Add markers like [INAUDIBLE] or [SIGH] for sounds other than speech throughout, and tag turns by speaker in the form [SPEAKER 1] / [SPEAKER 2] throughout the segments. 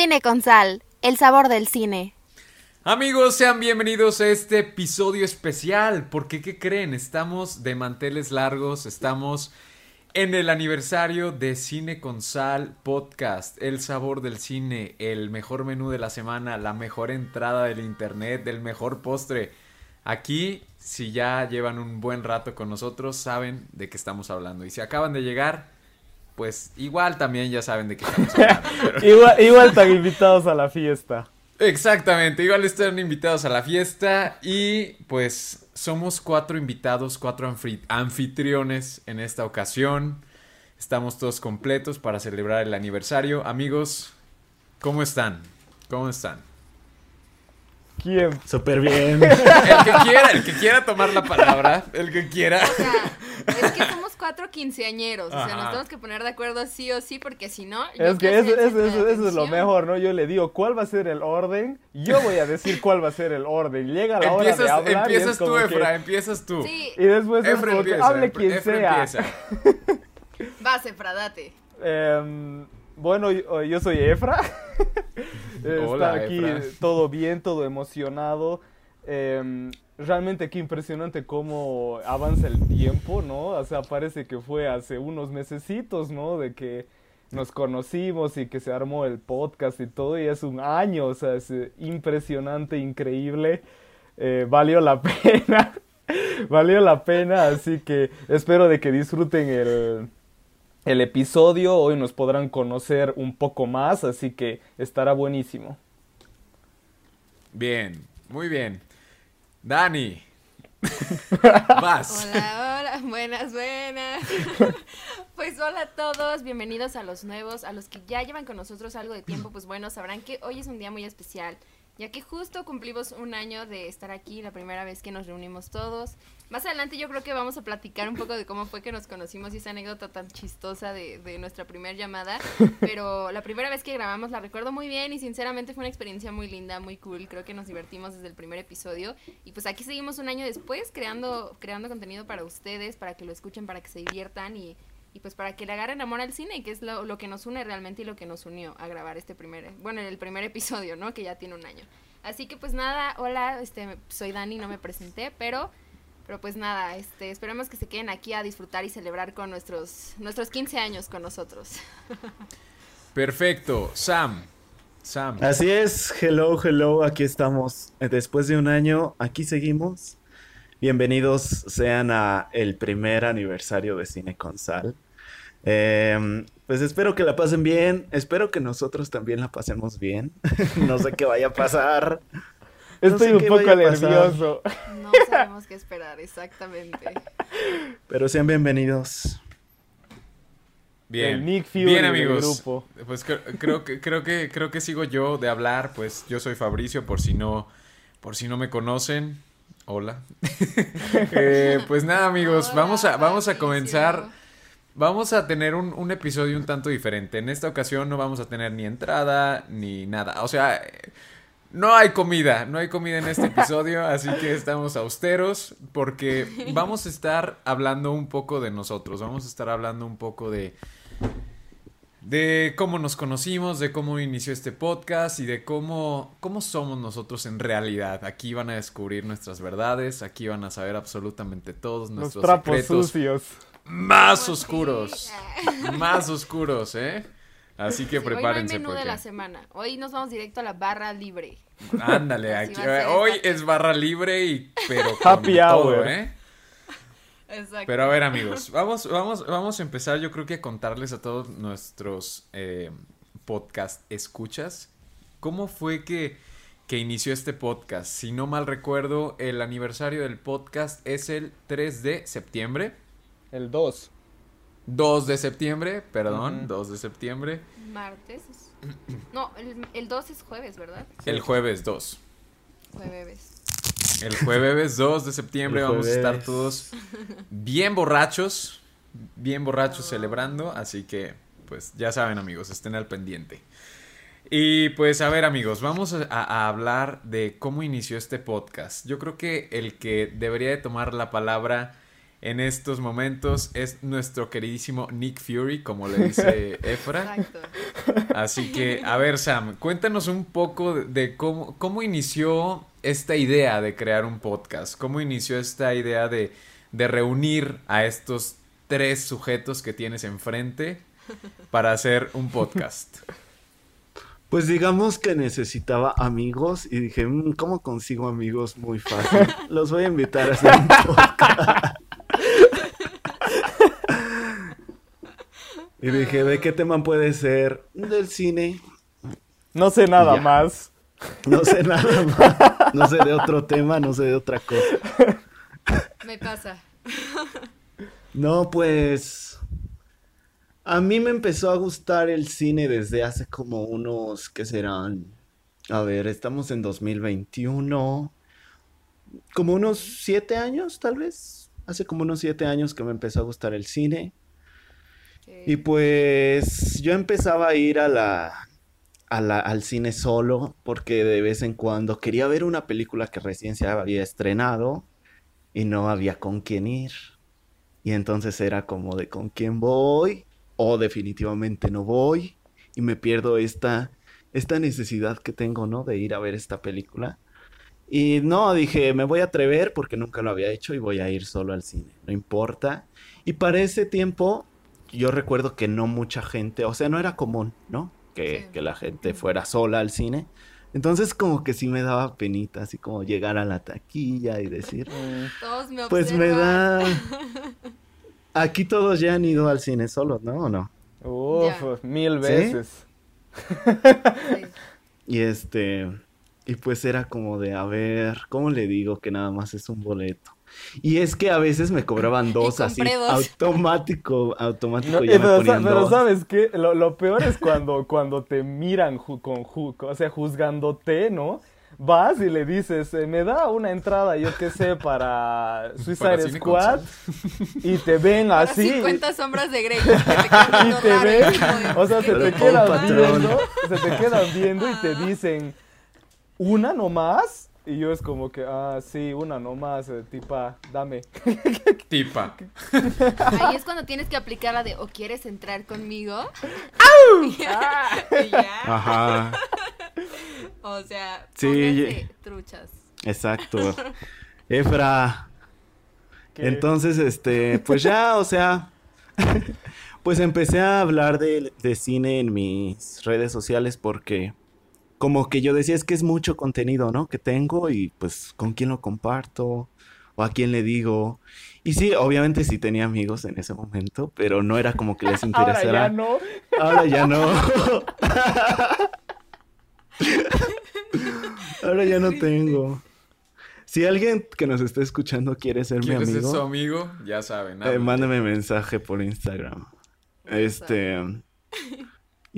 [SPEAKER 1] Cine con sal, el sabor del cine.
[SPEAKER 2] Amigos, sean bienvenidos a este episodio especial. Porque, ¿qué creen? Estamos de manteles largos, estamos en el aniversario de Cine con Sal Podcast. El sabor del cine, el mejor menú de la semana, la mejor entrada del internet, el mejor postre. Aquí, si ya llevan un buen rato con nosotros, saben de qué estamos hablando. Y si acaban de llegar, pues igual también ya saben de qué estamos [LAUGHS] hablando. [LAUGHS]
[SPEAKER 3] igual, igual están invitados a la fiesta.
[SPEAKER 2] Exactamente, igual están invitados a la fiesta y pues somos cuatro invitados, cuatro anfitriones en esta ocasión. Estamos todos completos para celebrar el aniversario. Amigos, ¿cómo están? ¿Cómo están?
[SPEAKER 3] ¿Quién?
[SPEAKER 4] Súper bien.
[SPEAKER 2] El que quiera, el que quiera tomar la palabra, el que quiera.
[SPEAKER 1] O sea, es que somos cuatro quinceañeros, o sea, nos tenemos que poner de acuerdo sí o sí, porque si no...
[SPEAKER 3] Es que eso, eso, eso, eso, es lo mejor, ¿no? Yo le digo, ¿cuál va a ser el orden? Yo voy a decir [LAUGHS] cuál va a ser el orden. Llega la
[SPEAKER 2] empiezas,
[SPEAKER 3] hora de hablar
[SPEAKER 2] Empiezas
[SPEAKER 3] y
[SPEAKER 2] tú, Efra, empiezas tú.
[SPEAKER 1] Sí.
[SPEAKER 3] Y después es
[SPEAKER 2] Efra
[SPEAKER 3] como que
[SPEAKER 2] empieza,
[SPEAKER 3] hable quien
[SPEAKER 2] Efra
[SPEAKER 3] sea. [LAUGHS]
[SPEAKER 1] Vas, Efra, date.
[SPEAKER 3] Em, bueno, yo, yo soy Efra. [LAUGHS] Está
[SPEAKER 2] Hola,
[SPEAKER 3] aquí
[SPEAKER 2] Efra.
[SPEAKER 3] todo bien, todo emocionado. Em, realmente qué impresionante cómo avanza el tiempo, ¿no? O sea, parece que fue hace unos mesecitos, ¿no? De que nos conocimos y que se armó el podcast y todo, y es un año, o sea, es eh, impresionante, increíble. Eh, valió la [LAUGHS] pena, valió la pena, así que espero de que disfruten el, el episodio. Hoy nos podrán conocer un poco más, así que estará buenísimo.
[SPEAKER 2] Bien, muy bien. Dani. [LAUGHS] Vas.
[SPEAKER 1] Hola, hola, buenas, buenas. [LAUGHS] Pues hola a todos, bienvenidos a los nuevos, a los que ya llevan con nosotros algo de tiempo, pues bueno, sabrán que hoy es un día muy especial, ya que justo cumplimos un año de estar aquí, la primera vez que nos reunimos todos. Más adelante yo creo que vamos a platicar un poco de cómo fue que nos conocimos y esa anécdota tan chistosa de, de nuestra primera llamada, [LAUGHS] pero la primera vez que grabamos la recuerdo muy bien y sinceramente fue una experiencia muy linda, muy cool, creo que nos divertimos desde el primer episodio y pues aquí seguimos un año después creando, creando contenido para ustedes, para que lo escuchen, para que se diviertan y, y pues para que le agarren amor al cine, que es lo, lo que nos une realmente y lo que nos unió a grabar este primer, bueno, el primer episodio, ¿no? Que ya tiene un año. Así que pues nada, hola, este, soy Dani, no me presenté, pero, pero pues nada, este, esperemos que se queden aquí a disfrutar y celebrar con nuestros, nuestros 15 años con nosotros. [LAUGHS]
[SPEAKER 2] Perfecto. Sam. Sam.
[SPEAKER 4] Así es, hello, hello, aquí estamos. Después de un año, aquí seguimos. Bienvenidos sean a el primer aniversario de Cine con Sal. Em, pues espero que la pasen bien, espero que nosotros también la pasemos bien. [LAUGHS] no sé qué vaya a pasar. No
[SPEAKER 3] Estoy
[SPEAKER 4] sé
[SPEAKER 3] un poco nervioso.
[SPEAKER 1] No sabemos qué esperar, exactamente.
[SPEAKER 4] Pero sean bienvenidos.
[SPEAKER 2] Bien.
[SPEAKER 3] El Nick Fury
[SPEAKER 2] Bien,
[SPEAKER 3] del
[SPEAKER 2] amigos.
[SPEAKER 3] grupo.
[SPEAKER 2] Pues cre- creo que creo que creo que sigo yo de hablar, pues yo soy Fabricio por si no por si no me conocen. Hola. [LAUGHS] Eh, pues nada, amigos,
[SPEAKER 1] Hola,
[SPEAKER 2] vamos a vamos a comenzar Vamos a tener un, un episodio un tanto diferente. En esta ocasión no vamos a tener ni entrada ni nada. O sea, eh, no hay comida, no hay comida en este episodio, así que estamos austeros porque vamos a estar hablando un poco de nosotros. Vamos a estar hablando un poco de de cómo nos conocimos, de cómo inició este podcast y de cómo, cómo somos nosotros en realidad. Aquí van a descubrir nuestras verdades, aquí van a saber absolutamente todos
[SPEAKER 3] Los
[SPEAKER 2] nuestros
[SPEAKER 3] trapos
[SPEAKER 2] secretos
[SPEAKER 3] sucios.
[SPEAKER 2] más
[SPEAKER 1] Pues
[SPEAKER 2] oscuros.
[SPEAKER 1] sí.
[SPEAKER 2] Más oscuros, ¿eh? Así que
[SPEAKER 1] Sí, Hoy
[SPEAKER 2] prepárense
[SPEAKER 1] no hay menú de la semana. Hoy nos vamos directo a la barra libre.
[SPEAKER 2] Ándale, [LAUGHS] aquí, hoy es barra libre y pero [LAUGHS] con
[SPEAKER 3] Happy
[SPEAKER 2] todo,
[SPEAKER 3] hour.
[SPEAKER 2] ¿eh?
[SPEAKER 1] Exacto.
[SPEAKER 2] Pero a ver, amigos, vamos, vamos, vamos a empezar. Yo creo que a contarles a todos nuestros eh, podcast escuchas cómo fue que, que inició este podcast. Si no mal recuerdo, el aniversario del podcast es el 3 de septiembre.
[SPEAKER 3] El 2.
[SPEAKER 2] 2 de septiembre, perdón,
[SPEAKER 3] Ujú.
[SPEAKER 2] 2 de septiembre.
[SPEAKER 1] Martes. es- [CLEARS THROAT] No, el, el 2 es jueves, ¿verdad?
[SPEAKER 2] El jueves 2.
[SPEAKER 1] Jueves.
[SPEAKER 2] El jueves 2 de septiembre vamos a estar todos bien borrachos, bien borrachos celebrando, así que pues ya saben amigos, estén al pendiente. Y pues a ver amigos, vamos a, a hablar de cómo inició este podcast. Yo creo que el que debería de tomar la palabra en estos momentos es nuestro queridísimo Nick Fury, como le dice [LAUGHS] Efra.
[SPEAKER 1] Exacto.
[SPEAKER 2] Así que, a ver, Sam, cuéntanos un poco de, cómo, cómo inició esta idea de crear un podcast. ¿Cómo inició esta idea de, de reunir a estos tres sujetos que tienes enfrente para hacer un podcast?
[SPEAKER 4] Pues digamos que necesitaba amigos y dije, "Mm, ¿cómo consigo amigos? Muy fácil. [LAUGHS] Los voy a invitar a hacer un podcast. Y dije, ¿de qué tema puede ser? Del cine.
[SPEAKER 3] No sé nada
[SPEAKER 4] Ya.
[SPEAKER 3] más.
[SPEAKER 4] No sé nada [LAUGHS] más. No sé de otro tema, no sé de otra cosa.
[SPEAKER 1] Me pasa.
[SPEAKER 4] No, pues. A mí me empezó a gustar el cine desde hace como unos, ¿qué serán? A ver, estamos en 2021. Como unos siete años, tal vez. Hace como unos siete años que me empezó a gustar el cine. Y pues yo empezaba a ir a la, a la- al cine solo porque de vez en cuando quería ver una película que recién se había estrenado y no había con quién ir. Y entonces era como de con quién voy o definitivamente no voy y me pierdo esta, esta necesidad que tengo, ¿no? De ir a ver esta película. Y no, dije, me voy a atrever porque nunca lo había hecho y voy a ir solo al cine, no importa. Y para ese tiempo yo recuerdo que no mucha gente, o sea, no era común, ¿no? Que,
[SPEAKER 1] Sí.
[SPEAKER 4] que la gente fuera sola al cine. Entonces como que sí me daba penita, así como llegar a la taquilla y decir,
[SPEAKER 3] Mm,
[SPEAKER 1] Todos me
[SPEAKER 4] pues me da... [LAUGHS] Aquí todos ya han ido al cine solos, ¿no? ¿O no?
[SPEAKER 3] Uf, mil
[SPEAKER 4] ¿Sí?
[SPEAKER 3] veces.
[SPEAKER 1] Sí. [LAUGHS]
[SPEAKER 4] Y este... Y pues era como de, a ver, ¿cómo le digo que nada más es un boleto? Y es que a veces me cobraban [LAUGHS] dos así,
[SPEAKER 1] dos.
[SPEAKER 4] automático, automático
[SPEAKER 3] No,
[SPEAKER 4] ya
[SPEAKER 3] y
[SPEAKER 4] me
[SPEAKER 3] pero, sa-
[SPEAKER 4] ponían
[SPEAKER 3] pero
[SPEAKER 4] dos.
[SPEAKER 3] sabes qué, lo, lo peor es cuando, cuando te miran ju- con, ju- o sea, juzgándote, ¿no? Vas y le dices, eh, me da una entrada, yo qué sé, para [LAUGHS] Suicide
[SPEAKER 2] Para
[SPEAKER 3] Squad, y te ven así,
[SPEAKER 1] 50 sombras de Grey. que [LAUGHS] te
[SPEAKER 3] y te
[SPEAKER 1] raro,
[SPEAKER 3] ven, o sea, se
[SPEAKER 1] ¿qué
[SPEAKER 3] te quedan
[SPEAKER 4] patrón.
[SPEAKER 3] viendo, se te quedan viendo y te dicen, ¿una nomás? Y yo es como que, ah, sí, una nomás, eh, tipa, dame.
[SPEAKER 2] Tipa.
[SPEAKER 1] Ahí es cuando tienes que aplicar la de o quieres entrar conmigo. [LAUGHS] Y ya. y ya.
[SPEAKER 4] Ajá,
[SPEAKER 1] O sea,
[SPEAKER 4] Sí,
[SPEAKER 1] truchas.
[SPEAKER 4] exacto. Efra, Entonces, este, pues ya, o sea, [LAUGHS] pues empecé a hablar de, de cine en mis redes sociales porque como que yo decía, es que es mucho contenido, ¿no? Que tengo y pues con quién lo comparto o a quién le digo. Y sí, obviamente sí tenía amigos en ese momento, pero no era como que les [LAUGHS]
[SPEAKER 3] Ahora
[SPEAKER 4] interesara.
[SPEAKER 3] ya no.
[SPEAKER 4] Ahora ya no. [LAUGHS] Ahora ya no tengo. Si alguien que nos está escuchando quiere ser mi
[SPEAKER 2] ¿Quieres ser
[SPEAKER 4] amigo,
[SPEAKER 2] su amigo? Ya saben.
[SPEAKER 4] eh, mándame mensaje por Instagram. Este.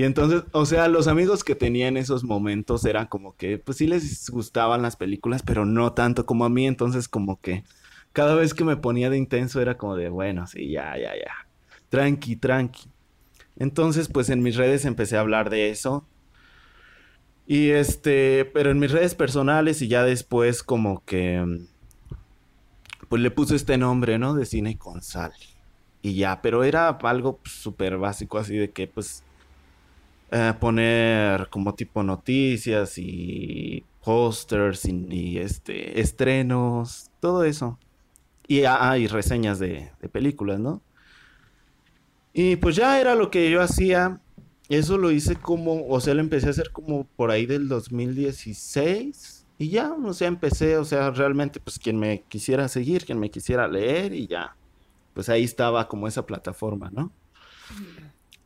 [SPEAKER 4] Y entonces, o sea, los amigos que tenía en esos momentos eran como que, pues sí les gustaban las películas, pero no tanto como a mí. Entonces, como que cada vez que me ponía de intenso era como de, bueno, sí, ya, ya, ya. Tranqui, tranqui. Entonces, pues en mis redes empecé a hablar de eso. Y este, pero en mis redes personales y ya después como que, pues le puse este nombre, ¿no? De cine con. Y ya, pero era algo pues, súper básico, así de que, pues, eh, poner como tipo noticias y pósters y, este, estrenos, todo eso. Y, ah, reseñas de, de películas, ¿no? Y pues ya era lo que yo hacía. Eso lo hice como, o sea, lo empecé a hacer como por ahí del 2016. Y ya, o sea, empecé, o sea, realmente, pues quien me quisiera seguir, quien me quisiera leer y ya. Pues ahí estaba como esa plataforma, ¿no?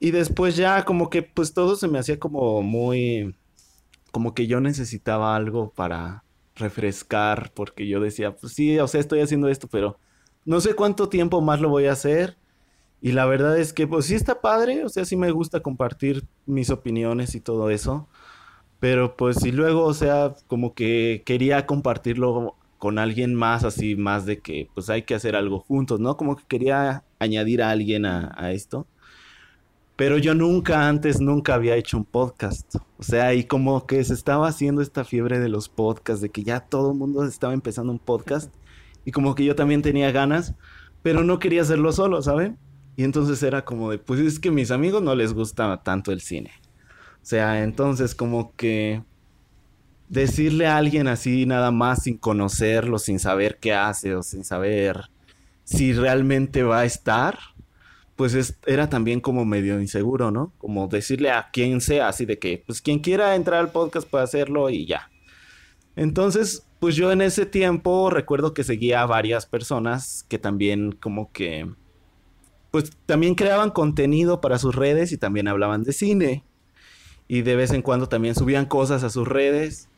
[SPEAKER 4] Y después ya como que pues todo se me hacía como muy, como que yo necesitaba algo para refrescar, porque yo decía, pues sí, o sea, estoy haciendo esto, pero no sé cuánto tiempo más lo voy a hacer. Y la verdad es que pues sí está padre, o sea, sí me gusta compartir mis opiniones y todo eso. Pero pues sí luego, o sea, como que quería compartirlo con alguien más, así más de que pues hay que hacer algo juntos, ¿no? Como que quería añadir a alguien a esto. Pero yo nunca antes, nunca había hecho un podcast. O sea, y como que se estaba haciendo esta fiebre de los podcasts, de que ya todo el mundo estaba empezando un podcast. Y como que yo también tenía ganas, pero no quería hacerlo solo, ¿saben? Y entonces era como de, pues es que a mis amigos no les gusta tanto el cine. O sea, entonces como que decirle a alguien así nada más sin conocerlo, sin saber qué hace o sin saber si realmente va a estar, pues es- era también como medio inseguro, ¿no? Como decirle a quien sea así de que, pues quien quiera entrar al podcast puede hacerlo y ya. Entonces, pues yo en ese tiempo recuerdo que seguía a varias personas que también como que, pues también creaban contenido para sus redes y también hablaban de cine. Y de vez en cuando también subían cosas a sus redes.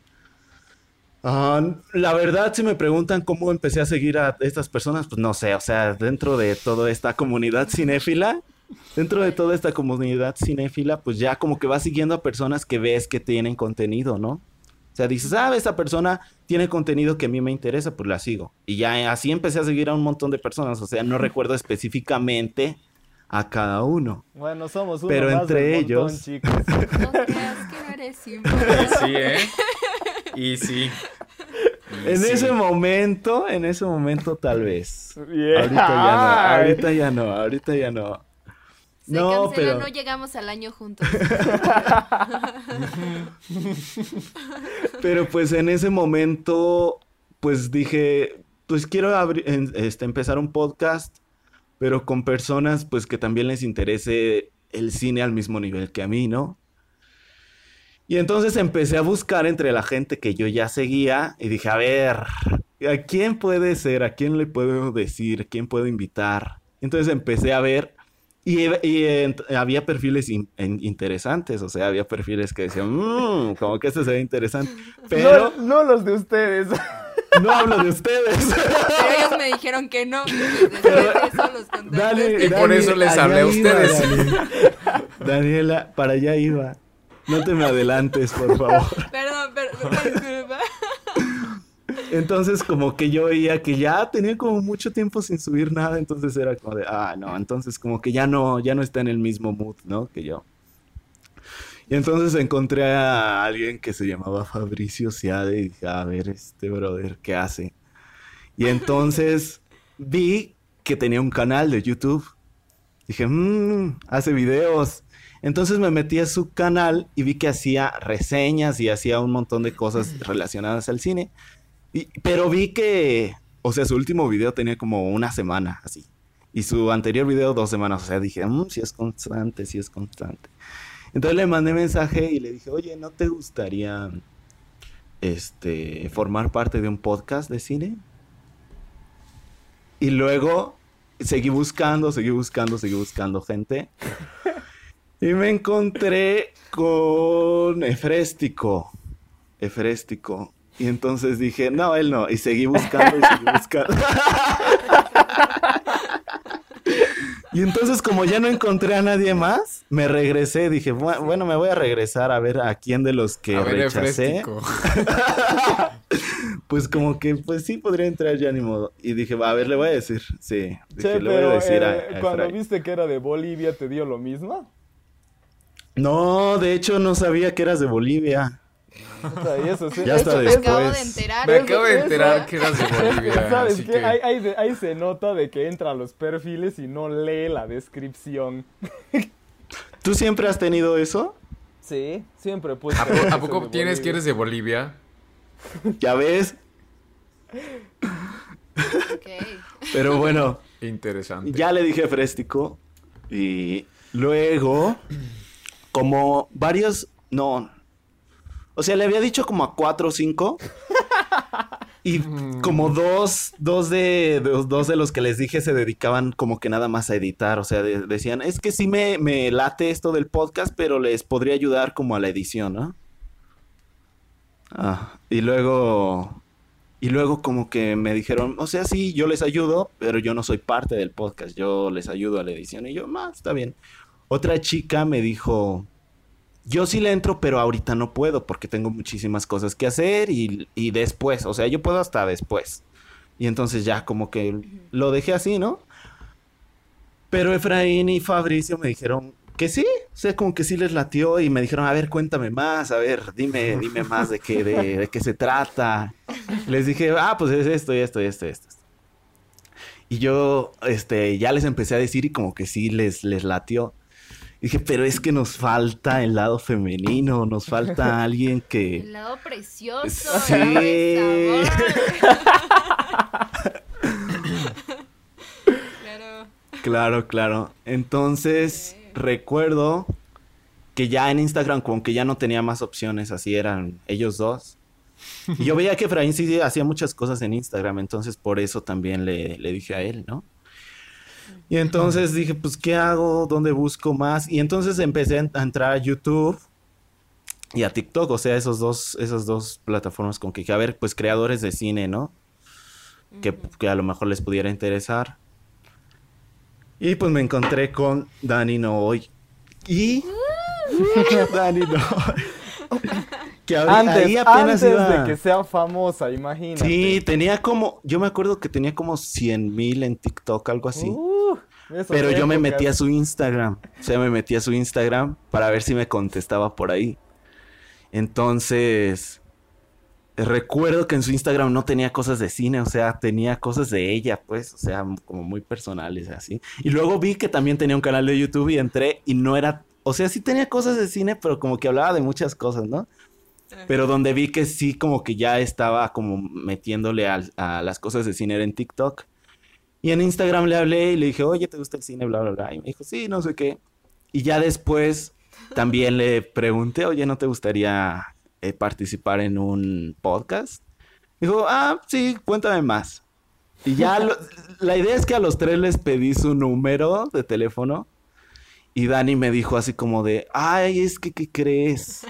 [SPEAKER 4] Ah, la verdad, si me preguntan cómo empecé a seguir a estas personas, pues no sé, o sea, dentro de toda esta comunidad cinéfila, dentro de toda esta comunidad cinéfila, pues ya como que vas siguiendo a personas que ves que tienen contenido, ¿no? O sea, dices, ah, esta persona tiene contenido que a mí me interesa, pues la sigo. Y ya así empecé a seguir a un montón de personas, o sea, no recuerdo específicamente a cada uno.
[SPEAKER 3] Bueno, somos uno
[SPEAKER 4] Pero
[SPEAKER 3] más
[SPEAKER 4] entre
[SPEAKER 3] del montón,
[SPEAKER 4] ellos-
[SPEAKER 3] chicos.
[SPEAKER 1] No creas que no eres [LAUGHS]
[SPEAKER 2] sí, ¿eh? Y sí. Y
[SPEAKER 4] En
[SPEAKER 2] sí.
[SPEAKER 4] ese momento, en ese momento tal vez.
[SPEAKER 3] Yeah.
[SPEAKER 4] Ahorita ya no, ahorita ya no, ahorita ya no.
[SPEAKER 1] Se
[SPEAKER 4] No,
[SPEAKER 1] canceló,
[SPEAKER 4] pero-
[SPEAKER 1] no llegamos al año juntos. [LAUGHS]
[SPEAKER 4] Pero pues en ese momento, pues dije, pues quiero este, empezar un podcast, pero con personas pues que también les interese el cine al mismo nivel que a mí, ¿no? Y entonces empecé a buscar entre la gente que yo ya seguía y dije, a ver, ¿a quién puede ser? ¿A quién le puedo decir? ¿Quién puedo invitar? Entonces empecé a ver y, y, eh, había perfiles in- en- interesantes, o sea, había perfiles que decían, "Mm, como que este se ve interesante, [LAUGHS] pero
[SPEAKER 3] No, no los de ustedes. [LAUGHS]
[SPEAKER 4] no hablo de ustedes. [LAUGHS]
[SPEAKER 1] Pero ellos me dijeron que no. de eso los
[SPEAKER 2] Y por eso les hablé a
[SPEAKER 4] iba,
[SPEAKER 2] ustedes.
[SPEAKER 4] Dani. Daniela, para allá iba. No te me adelantes, por favor. [LAUGHS]
[SPEAKER 1] Perdón, perdón, disculpa.
[SPEAKER 4] Entonces, como que yo veía que ya tenía como mucho tiempo sin subir nada, entonces era como de, ah, no, entonces como que ya no, ya no está en el mismo mood, ¿no? Que yo. Y entonces encontré a alguien que se llamaba Fabricio Seade y dije, a ver, este brother, ¿qué hace? Y entonces vi que tenía un canal de YouTube. Dije, mmm, hace videos. Entonces me metí a su canal y vi que hacía reseñas y hacía un montón de cosas relacionadas al cine. Y- pero vi que, o sea, su último video tenía como una semana, así. Y su anterior video dos semanas. O sea, dije, mmm, si es constante, si es constante. Entonces le mandé mensaje y le dije, oye, ¿no te gustaría, este, formar parte de un podcast de cine? Y luego seguí buscando, seguí buscando, seguí buscando gente. Y me encontré con Efréstico. Efréstico. Y entonces dije, no, él no. Y seguí buscando y seguí [LAUGHS] buscando. Y entonces como ya no encontré a nadie más, me regresé. Dije, "Bu- bueno, me voy a regresar a ver a quién de los que
[SPEAKER 2] A ver,
[SPEAKER 4] rechacé. [LAUGHS] Pues como que, pues sí, podría entrar ya ni modo. Y dije, va, a ver, le voy a decir. Sí, dije,
[SPEAKER 3] Che,
[SPEAKER 4] le voy a decir a,
[SPEAKER 3] eh,
[SPEAKER 4] a
[SPEAKER 3] cuando
[SPEAKER 4] Efraín.
[SPEAKER 3] viste que era de Bolivia, ¿te dio lo mismo?
[SPEAKER 4] No, de hecho no sabía que eras de Bolivia.
[SPEAKER 3] Eso sí-
[SPEAKER 4] Ya
[SPEAKER 3] eso-
[SPEAKER 4] hasta
[SPEAKER 1] Me
[SPEAKER 3] eso-
[SPEAKER 1] acabo de
[SPEAKER 4] después.
[SPEAKER 1] enterar.
[SPEAKER 2] Me acabo de enterar que eras de Bolivia. [LAUGHS]
[SPEAKER 3] ¿Sabes qué?
[SPEAKER 2] que-
[SPEAKER 3] Ahí, ahí de- ahí se nota de que entra a los perfiles y no lee la descripción. [LAUGHS]
[SPEAKER 4] ¿Tú siempre has tenido eso?
[SPEAKER 3] Sí, siempre pues.
[SPEAKER 2] ¿A, po- a poco tienes que eres de Bolivia?
[SPEAKER 4] Ya ves.
[SPEAKER 1] Ok.
[SPEAKER 4] Pero bueno,
[SPEAKER 2] Interesante.
[SPEAKER 4] ya le dije Fréstico. Y luego, como varios, no. O sea, le había dicho como a cuatro o cinco. Y como dos, dos de, de- dos de los que les dije se dedicaban como que nada más a editar. O sea, de- decían, es que sí me, me late esto del podcast, pero les podría ayudar como a la edición, ¿no? Ah, y luego, y luego como que me dijeron, o sea, sí, yo les ayudo, pero yo no soy parte del podcast, yo les ayudo a la edición. Y yo, más, está bien. Otra chica me dijo, yo sí le entro, pero ahorita no puedo porque tengo muchísimas cosas que hacer y, y después, o sea, yo puedo hasta después. Y entonces ya como que lo dejé así, ¿no? Pero Efraín y Fabricio me dijeron que sí, o sea, como que sí les latió y me dijeron, a ver, cuéntame más, a ver, dime, dime más de qué, de, de qué se trata. Les dije, ah, pues es esto y esto y esto y esto. Y yo, este, ya les empecé a decir y como que sí les, les latió. Dije, pero es que nos falta el lado femenino, nos falta [LAUGHS] alguien
[SPEAKER 1] El
[SPEAKER 4] que...
[SPEAKER 1] lado precioso.
[SPEAKER 4] Sí.
[SPEAKER 1] el sabor. claro.
[SPEAKER 4] Claro, claro. Entonces,
[SPEAKER 1] Sí.
[SPEAKER 4] recuerdo que ya en Instagram como que ya no tenía más opciones, así eran ellos dos. Y yo veía que Efraín sí hacía muchas cosas en Instagram, entonces por eso también le, le dije a él, ¿no? Y entonces dije, pues, ¿qué hago? ¿Dónde busco más? Y entonces empecé a entrar a YouTube y a TikTok, o sea, esos dos, esas dos plataformas con que dije, a ver, pues creadores de cine, ¿no? Que, a lo mejor les pudiera interesar. Y pues me encontré con Dani Noy. Y... [LAUGHS] Dani [LAUGHS] Noy. que ahorita-
[SPEAKER 3] Antes,
[SPEAKER 4] ahí apenas
[SPEAKER 3] antes
[SPEAKER 4] iba-
[SPEAKER 3] de que sea famosa, imagínate.
[SPEAKER 4] Sí, tenía como... Yo me acuerdo que tenía como 100 mil en TikTok, algo así.
[SPEAKER 3] Uh,
[SPEAKER 4] Pero yo me metí a su Instagram. O sea, me metí a su Instagram para ver si me contestaba por ahí. Entonces, recuerdo que en su Instagram no tenía cosas de cine, o sea, tenía cosas de ella, pues, o sea, como muy personales, así. Y luego vi que también tenía un canal de YouTube y entré y no era, o sea, sí tenía cosas de cine, pero como que hablaba de muchas cosas, ¿no? Pero donde vi que sí, como que ya estaba como metiéndole al- a, las cosas de cine era en TikTok. Y en Instagram le hablé y le dije, oye, ¿te gusta el cine? Bla, bla, bla. Y me dijo, sí, no sé qué. Y ya después también le pregunté, oye, ¿no te gustaría eh, participar en un podcast? Dijo, ah, sí, cuéntame más. Y ya, la idea es que a los tres les pedí su número de teléfono. Y Dani me dijo así como de, ay, es que, ¿qué crees?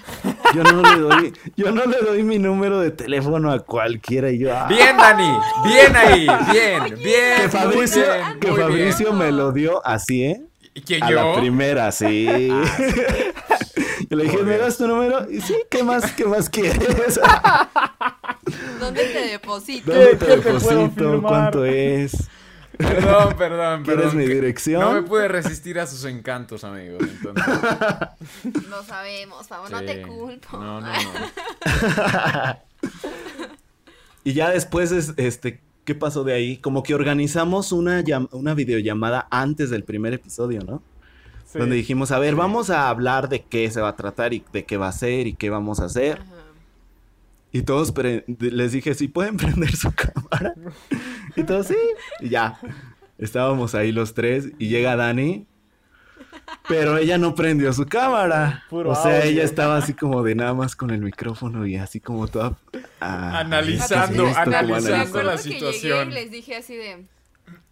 [SPEAKER 4] Yo no le doy, yo no le doy mi número de teléfono a cualquiera. Y yo, "Ah".
[SPEAKER 2] Bien, Dani. Bien ahí. Bien, bien.
[SPEAKER 4] Que Fabricio,
[SPEAKER 2] bien,
[SPEAKER 4] que
[SPEAKER 2] bien.
[SPEAKER 4] Fabricio me lo dio así, ¿eh?
[SPEAKER 2] ¿Y que
[SPEAKER 4] A
[SPEAKER 2] yo?
[SPEAKER 4] la primera, [LAUGHS] sí. Yo le dije, ¿me das tu número? Y sí, ¿qué más, qué más quieres?
[SPEAKER 1] ¿Dónde te deposito?
[SPEAKER 4] ¿Dónde
[SPEAKER 3] ¿Qué-
[SPEAKER 4] te deposito? ¿Cuánto es?
[SPEAKER 2] Perdón, perdón,
[SPEAKER 4] ¿Quieres
[SPEAKER 2] perdón.
[SPEAKER 4] mi dirección?
[SPEAKER 2] No me pude resistir a sus encantos, amigos. Entonces,
[SPEAKER 1] Lo sabemos, no te culpo.
[SPEAKER 2] No, no, no. [LAUGHS]
[SPEAKER 4] Y ya después, es, este, ¿qué pasó de ahí? Como que organizamos una, una videollamada antes del primer episodio, ¿no?
[SPEAKER 3] Sí.
[SPEAKER 4] Donde dijimos, a ver, vamos a hablar de qué se va a tratar y de qué va a ser y qué vamos a hacer.
[SPEAKER 1] Ajá.
[SPEAKER 4] Y todos pre- les dije, ¿sí pueden [LAUGHS] prender su cámara? Y todos, sí. Y ya. Estábamos ahí los tres y llega Dani. Pero ella no prendió su cámara.
[SPEAKER 3] Puro
[SPEAKER 4] o sea,
[SPEAKER 3] audio.
[SPEAKER 4] ella estaba así como de nada más con el micrófono y así como toda... ah,
[SPEAKER 2] Analizando, analizando la
[SPEAKER 1] llegué
[SPEAKER 2] situación.
[SPEAKER 1] y les dije así de.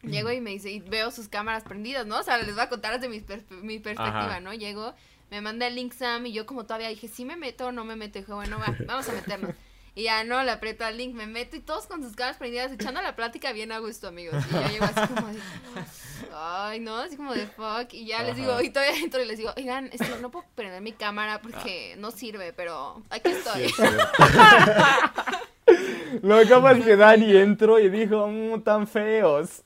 [SPEAKER 1] Llego y me dice, y veo sus cámaras prendidas, ¿no? O sea, les voy a contar desde mi, perspe- mi perspectiva,
[SPEAKER 2] Ajá.
[SPEAKER 1] ¿no? Llego, me manda el link Sam y yo como todavía dije, ¿sí me meto o no me meto? Y dije, bueno, va, vamos a meternos. Y ya no, le aprieto al link, me meto y todos con sus cámaras prendidas, echando la plática bien a gusto, amigos. Y yo llego así como de, ay, no, así como de fuck. Y ya les digo, y todavía entro y les digo, oigan, este, no puedo prender mi cámara porque no sirve, pero aquí estoy. [LAUGHS]
[SPEAKER 3] Lo que pasa es que Dani entró y dijo, mmm, tan feos.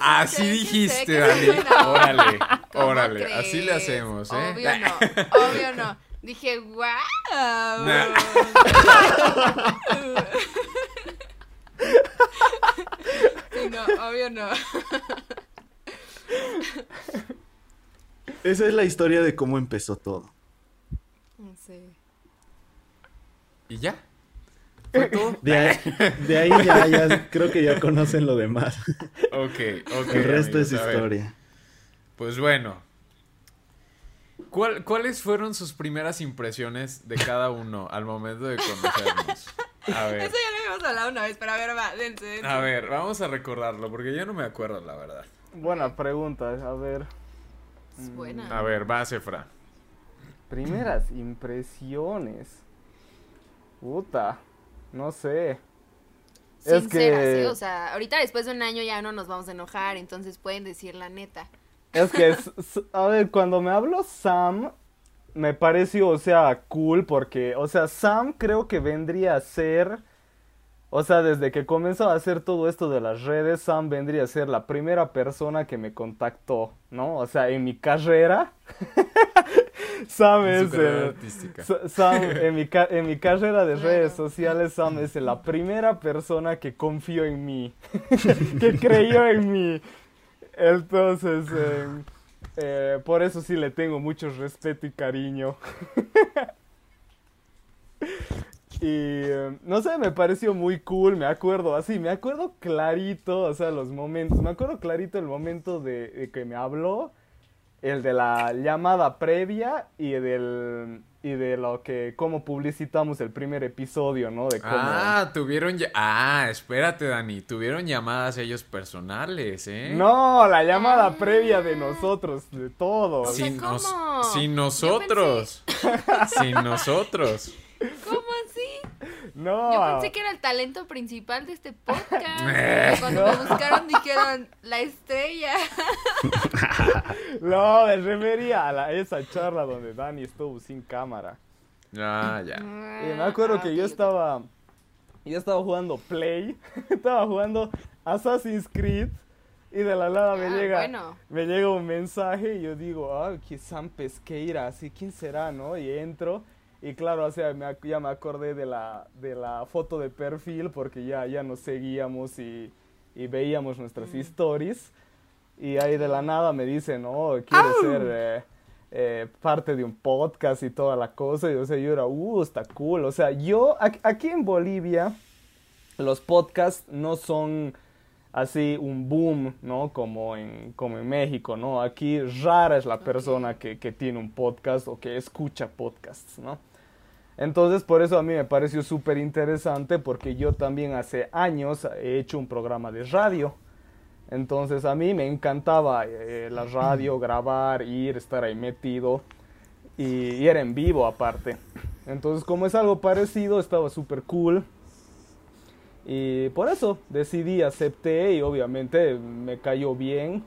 [SPEAKER 2] Así
[SPEAKER 1] "Sí, sí
[SPEAKER 2] dijiste, Dani.
[SPEAKER 1] buena onda".
[SPEAKER 2] Órale,
[SPEAKER 1] ¿Cómo
[SPEAKER 2] órale.
[SPEAKER 1] crees?
[SPEAKER 2] Así le hacemos, ¿eh?
[SPEAKER 1] Obvio no, obvio no. Dije, wow. [LAUGHS] Sí, no, obvio no.
[SPEAKER 4] Esa es la historia de cómo empezó todo.
[SPEAKER 1] Sí.
[SPEAKER 2] ¿Y ya? ¿Fue todo?
[SPEAKER 4] De ahí, de ahí ya, ya creo que ya conocen lo demás.
[SPEAKER 2] Ok, ok.
[SPEAKER 4] El resto
[SPEAKER 2] amigos,
[SPEAKER 4] es historia.
[SPEAKER 2] Pues bueno. ¿Cuál- ¿Cuáles fueron sus primeras impresiones de cada uno al momento de conocernos? A [LAUGHS] ver.
[SPEAKER 1] Eso ya lo habíamos hablado una vez, pero a ver, va, dense, dense.
[SPEAKER 2] A ver, vamos a recordarlo porque yo no me acuerdo, la verdad.
[SPEAKER 3] Buena pregunta, a ver.
[SPEAKER 1] Es buena.
[SPEAKER 2] A ver, va, Cefra.
[SPEAKER 3] Primeras [CLEARS THROAT] impresiones. Puta, no sé. es
[SPEAKER 1] Sinceras,
[SPEAKER 3] que-
[SPEAKER 1] ¿eh? O sea, ahorita después de un año ya no nos vamos a enojar, entonces pueden decir la neta.
[SPEAKER 3] Es que, a ver, cuando me habló Sam, me pareció, o sea, cool porque, o sea, Sam creo que vendría a ser, o sea, desde que comenzó a hacer todo esto de las redes, Sam vendría a ser la primera persona que me contactó, ¿no? O sea, en mi carrera, [LAUGHS] Sam
[SPEAKER 2] En
[SPEAKER 3] es el... Sam, en mi, en mi carrera de redes sociales, Sam es la primera persona que confió en mí, [LAUGHS] que creyó en mí. Entonces, eh, eh, por eso sí le tengo mucho respeto y cariño. [LAUGHS] Y eh, no sé, me pareció muy cool, me acuerdo así, me acuerdo clarito, o sea, los momentos, me acuerdo clarito el momento de, de que me habló, el de la llamada previa y del y de lo que cómo publicitamos el primer episodio, ¿no? De cómo
[SPEAKER 2] Ah, tuvieron ya... Ah, espérate, Dani. Tuvieron llamadas ellos personales, ¿eh?
[SPEAKER 3] No, la llamada
[SPEAKER 1] Ah.
[SPEAKER 3] previa de nosotros, de todos.
[SPEAKER 2] Sin, nos- sin nosotros. [LAUGHS] Sin nosotros.
[SPEAKER 1] ¿Cómo?
[SPEAKER 3] No.
[SPEAKER 1] Yo pensé que era el talento principal de este podcast. [LAUGHS] Cuando me buscaron dijeron la estrella. [LAUGHS]
[SPEAKER 3] No, me refería a la- esa charla donde Dani estuvo sin cámara.
[SPEAKER 2] Ah, ya.
[SPEAKER 3] Y me acuerdo
[SPEAKER 1] Ah,
[SPEAKER 3] que yo
[SPEAKER 1] ok.
[SPEAKER 3] estaba. Yo estaba jugando Play. [LAUGHS] estaba jugando Assassin's Creed. Y de la nada me
[SPEAKER 1] Ah,
[SPEAKER 3] llega.
[SPEAKER 1] bueno.
[SPEAKER 3] Me llega un mensaje y yo digo, ah, que Sam Pesqueira, así, ¿quién será, no? Y entro. Y claro, o sea, me ya me acordé de la, de la foto de perfil porque ya, ya nos seguíamos y, y veíamos nuestras
[SPEAKER 1] Mm.
[SPEAKER 3] stories. Y ahí de la nada me dicen, no, quiere ser eh, eh, parte de un podcast y toda la cosa. Y o sea, yo era, uh, está cool. O sea, yo, aquí en Bolivia, los podcasts no son así un boom, ¿no? Como en, como en México, ¿no? Aquí rara es la persona que, que tiene un podcast o que escucha podcasts, ¿no? Entonces, por eso a mí me pareció súper interesante porque yo también hace años he hecho un programa de radio. Entonces, a mí me encantaba eh, la radio, grabar, ir, estar ahí metido y, y era en vivo aparte. Entonces, como es algo parecido, estaba súper cool. Y por eso decidí, acepté y obviamente me cayó bien.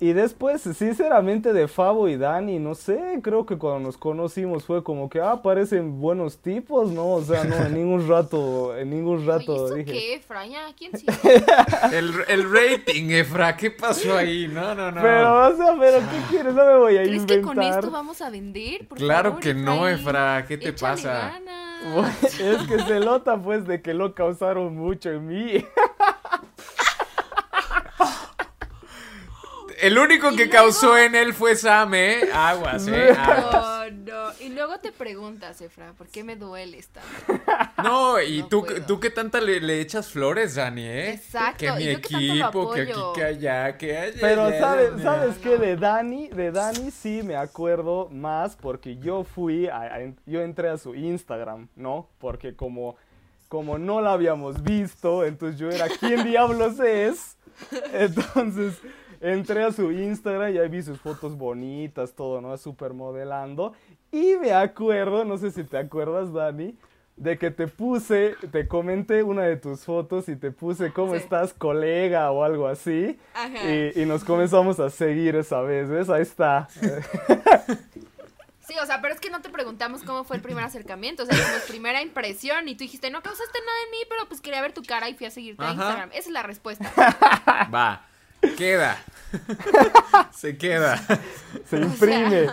[SPEAKER 3] Y después, sinceramente, de Fabo y Dani, no sé, creo que cuando nos conocimos fue como que, ah, parecen buenos tipos, ¿no? O sea, no, en ningún rato, en ningún rato
[SPEAKER 1] Oye, ¿eso
[SPEAKER 3] dije.
[SPEAKER 1] qué, Efraña? ¿Quién sigue? [LAUGHS] [LAUGHS]
[SPEAKER 2] El, el rating, Efra, ¿qué pasó ahí? No, no, no.
[SPEAKER 3] Pero, o sea, pero ¿qué quieres? No me voy a
[SPEAKER 1] ¿Crees que
[SPEAKER 3] inventar.
[SPEAKER 1] con esto vamos a vender? Por
[SPEAKER 2] Claro
[SPEAKER 1] favor,
[SPEAKER 2] que no. Efra, ¿qué te
[SPEAKER 1] Échale
[SPEAKER 2] pasa?
[SPEAKER 1] ganas.
[SPEAKER 3] Es que se nota, pues, de que lo causaron mucho en mí.
[SPEAKER 2] El único que causó en él fue Sam, ¿eh? Aguas, ¿eh? Aguas.
[SPEAKER 1] No. Y luego te preguntas, Efra, ¿por qué me duele esta? [LAUGHS]
[SPEAKER 2] No, y
[SPEAKER 1] No
[SPEAKER 2] tú,
[SPEAKER 1] puedo.
[SPEAKER 2] tú qué tanta le, le echas flores, Dani, ¿eh?
[SPEAKER 1] Exacto,
[SPEAKER 2] Que mi
[SPEAKER 1] yo que tanto lo
[SPEAKER 2] equipo, que aquí,
[SPEAKER 1] apoyo.
[SPEAKER 2] que allá, que allá.
[SPEAKER 3] Pero
[SPEAKER 2] allá,
[SPEAKER 3] sabes,
[SPEAKER 2] allá.
[SPEAKER 3] ¿sabes
[SPEAKER 1] no.
[SPEAKER 3] qué? De Dani, de Dani sí me acuerdo más porque yo fui, a- a- yo entré a su Instagram, ¿no? Porque como, como no la habíamos visto, entonces yo era, ¿quién diablos es? [LAUGHS] Entonces entré a su Instagram y ahí vi sus fotos bonitas, todo, ¿no? Súper modelando. Y me acuerdo, no sé si te acuerdas, Dani, de que te puse, te comenté una de tus fotos y te puse, ¿cómo
[SPEAKER 1] Sí.
[SPEAKER 3] estás, colega? o algo así.
[SPEAKER 1] Ajá.
[SPEAKER 3] Y, y nos comenzamos a seguir esa vez, ¿ves? Ahí está.
[SPEAKER 1] Sí, o sea, pero es que no te preguntamos cómo fue el primer acercamiento, o sea, dijimos primera impresión y tú dijiste, no causaste nada en mí, pero pues quería ver tu cara y fui a seguirte a
[SPEAKER 2] Ajá.
[SPEAKER 1] Instagram. Esa es la respuesta.
[SPEAKER 2] Va, queda. [LAUGHS] Se queda.
[SPEAKER 3] Se imprime.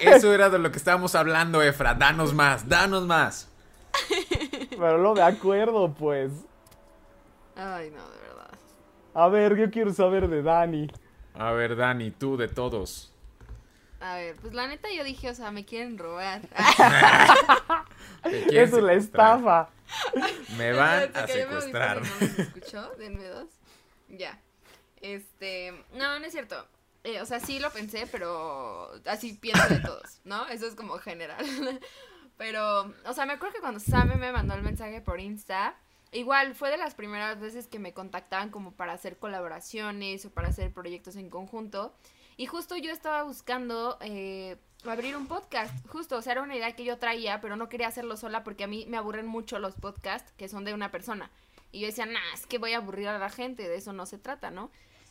[SPEAKER 2] Eso era de lo que estábamos hablando, Efra. Danos más, danos más. [LAUGHS]
[SPEAKER 3] Pero no me acuerdo, pues.
[SPEAKER 1] Ay, no, de verdad.
[SPEAKER 3] A ver, yo quiero saber de Dani.
[SPEAKER 2] A ver, Dani, tú de todos.
[SPEAKER 1] A ver, pues la neta yo dije, o sea, me quieren robar. [LAUGHS]
[SPEAKER 2] ¿Te quieren
[SPEAKER 3] Eso es la estafa.
[SPEAKER 2] Me van a secuestrar.
[SPEAKER 1] No nos escuchó, denme dos. Ya. Este, no, no es cierto. Eh, o sea, sí lo pensé, pero así pienso de todos, ¿no? Eso es como general. [LAUGHS] Pero, o sea, me acuerdo que cuando Sam me mandó el mensaje por Insta, igual fue de las primeras veces que me contactaban como para hacer colaboraciones o para hacer proyectos en conjunto. Y justo yo estaba buscando eh, abrir un podcast, justo, o sea, era una idea que yo traía, pero no quería hacerlo sola porque a mí me aburren mucho los podcasts que son de una persona. Y yo decía, nah, es que voy a aburrir a la gente, de eso no se trata, ¿no?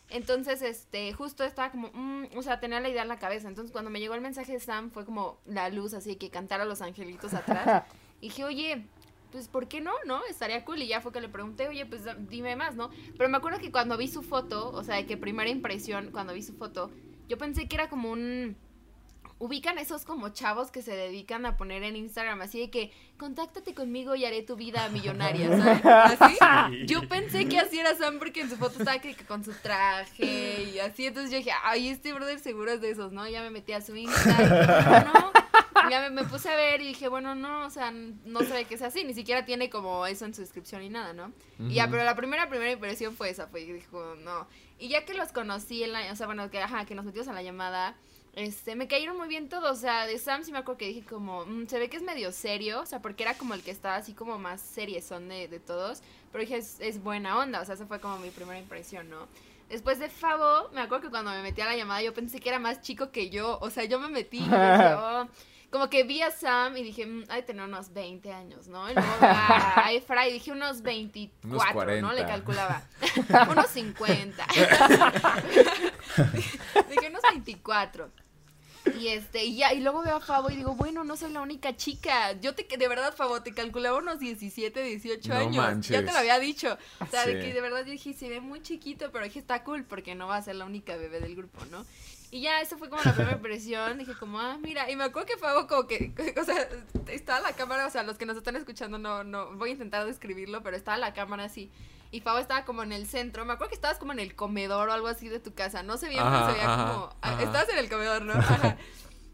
[SPEAKER 1] Entonces, este, justo estaba como, mm, o sea, tenía la idea en la cabeza. Entonces, cuando me llegó el mensaje de Sam, fue como la luz, así que cantara los angelitos atrás. [LAUGHS] y dije, oye, pues, ¿por qué no? ¿No? Estaría cool. Y ya fue que le pregunté, oye, pues, dime más, ¿no? Pero me acuerdo que cuando vi su foto, o sea, de que primera impresión, cuando vi su foto, yo pensé que era como un ubican esos como chavos que se dedican a poner en Instagram así de que contáctate conmigo y haré tu vida millonaria, [LAUGHS] ¿sabes? Así. Yo pensé que así era Sam porque en su foto estaba que, que con su traje y así, entonces yo dije, ay, este brother seguro es de esos, ¿no? Ya me metí a su Insta y dije, no, ya me, me puse a ver y dije, bueno, no, o sea, no se ve que sea así, ni siquiera tiene como eso en su descripción ni nada, ¿no? Y ya, pero la primera, primera impresión fue esa, fue, dijo, no. Y ya que los conocí, en la, o sea, bueno, que, ajá, que nos metimos a la llamada, este, me cayeron muy bien todos, o sea, de Sam sí me acuerdo que dije como, "Mm, se ve que es medio serio, o sea, porque era como el que estaba así como más seriezón de, de todos, pero dije, es, es buena onda, o sea, esa fue como mi primera impresión, ¿no? Después de Favo, me acuerdo que cuando me metí a la llamada yo pensé que era más chico que yo, o sea, yo me metí y [LAUGHS] "Oh", como que vi a Sam y dije, "Mm, ha de tener unos 20 años, ¿no? Y luego a, [LAUGHS] Efra y dije unos 24, ¿no? Le
[SPEAKER 2] 40.
[SPEAKER 1] calculaba. [LAUGHS] unos 50. dije unos 24. Y este, y ya, y luego veo a Favo y digo, bueno, no soy la única chica. Yo te, de verdad, Favo, te calculaba unos 17, 18
[SPEAKER 2] No
[SPEAKER 1] años. Ya
[SPEAKER 2] manches.
[SPEAKER 1] te lo había dicho. O sea, de que de verdad yo dije, se ve muy chiquito, pero dije, está cool porque no va a ser la única bebé del grupo, ¿no? Y ya, esa fue como la primera impresión. Dije, como, ah, mira. Y me acuerdo que Favo, como que, [LAUGHS] o sea, estaba la cámara, o sea, los que nos están escuchando, no, no, voy a intentar describirlo, pero estaba la cámara así. Y Favo estaba como en el centro. Me acuerdo que estabas como en el comedor o algo así de tu casa. No sé bien, pero
[SPEAKER 2] Ajá,
[SPEAKER 1] se veía
[SPEAKER 2] ajá,
[SPEAKER 1] como. ah,
[SPEAKER 2] ajá.
[SPEAKER 1] Estabas en el comedor, ¿no? [LAUGHS] Ajá.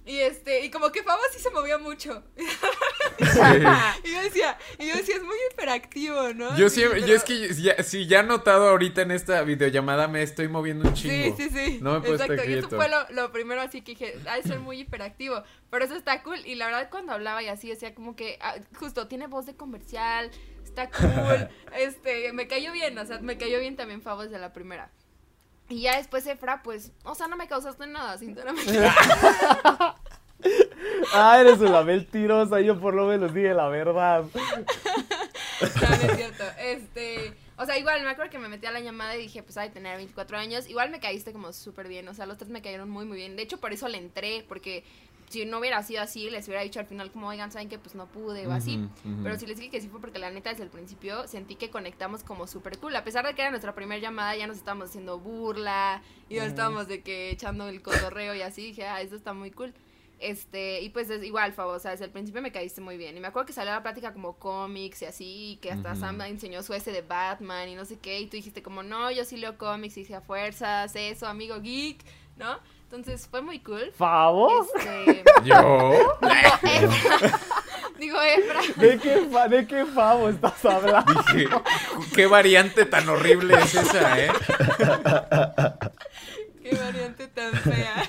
[SPEAKER 1] Y este, y como que Favo sí se movía mucho.
[SPEAKER 2] Sí. [LAUGHS]
[SPEAKER 1] Y yo decía, y yo decía, es muy hiperactivo, ¿no?
[SPEAKER 2] Yo
[SPEAKER 1] Sí,
[SPEAKER 2] siempre, yo
[SPEAKER 1] pero-
[SPEAKER 2] es que ya, si ya he notado ahorita en esta videollamada me estoy moviendo un
[SPEAKER 1] Sí,
[SPEAKER 2] chingo.
[SPEAKER 1] sí, sí.
[SPEAKER 2] No me puedo estar
[SPEAKER 1] Exacto. Y eso fue lo, lo primero así que dije, de ser muy hiperactivo. Pero eso está cool. Y la verdad, cuando hablaba y así, decía como que, ah, justo, tiene voz de comercial, está cool. [LAUGHS] este, me cayó bien, o sea, me cayó bien también Favo desde la primera. Y ya después Efra, pues, o sea, no me causaste nada, sinceramente. [LAUGHS]
[SPEAKER 3] Ah, eres una mentirosa, yo por lo menos dije la verdad. [LAUGHS]
[SPEAKER 1] No, no es cierto. Este, o sea, igual me acuerdo que me metí a la llamada y dije, pues, de tener 24 años. Igual me caíste como súper bien, o sea, los tres me cayeron muy, muy bien. De hecho, por eso le entré, porque si no hubiera sido así, les hubiera dicho al final como, oigan, saben que pues no pude o así. Pero si les dije que sí fue porque la neta desde el principio sentí que conectamos como súper cool. A pesar de que era nuestra primera llamada, ya nos estábamos haciendo burla y ya estábamos de que echando el cotorreo y así. Dije, ah, eso está muy cool. Este, y pues es igual, Fabo, o sea, desde el principio me caíste muy bien. Y me acuerdo que salió la plática como cómics y así, y que hasta. Sam enseñó su ese de Batman y no sé qué, y tú dijiste como, no, yo sí leo cómics y dije a fuerzas, eso, amigo geek, ¿no? Entonces fue muy cool.
[SPEAKER 3] ¿Favos?
[SPEAKER 1] Este, [LAUGHS]
[SPEAKER 2] ¿Yo?
[SPEAKER 1] digo, Efra, [LAUGHS] [LAUGHS] digo, Efra,
[SPEAKER 3] ¿De qué, fa- ¿De qué favo estás hablando?
[SPEAKER 2] Dije, qué variante tan horrible es esa, ¿eh?
[SPEAKER 1] qué variante tan fea.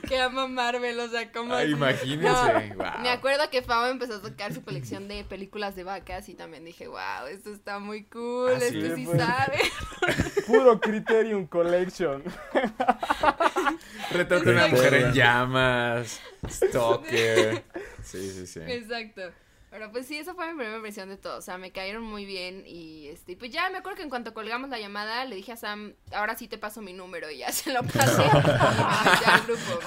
[SPEAKER 1] Que ama Marvel, o sea, como...
[SPEAKER 2] Ah, imagínense, guau.
[SPEAKER 1] Me acuerdo que Fabo empezó a tocar su colección de películas de vacas y también dije, wow, esto está muy cool, esto sí
[SPEAKER 3] pues.
[SPEAKER 1] sabe. [LAUGHS]
[SPEAKER 3] Puro Criterion Collection. [LAUGHS]
[SPEAKER 2] Retrato de una mujer en llamas, stalker. Sí, sí, sí.
[SPEAKER 1] Exacto. Pero pues sí, esa fue mi primera impresión de todo. O sea, me cayeron muy bien y este, y pues ya me acuerdo que en cuanto colgamos la llamada le dije a Sam, ahora sí te paso mi número y ya [LAUGHS] se lo pasé y me metí al grupo.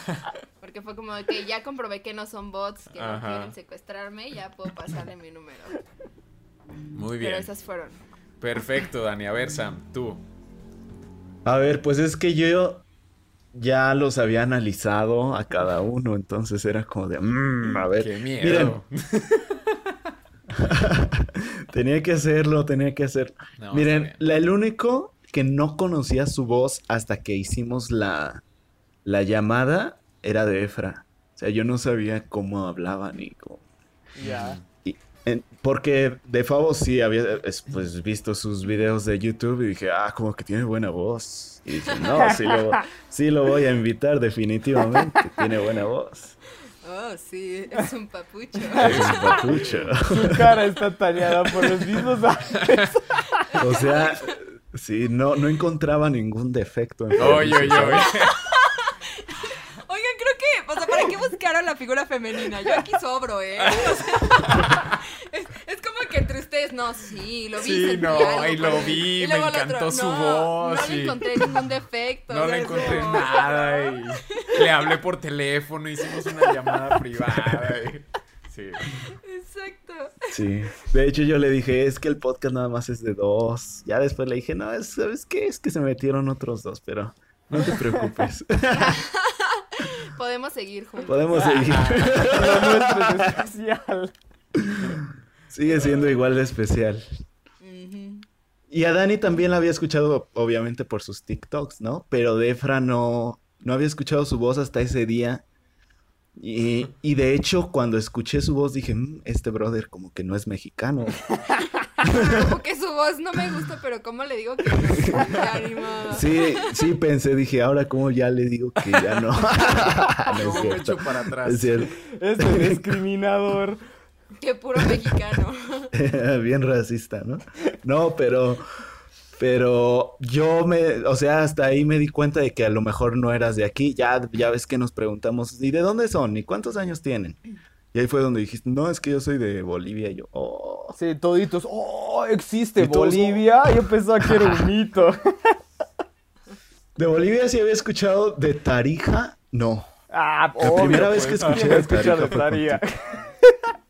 [SPEAKER 1] Porque fue como de que ya comprobé que no son bots, que no quieren secuestrarme, ya puedo pasarle mi número.
[SPEAKER 2] Muy
[SPEAKER 1] Pero
[SPEAKER 2] bien.
[SPEAKER 1] esas fueron.
[SPEAKER 2] Perfecto, Dani. A ver, Sam, tú.
[SPEAKER 4] A ver, pues es que yo ya los había analizado a cada uno, entonces era como de, "Mm, a ver,
[SPEAKER 2] Qué
[SPEAKER 4] miren,
[SPEAKER 2] miedo. [LAUGHS] [LAUGHS]
[SPEAKER 4] tenía que hacerlo, tenía que hacer.
[SPEAKER 2] No,
[SPEAKER 4] Miren, la- el único que no conocía su voz hasta que hicimos la, la llamada era de Efra. O sea, yo no sabía cómo hablaba ni cómo...
[SPEAKER 3] Ya.
[SPEAKER 4] porque de Favo sí había es, pues, visto sus videos de YouTube y dije, ah, como que tiene buena voz. Y dije, no, sí lo, sí lo voy a invitar definitivamente, tiene buena voz.
[SPEAKER 1] Oh, sí, es un papucho. [LAUGHS]
[SPEAKER 4] Es un papucho.
[SPEAKER 3] Su cara está tallada por los mismos ángeles.
[SPEAKER 4] O sea, sí, no, no encontraba ningún defecto en
[SPEAKER 2] Oye, oye, oye.
[SPEAKER 1] Oigan, creo que, o sea, ¿para qué buscaron la figura femenina? Yo aquí sobro, ¿eh? [LAUGHS] O sea, [LAUGHS] es, ustedes, no, sí, lo vi.
[SPEAKER 2] Sí, no, ahí lo vi,
[SPEAKER 1] Y
[SPEAKER 2] me encantó
[SPEAKER 1] otro,
[SPEAKER 2] su
[SPEAKER 1] no,
[SPEAKER 2] voz,
[SPEAKER 1] No le encontré ningún defecto.
[SPEAKER 2] No le encontré
[SPEAKER 1] como-
[SPEAKER 2] nada [LAUGHS] y le hablé por teléfono, hicimos una llamada [LAUGHS] privada. y- Sí.
[SPEAKER 1] Exacto.
[SPEAKER 4] Sí. De hecho, yo le dije, es que el podcast nada más es de dos. Ya después le dije, no, es- ¿sabes qué? Es que se metieron otros dos, pero no te preocupes. [LAUGHS]
[SPEAKER 1] Podemos seguir juntos.
[SPEAKER 4] Podemos seguir.
[SPEAKER 3] Lo nuestro es especial.
[SPEAKER 4] Sigue siendo igual de especial. Y a Dani también la había escuchado, obviamente, por sus TikToks, ¿no? Pero Defra no, no había escuchado su voz hasta ese día. Y, y de hecho, cuando escuché su voz dije, "Mm, este brother como que no es mexicano. [LAUGHS]
[SPEAKER 1] Como que su voz no me gusta, pero ¿cómo le digo que no? [LAUGHS]
[SPEAKER 4] Sí, sí pensé, dije, ahora cómo ya le digo que ya no. [LAUGHS] No es
[SPEAKER 2] ¿Cómo me
[SPEAKER 4] cierto.
[SPEAKER 2] echo para atrás?
[SPEAKER 4] Es cierto.
[SPEAKER 3] Este discriminador.
[SPEAKER 1] Qué puro mexicano. [LAUGHS]
[SPEAKER 4] Bien racista, ¿no? No, pero, pero yo me, o sea, hasta ahí me di cuenta de que a lo mejor no eras de aquí. Ya, ya ves que nos preguntamos, ¿y de dónde son? ¿Y cuántos años tienen? Y ahí fue donde dijiste, no, es que yo soy de Bolivia. Y yo, oh.
[SPEAKER 3] Sí, toditos. ¡Oh! ¿Existe
[SPEAKER 4] todos,
[SPEAKER 3] Bolivia? Yo pensaba que era un mito. [LAUGHS]
[SPEAKER 4] De Bolivia sí había escuchado, de Tarija, no.
[SPEAKER 3] Ah,
[SPEAKER 4] La
[SPEAKER 3] obvio,
[SPEAKER 4] primera vez que
[SPEAKER 3] pues,
[SPEAKER 4] escuché
[SPEAKER 3] ¿quién va a
[SPEAKER 4] de Tarija? [LAUGHS]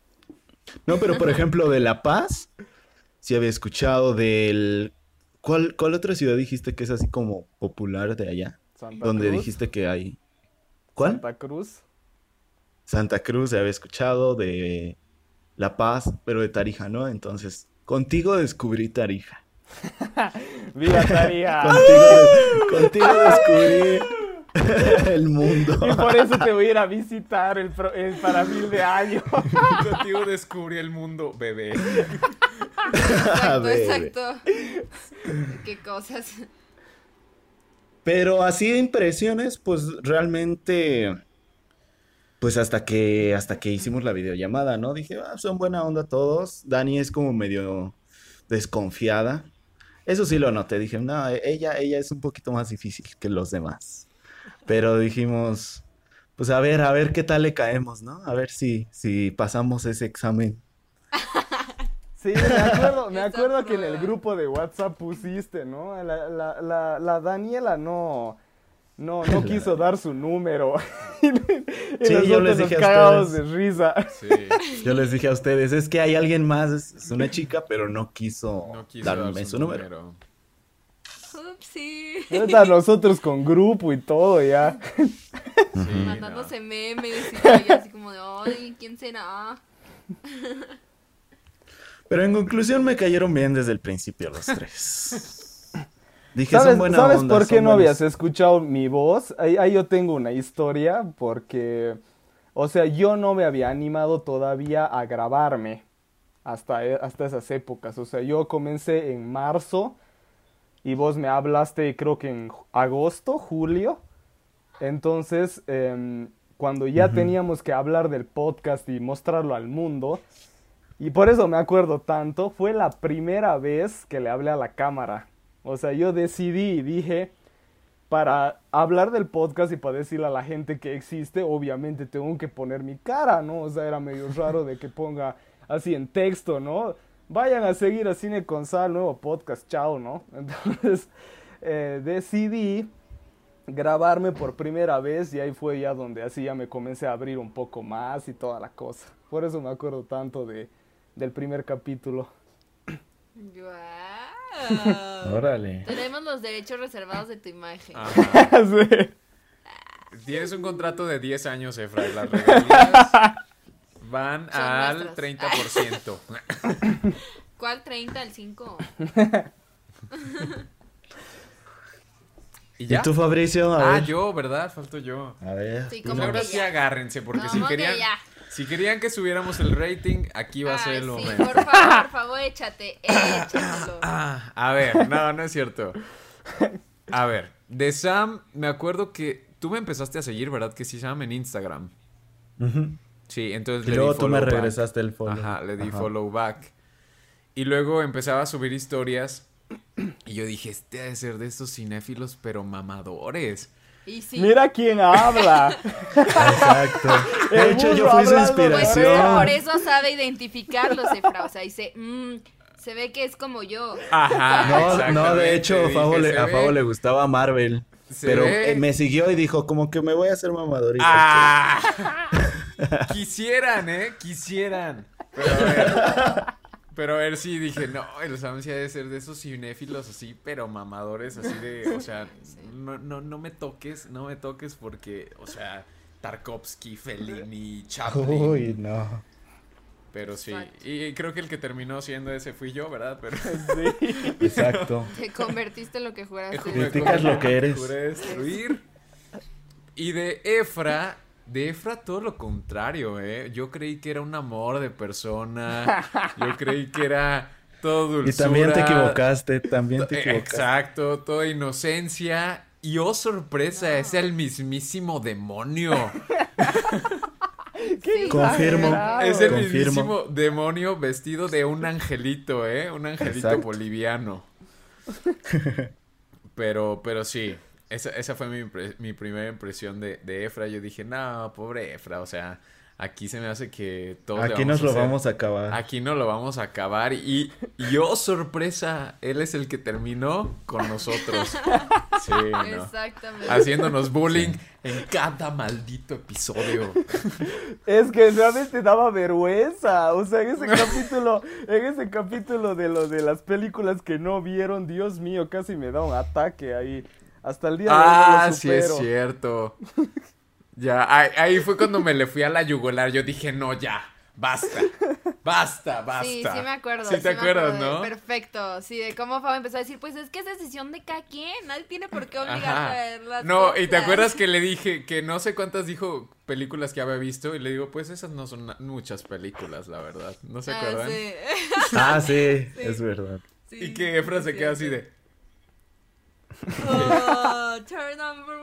[SPEAKER 4] No, pero por ejemplo, de La Paz, sí había escuchado del... ¿Cuál, cuál otra ciudad dijiste que es así como popular de allá?
[SPEAKER 3] Santa
[SPEAKER 4] Donde
[SPEAKER 3] Cruz.
[SPEAKER 4] dijiste que hay... ¿Cuál?
[SPEAKER 3] Santa Cruz.
[SPEAKER 4] Santa Cruz, ya había escuchado de La Paz, pero de Tarija, ¿no? Entonces, contigo descubrí Tarija. [LAUGHS]
[SPEAKER 3] ¡Viva! [LAUGHS]
[SPEAKER 4] Contigo, contigo descubrí [LAUGHS] el mundo.
[SPEAKER 3] Y por eso te voy a ir a visitar el, pro- el para mil de año. [LAUGHS]
[SPEAKER 2] Contigo descubrí el mundo, bebé.
[SPEAKER 1] Exacto, [LAUGHS]
[SPEAKER 4] Bebé.
[SPEAKER 1] exacto. Qué cosas.
[SPEAKER 4] Pero así de impresiones, pues realmente, pues hasta que, hasta que hicimos la videollamada, ¿no? Dije, ah, son buena onda todos. Dani es como medio desconfiada. Eso sí lo noté, dije, no, ella, ella es un poquito más difícil que los demás. Pero dijimos, pues a ver, a ver qué tal le caemos, ¿no? A ver si, si pasamos ese examen. [LAUGHS]
[SPEAKER 3] Sí, me acuerdo, me acuerdo que en el grupo de WhatsApp pusiste, ¿no? La, la, la, la Daniela no, no, no quiso dar su número. [LAUGHS] y
[SPEAKER 4] Sí,
[SPEAKER 3] nosotros
[SPEAKER 4] yo les
[SPEAKER 3] nos
[SPEAKER 4] dije a
[SPEAKER 3] cagábamos de
[SPEAKER 4] ustedes.
[SPEAKER 3] risa.
[SPEAKER 2] Sí. [LAUGHS]
[SPEAKER 4] Yo les dije a ustedes, es que hay alguien más, es, una chica, pero no quiso,
[SPEAKER 2] No quiso
[SPEAKER 4] darme
[SPEAKER 2] dar
[SPEAKER 4] su, número.
[SPEAKER 2] número.
[SPEAKER 1] Upsi.
[SPEAKER 3] Nosotros con grupo y todo ya.
[SPEAKER 2] Sí,
[SPEAKER 1] Mandándose memes y todo, así como de, ay, ¿quién será?
[SPEAKER 4] Pero en conclusión me cayeron bien desde el principio los tres. Dije,
[SPEAKER 3] ¿Sabes,
[SPEAKER 4] son buena
[SPEAKER 3] ¿sabes
[SPEAKER 4] onda,
[SPEAKER 3] por qué
[SPEAKER 4] son
[SPEAKER 3] no
[SPEAKER 4] buenos".
[SPEAKER 3] habías escuchado mi voz? Ahí, ahí yo tengo una historia porque, o sea, yo no me había animado todavía a grabarme hasta, e- hasta esas épocas. O sea, yo comencé en marzo y vos me hablaste creo que en agosto, julio. Entonces, em, cuando ya teníamos que hablar del podcast y mostrarlo al mundo, y por eso me acuerdo tanto, fue la primera vez que le hablé a la cámara. O sea, yo decidí y dije, para hablar del podcast y para decirle a la gente que existe, obviamente tengo que poner mi cara, ¿no? O sea, era medio raro de que ponga así en texto, ¿no? Vayan a seguir a Cine con Sal, nuevo podcast, chao, ¿no? [LAUGHS] Entonces, eh, decidí grabarme por primera vez y ahí fue ya donde así ya me comencé a abrir un poco más y toda la cosa. Por eso me acuerdo tanto de, del primer capítulo.
[SPEAKER 1] Guau.
[SPEAKER 4] Órale.
[SPEAKER 1] Tenemos los derechos reservados de tu imagen.
[SPEAKER 2] Ajá. [LAUGHS]
[SPEAKER 3] Sí.
[SPEAKER 2] Tienes un contrato de 10 años, Efra, y las regalías [LAUGHS] van
[SPEAKER 1] Son
[SPEAKER 2] al
[SPEAKER 1] nuestras.
[SPEAKER 2] 30%. [LAUGHS]
[SPEAKER 1] ¿Cuál 30 al 5?
[SPEAKER 2] ¿Y
[SPEAKER 4] ¿Y
[SPEAKER 2] ya?
[SPEAKER 4] tú, Fabricio? A
[SPEAKER 2] Ah,
[SPEAKER 4] ver.
[SPEAKER 2] yo, ¿verdad? Falto yo.
[SPEAKER 4] A ver.
[SPEAKER 1] Sí,
[SPEAKER 2] Pues
[SPEAKER 1] ¿Cómo
[SPEAKER 2] ahora
[SPEAKER 1] que
[SPEAKER 2] sí agárrense, porque si
[SPEAKER 1] ¿Cómo que
[SPEAKER 2] querían, si querían que subiéramos el rating, aquí va a ser el
[SPEAKER 1] sí,
[SPEAKER 2] momento.
[SPEAKER 1] por favor, por favor, échate, échatelo. [COUGHS]
[SPEAKER 2] Ah, a ver, no, no es cierto. A ver, de Sam, me acuerdo que tú me empezaste a seguir, ¿verdad? Que sí, Sam, en Instagram.
[SPEAKER 4] Ujú.
[SPEAKER 2] Sí, entonces
[SPEAKER 4] Y
[SPEAKER 2] le
[SPEAKER 4] luego
[SPEAKER 2] di
[SPEAKER 4] tú me
[SPEAKER 2] follow back.
[SPEAKER 4] regresaste el follow.
[SPEAKER 2] Ajá, le di
[SPEAKER 4] Ajá.
[SPEAKER 2] follow back. Y luego empezaba a subir historias. [CLEARS THROAT] Y yo dije, este ha de ser de estos cinéfilos, pero mamadores.
[SPEAKER 1] Y sí,
[SPEAKER 3] Mira quién habla. [LAUGHS]
[SPEAKER 4] Exacto. De hecho, yo fui su
[SPEAKER 3] de
[SPEAKER 1] pues
[SPEAKER 4] inspiración.
[SPEAKER 1] por eso sabe identificarlos, Efra. O sea, dice, "Mm, se ve que es como yo.
[SPEAKER 2] Ajá. [LAUGHS]
[SPEAKER 4] No, no, de hecho, a
[SPEAKER 2] Dije,
[SPEAKER 4] Favo le, a le gustaba Marvel. Pero
[SPEAKER 2] ve-
[SPEAKER 4] me siguió y dijo, como que me voy a hacer mamadorita.
[SPEAKER 2] ¡Ah! [LAUGHS] Quisieran, ¿eh? Quisieran. Pero a ver. Pero a ver, sí, dije, no, el Sam sí ha de ser de esos cinéfilos así, pero mamadores, así de, o sea, no, no, no me toques, no me toques porque, o sea, Tarkovsky, Fellini, Chaplin.
[SPEAKER 4] Uy, no.
[SPEAKER 2] Pero sí,
[SPEAKER 1] Exacto.
[SPEAKER 2] y creo que el que terminó siendo ese fui yo, ¿verdad? Pero
[SPEAKER 3] Sí.
[SPEAKER 4] Exacto.
[SPEAKER 1] Te convertiste en lo que juraste.
[SPEAKER 4] Criticas lo que eres.
[SPEAKER 2] Juré destruir. Y de Efra, de Efra todo lo contrario, ¿eh? Yo creí que era un amor de persona, yo [LAUGHS] creí que era todo dulzura.
[SPEAKER 4] Y también te equivocaste, también te
[SPEAKER 2] Eh,
[SPEAKER 4] equivocaste.
[SPEAKER 2] Exacto, toda inocencia. Y oh sorpresa, es el mismísimo demonio. [LAUGHS]
[SPEAKER 1] Sí,
[SPEAKER 4] Confirmo.
[SPEAKER 2] Es el
[SPEAKER 4] Confirmo.
[SPEAKER 2] mismísimo demonio vestido de un angelito, ¿eh? Un angelito
[SPEAKER 4] Exacto.
[SPEAKER 2] boliviano. [LAUGHS] Pero, pero sí, esa, esa fue mi, mi primera impresión de, de Efra. Yo dije, no, pobre Efra, o sea, aquí se me hace que todo
[SPEAKER 4] Aquí nos lo vamos a acabar.
[SPEAKER 2] Aquí no lo vamos a acabar. Y, y oh, sorpresa, él es el que terminó con nosotros. [LAUGHS] Sí, no.
[SPEAKER 1] Exactamente.
[SPEAKER 2] Haciéndonos bullying en cada maldito episodio.
[SPEAKER 3] Es que realmente daba vergüenza. O sea, en ese [LAUGHS] capítulo, en ese capítulo de lo de las películas que no vieron, Dios mío, casi me da un ataque ahí. Hasta el día de hoy
[SPEAKER 2] Ah, sí es cierto. [LAUGHS] Ya, ahí, ahí fue cuando me le fui a la yugular. Yo dije, no, ya, basta. Basta, basta.
[SPEAKER 1] Sí, sí me acuerdo.
[SPEAKER 2] Sí te acuerdas,
[SPEAKER 1] acuerdo.
[SPEAKER 2] ¿no?
[SPEAKER 1] Perfecto. Sí, de cómo Fabo empezó a decir, pues es que es decisión de cada quien. Nadie tiene por qué obligarte a
[SPEAKER 2] Ajá.
[SPEAKER 1] ver las
[SPEAKER 2] No, y te acuerdas que [LAUGHS] le dije que no sé cuántas dijo películas que había visto y le digo, pues esas no son muchas películas, la verdad. ¿No se
[SPEAKER 1] Ah,
[SPEAKER 2] acuerdan?
[SPEAKER 1] sí.
[SPEAKER 4] Ah, sí, [LAUGHS] es verdad.
[SPEAKER 1] Sí,
[SPEAKER 2] Y que Efra se queda así de...
[SPEAKER 1] Oh, [LAUGHS] turn on for?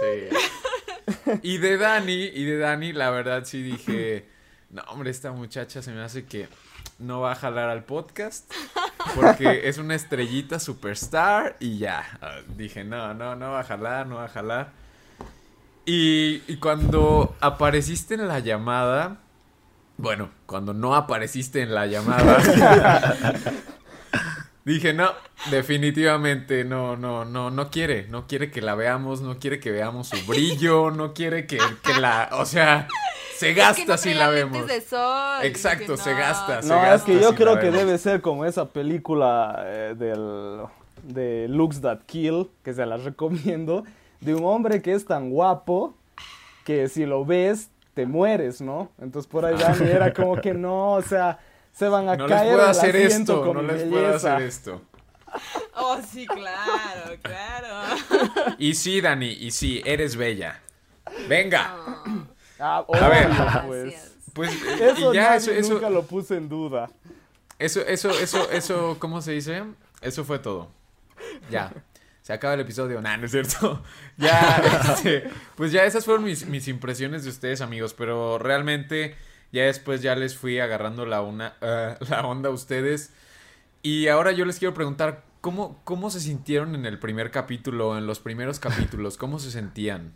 [SPEAKER 2] Sí. Y de Dani, y de Dani, la verdad sí dije, no, hombre, esta muchacha se me hace que no va a jalar al podcast porque es una estrellita superstar y ya. Dije, no, no, no va a jalar, no va a jalar. Y, y cuando apareciste en la llamada, bueno, cuando no apareciste en la llamada, [LAUGHS] dije, no, definitivamente no, no, no, no quiere, no quiere que la veamos, no quiere que veamos su brillo, no quiere que, que la, o sea, se
[SPEAKER 1] Es que
[SPEAKER 2] gasta
[SPEAKER 1] no
[SPEAKER 2] si la vemos.
[SPEAKER 1] de sol.
[SPEAKER 2] Exacto, se
[SPEAKER 1] no.
[SPEAKER 2] gasta, se
[SPEAKER 3] No, es
[SPEAKER 2] gasta
[SPEAKER 3] que yo
[SPEAKER 2] si
[SPEAKER 3] creo
[SPEAKER 2] la
[SPEAKER 3] que debe ser como esa película eh, del, de Looks That Kill, que se la recomiendo, de un hombre que es tan guapo que si lo ves te mueres, ¿no? Entonces por ahí [LAUGHS] Dani era como que no, o sea, se van a
[SPEAKER 2] No les
[SPEAKER 3] caer
[SPEAKER 2] puedo
[SPEAKER 3] del
[SPEAKER 2] hacer esto,
[SPEAKER 3] con
[SPEAKER 2] no les puedo hacer esto.
[SPEAKER 1] Oh, sí, claro, claro. [LAUGHS]
[SPEAKER 2] Y sí, Dani, y sí, eres bella. Venga,
[SPEAKER 3] Ah,
[SPEAKER 2] A ver.
[SPEAKER 3] pues.
[SPEAKER 2] Pues eh,
[SPEAKER 3] Eso
[SPEAKER 2] y ya,
[SPEAKER 3] nadie
[SPEAKER 2] eso, eso,
[SPEAKER 3] nunca lo puse en duda.
[SPEAKER 2] Eso, eso, eso, eso, ¿cómo se dice? Eso fue todo. Ya. Se acaba el episodio. Nah, no es cierto. Ya, [LAUGHS] este, pues ya esas fueron mis, mis impresiones de ustedes, amigos. Pero realmente, ya después ya les fui agarrando la, una, eh, [LAUGHS] la onda a ustedes. Y ahora yo les quiero preguntar, ¿cómo, ¿cómo se sintieron en el primer capítulo, en los primeros capítulos? ¿Cómo se sentían?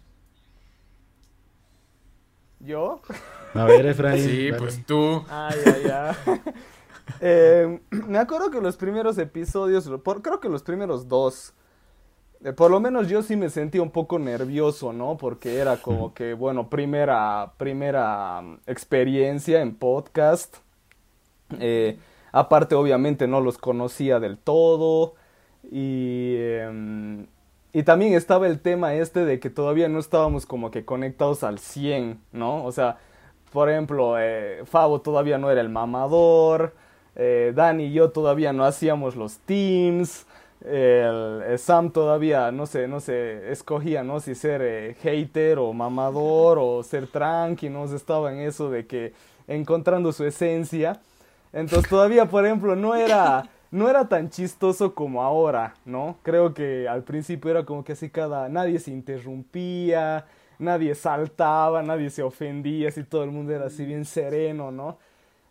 [SPEAKER 3] ¿Yo?
[SPEAKER 4] A ver, Efraín.
[SPEAKER 2] Sí,
[SPEAKER 4] dale.
[SPEAKER 2] pues tú.
[SPEAKER 3] Ay, ay, ay. [LAUGHS] Eh, [CLEARS THROAT] me acuerdo que los primeros episodios, por- creo que los primeros dos, eh, por lo menos yo sí me sentía un poco nervioso, ¿no? Porque era como que, bueno, primera, primera mm, experiencia en podcast. Eh, aparte, obviamente, no los conocía del todo. Y, em, y también estaba el tema este de que todavía no estábamos como que conectados al 100, ¿no? O sea, por ejemplo, eh, Fabo todavía no era el mamador, eh, Dani y yo todavía no hacíamos los teams, el, eh, Sam todavía no sé, no sé, escogía, ¿no? Si ser eh, hater o mamador o ser tranqui, ¿no? Estaba en eso de que encontrando su esencia. Entonces todavía, por ejemplo, no era, no era tan chistoso como ahora, ¿no? Creo que al principio era como que así cada, nadie se interrumpía, nadie saltaba, nadie se ofendía, así todo el mundo era así bien sereno, ¿no?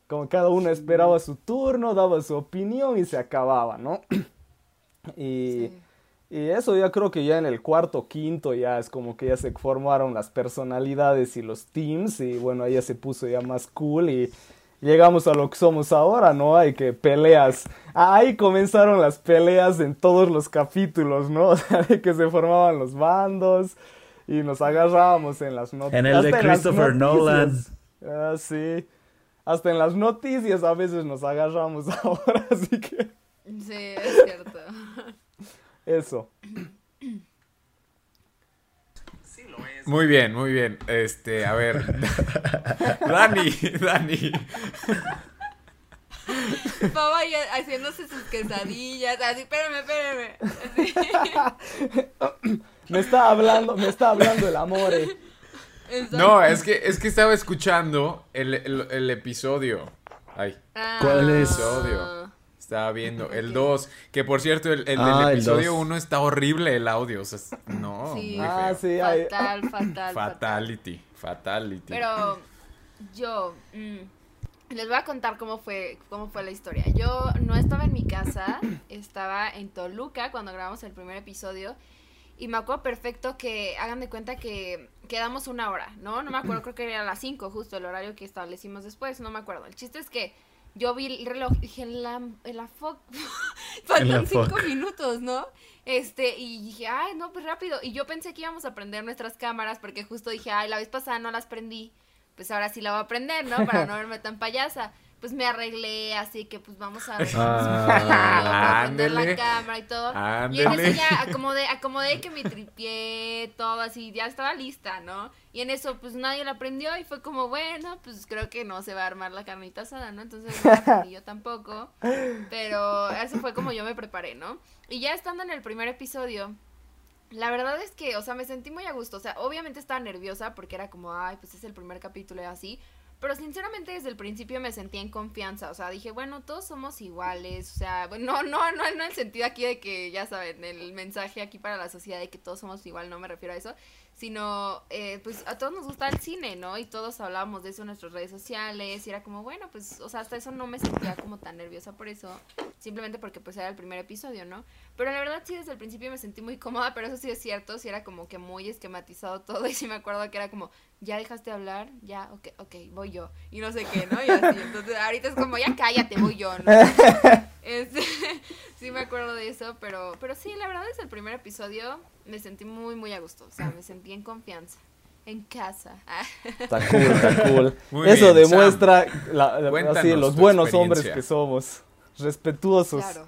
[SPEAKER 3] Como cada uno esperaba su turno, daba su opinión y se acababa, ¿no? Y,
[SPEAKER 1] Sí.
[SPEAKER 3] y eso ya creo que ya en el cuarto, quinto ya es como que ya se formaron las personalidades y los teams y bueno, ahí ya se puso ya más cool y llegamos a lo que somos ahora, ¿no? Hay que peleas. Ahí comenzaron las peleas en todos los capítulos, ¿no? [LAUGHS] O sea, de que se formaban los bandos y nos agarrábamos en las noticias.
[SPEAKER 4] En el de Christopher Nolan.
[SPEAKER 3] Ah, sí. Hasta en las noticias a veces nos agarramos [LAUGHS] ahora, así que
[SPEAKER 1] Sí, es cierto.
[SPEAKER 3] Eso.
[SPEAKER 2] Muy bien, muy bien. Este, a ver. [LAUGHS] Dani, Dani.
[SPEAKER 1] Pau ahí haciéndose sus quesadillas, así, espérame, espérame. Así.
[SPEAKER 3] Me está hablando, me está hablando el amor. eh.
[SPEAKER 2] No, es que, es que estaba escuchando el, el- el episodio. Ay,
[SPEAKER 4] ¿Cuál es?
[SPEAKER 2] Episodio. Estaba viendo. [LAUGHS] El 2, que por cierto, el, el
[SPEAKER 4] Ah,
[SPEAKER 2] del
[SPEAKER 4] el
[SPEAKER 2] episodio
[SPEAKER 4] dos.
[SPEAKER 2] 1 está horrible el audio. O sea, es- no,
[SPEAKER 1] Sí.
[SPEAKER 2] muy
[SPEAKER 3] Ah,
[SPEAKER 2] feo.
[SPEAKER 3] sí,
[SPEAKER 1] fatal, fatal.
[SPEAKER 2] Fatality, fatality.
[SPEAKER 1] Pero yo mm, les voy a contar cómo fue, cómo fue la historia. Yo no estaba en mi casa, estaba en Toluca cuando grabamos el primer episodio. Y me acuerdo perfecto que hagan de cuenta que quedamos una hora, ¿no? No me acuerdo, creo que era a las 5, justo el horario que establecimos después, no me acuerdo. El chiste es que yo vi el reloj y dije, en la, en la fuck, [LAUGHS] faltan cinco
[SPEAKER 4] fuck.
[SPEAKER 1] minutos, ¿no? Este, y dije, ay, no, pues rápido. Y yo pensé que íbamos a prender nuestras cámaras porque justo dije, ay, la vez pasada no las prendí, pues ahora sí la voy a prender, ¿no? Para [LAUGHS] no verme tan payasa. Pues me arreglé, así que pues vamos a, [LAUGHS] [LAUGHS]
[SPEAKER 2] Ah,
[SPEAKER 1] prender la cámara y todo. Y en eso ya [LAUGHS] acomodé, acomodé que me tripié, todo así, ya estaba lista, ¿no? Y en eso, pues nadie la prendió y fue como, bueno, pues creo que no se va a armar la carnita asada, ¿no? Entonces no yo tampoco. Pero así fue como yo me preparé, ¿no? Y ya estando en el primer episodio, la verdad es que, o sea, me sentí muy a gusto. O sea, obviamente estaba nerviosa porque era como, ay, pues es el primer capítulo y así. Pero sinceramente desde el principio me sentí en confianza, o sea, dije, bueno, todos somos iguales, o sea, bueno, [LAUGHS] no, no, no en el sentido aquí de que, ya saben, el mensaje aquí para la sociedad de que todos somos igual, no me refiero a eso, sino, eh, pues a todos nos gusta el cine, ¿no? Y todos hablábamos de eso en nuestras redes sociales, y era como, bueno, pues, o sea, hasta eso no me sentía como tan nerviosa por eso, simplemente porque pues era el primer episodio, ¿no? Pero la verdad sí, desde el principio me sentí muy cómoda, pero eso sí es cierto, sí era como que muy esquematizado todo, y sí me acuerdo que era como, ya dejaste de hablar, ya, ok, ok, voy yo, y no sé qué, ¿no? Y así, entonces ahorita es como, ya cállate, voy yo, ¿no? [LAUGHS] Este, [LAUGHS] sí me acuerdo de eso, pero, pero sí, la verdad es el primer episodio me sentí muy, muy a gusto, o sea, me sentí en confianza, en casa. [LAUGHS]
[SPEAKER 3] Está cool, está cool.
[SPEAKER 2] Muy
[SPEAKER 3] Eso
[SPEAKER 2] bien,
[SPEAKER 3] demuestra la- la- así, los buenos hombres que somos. Respetuosos.
[SPEAKER 1] claro.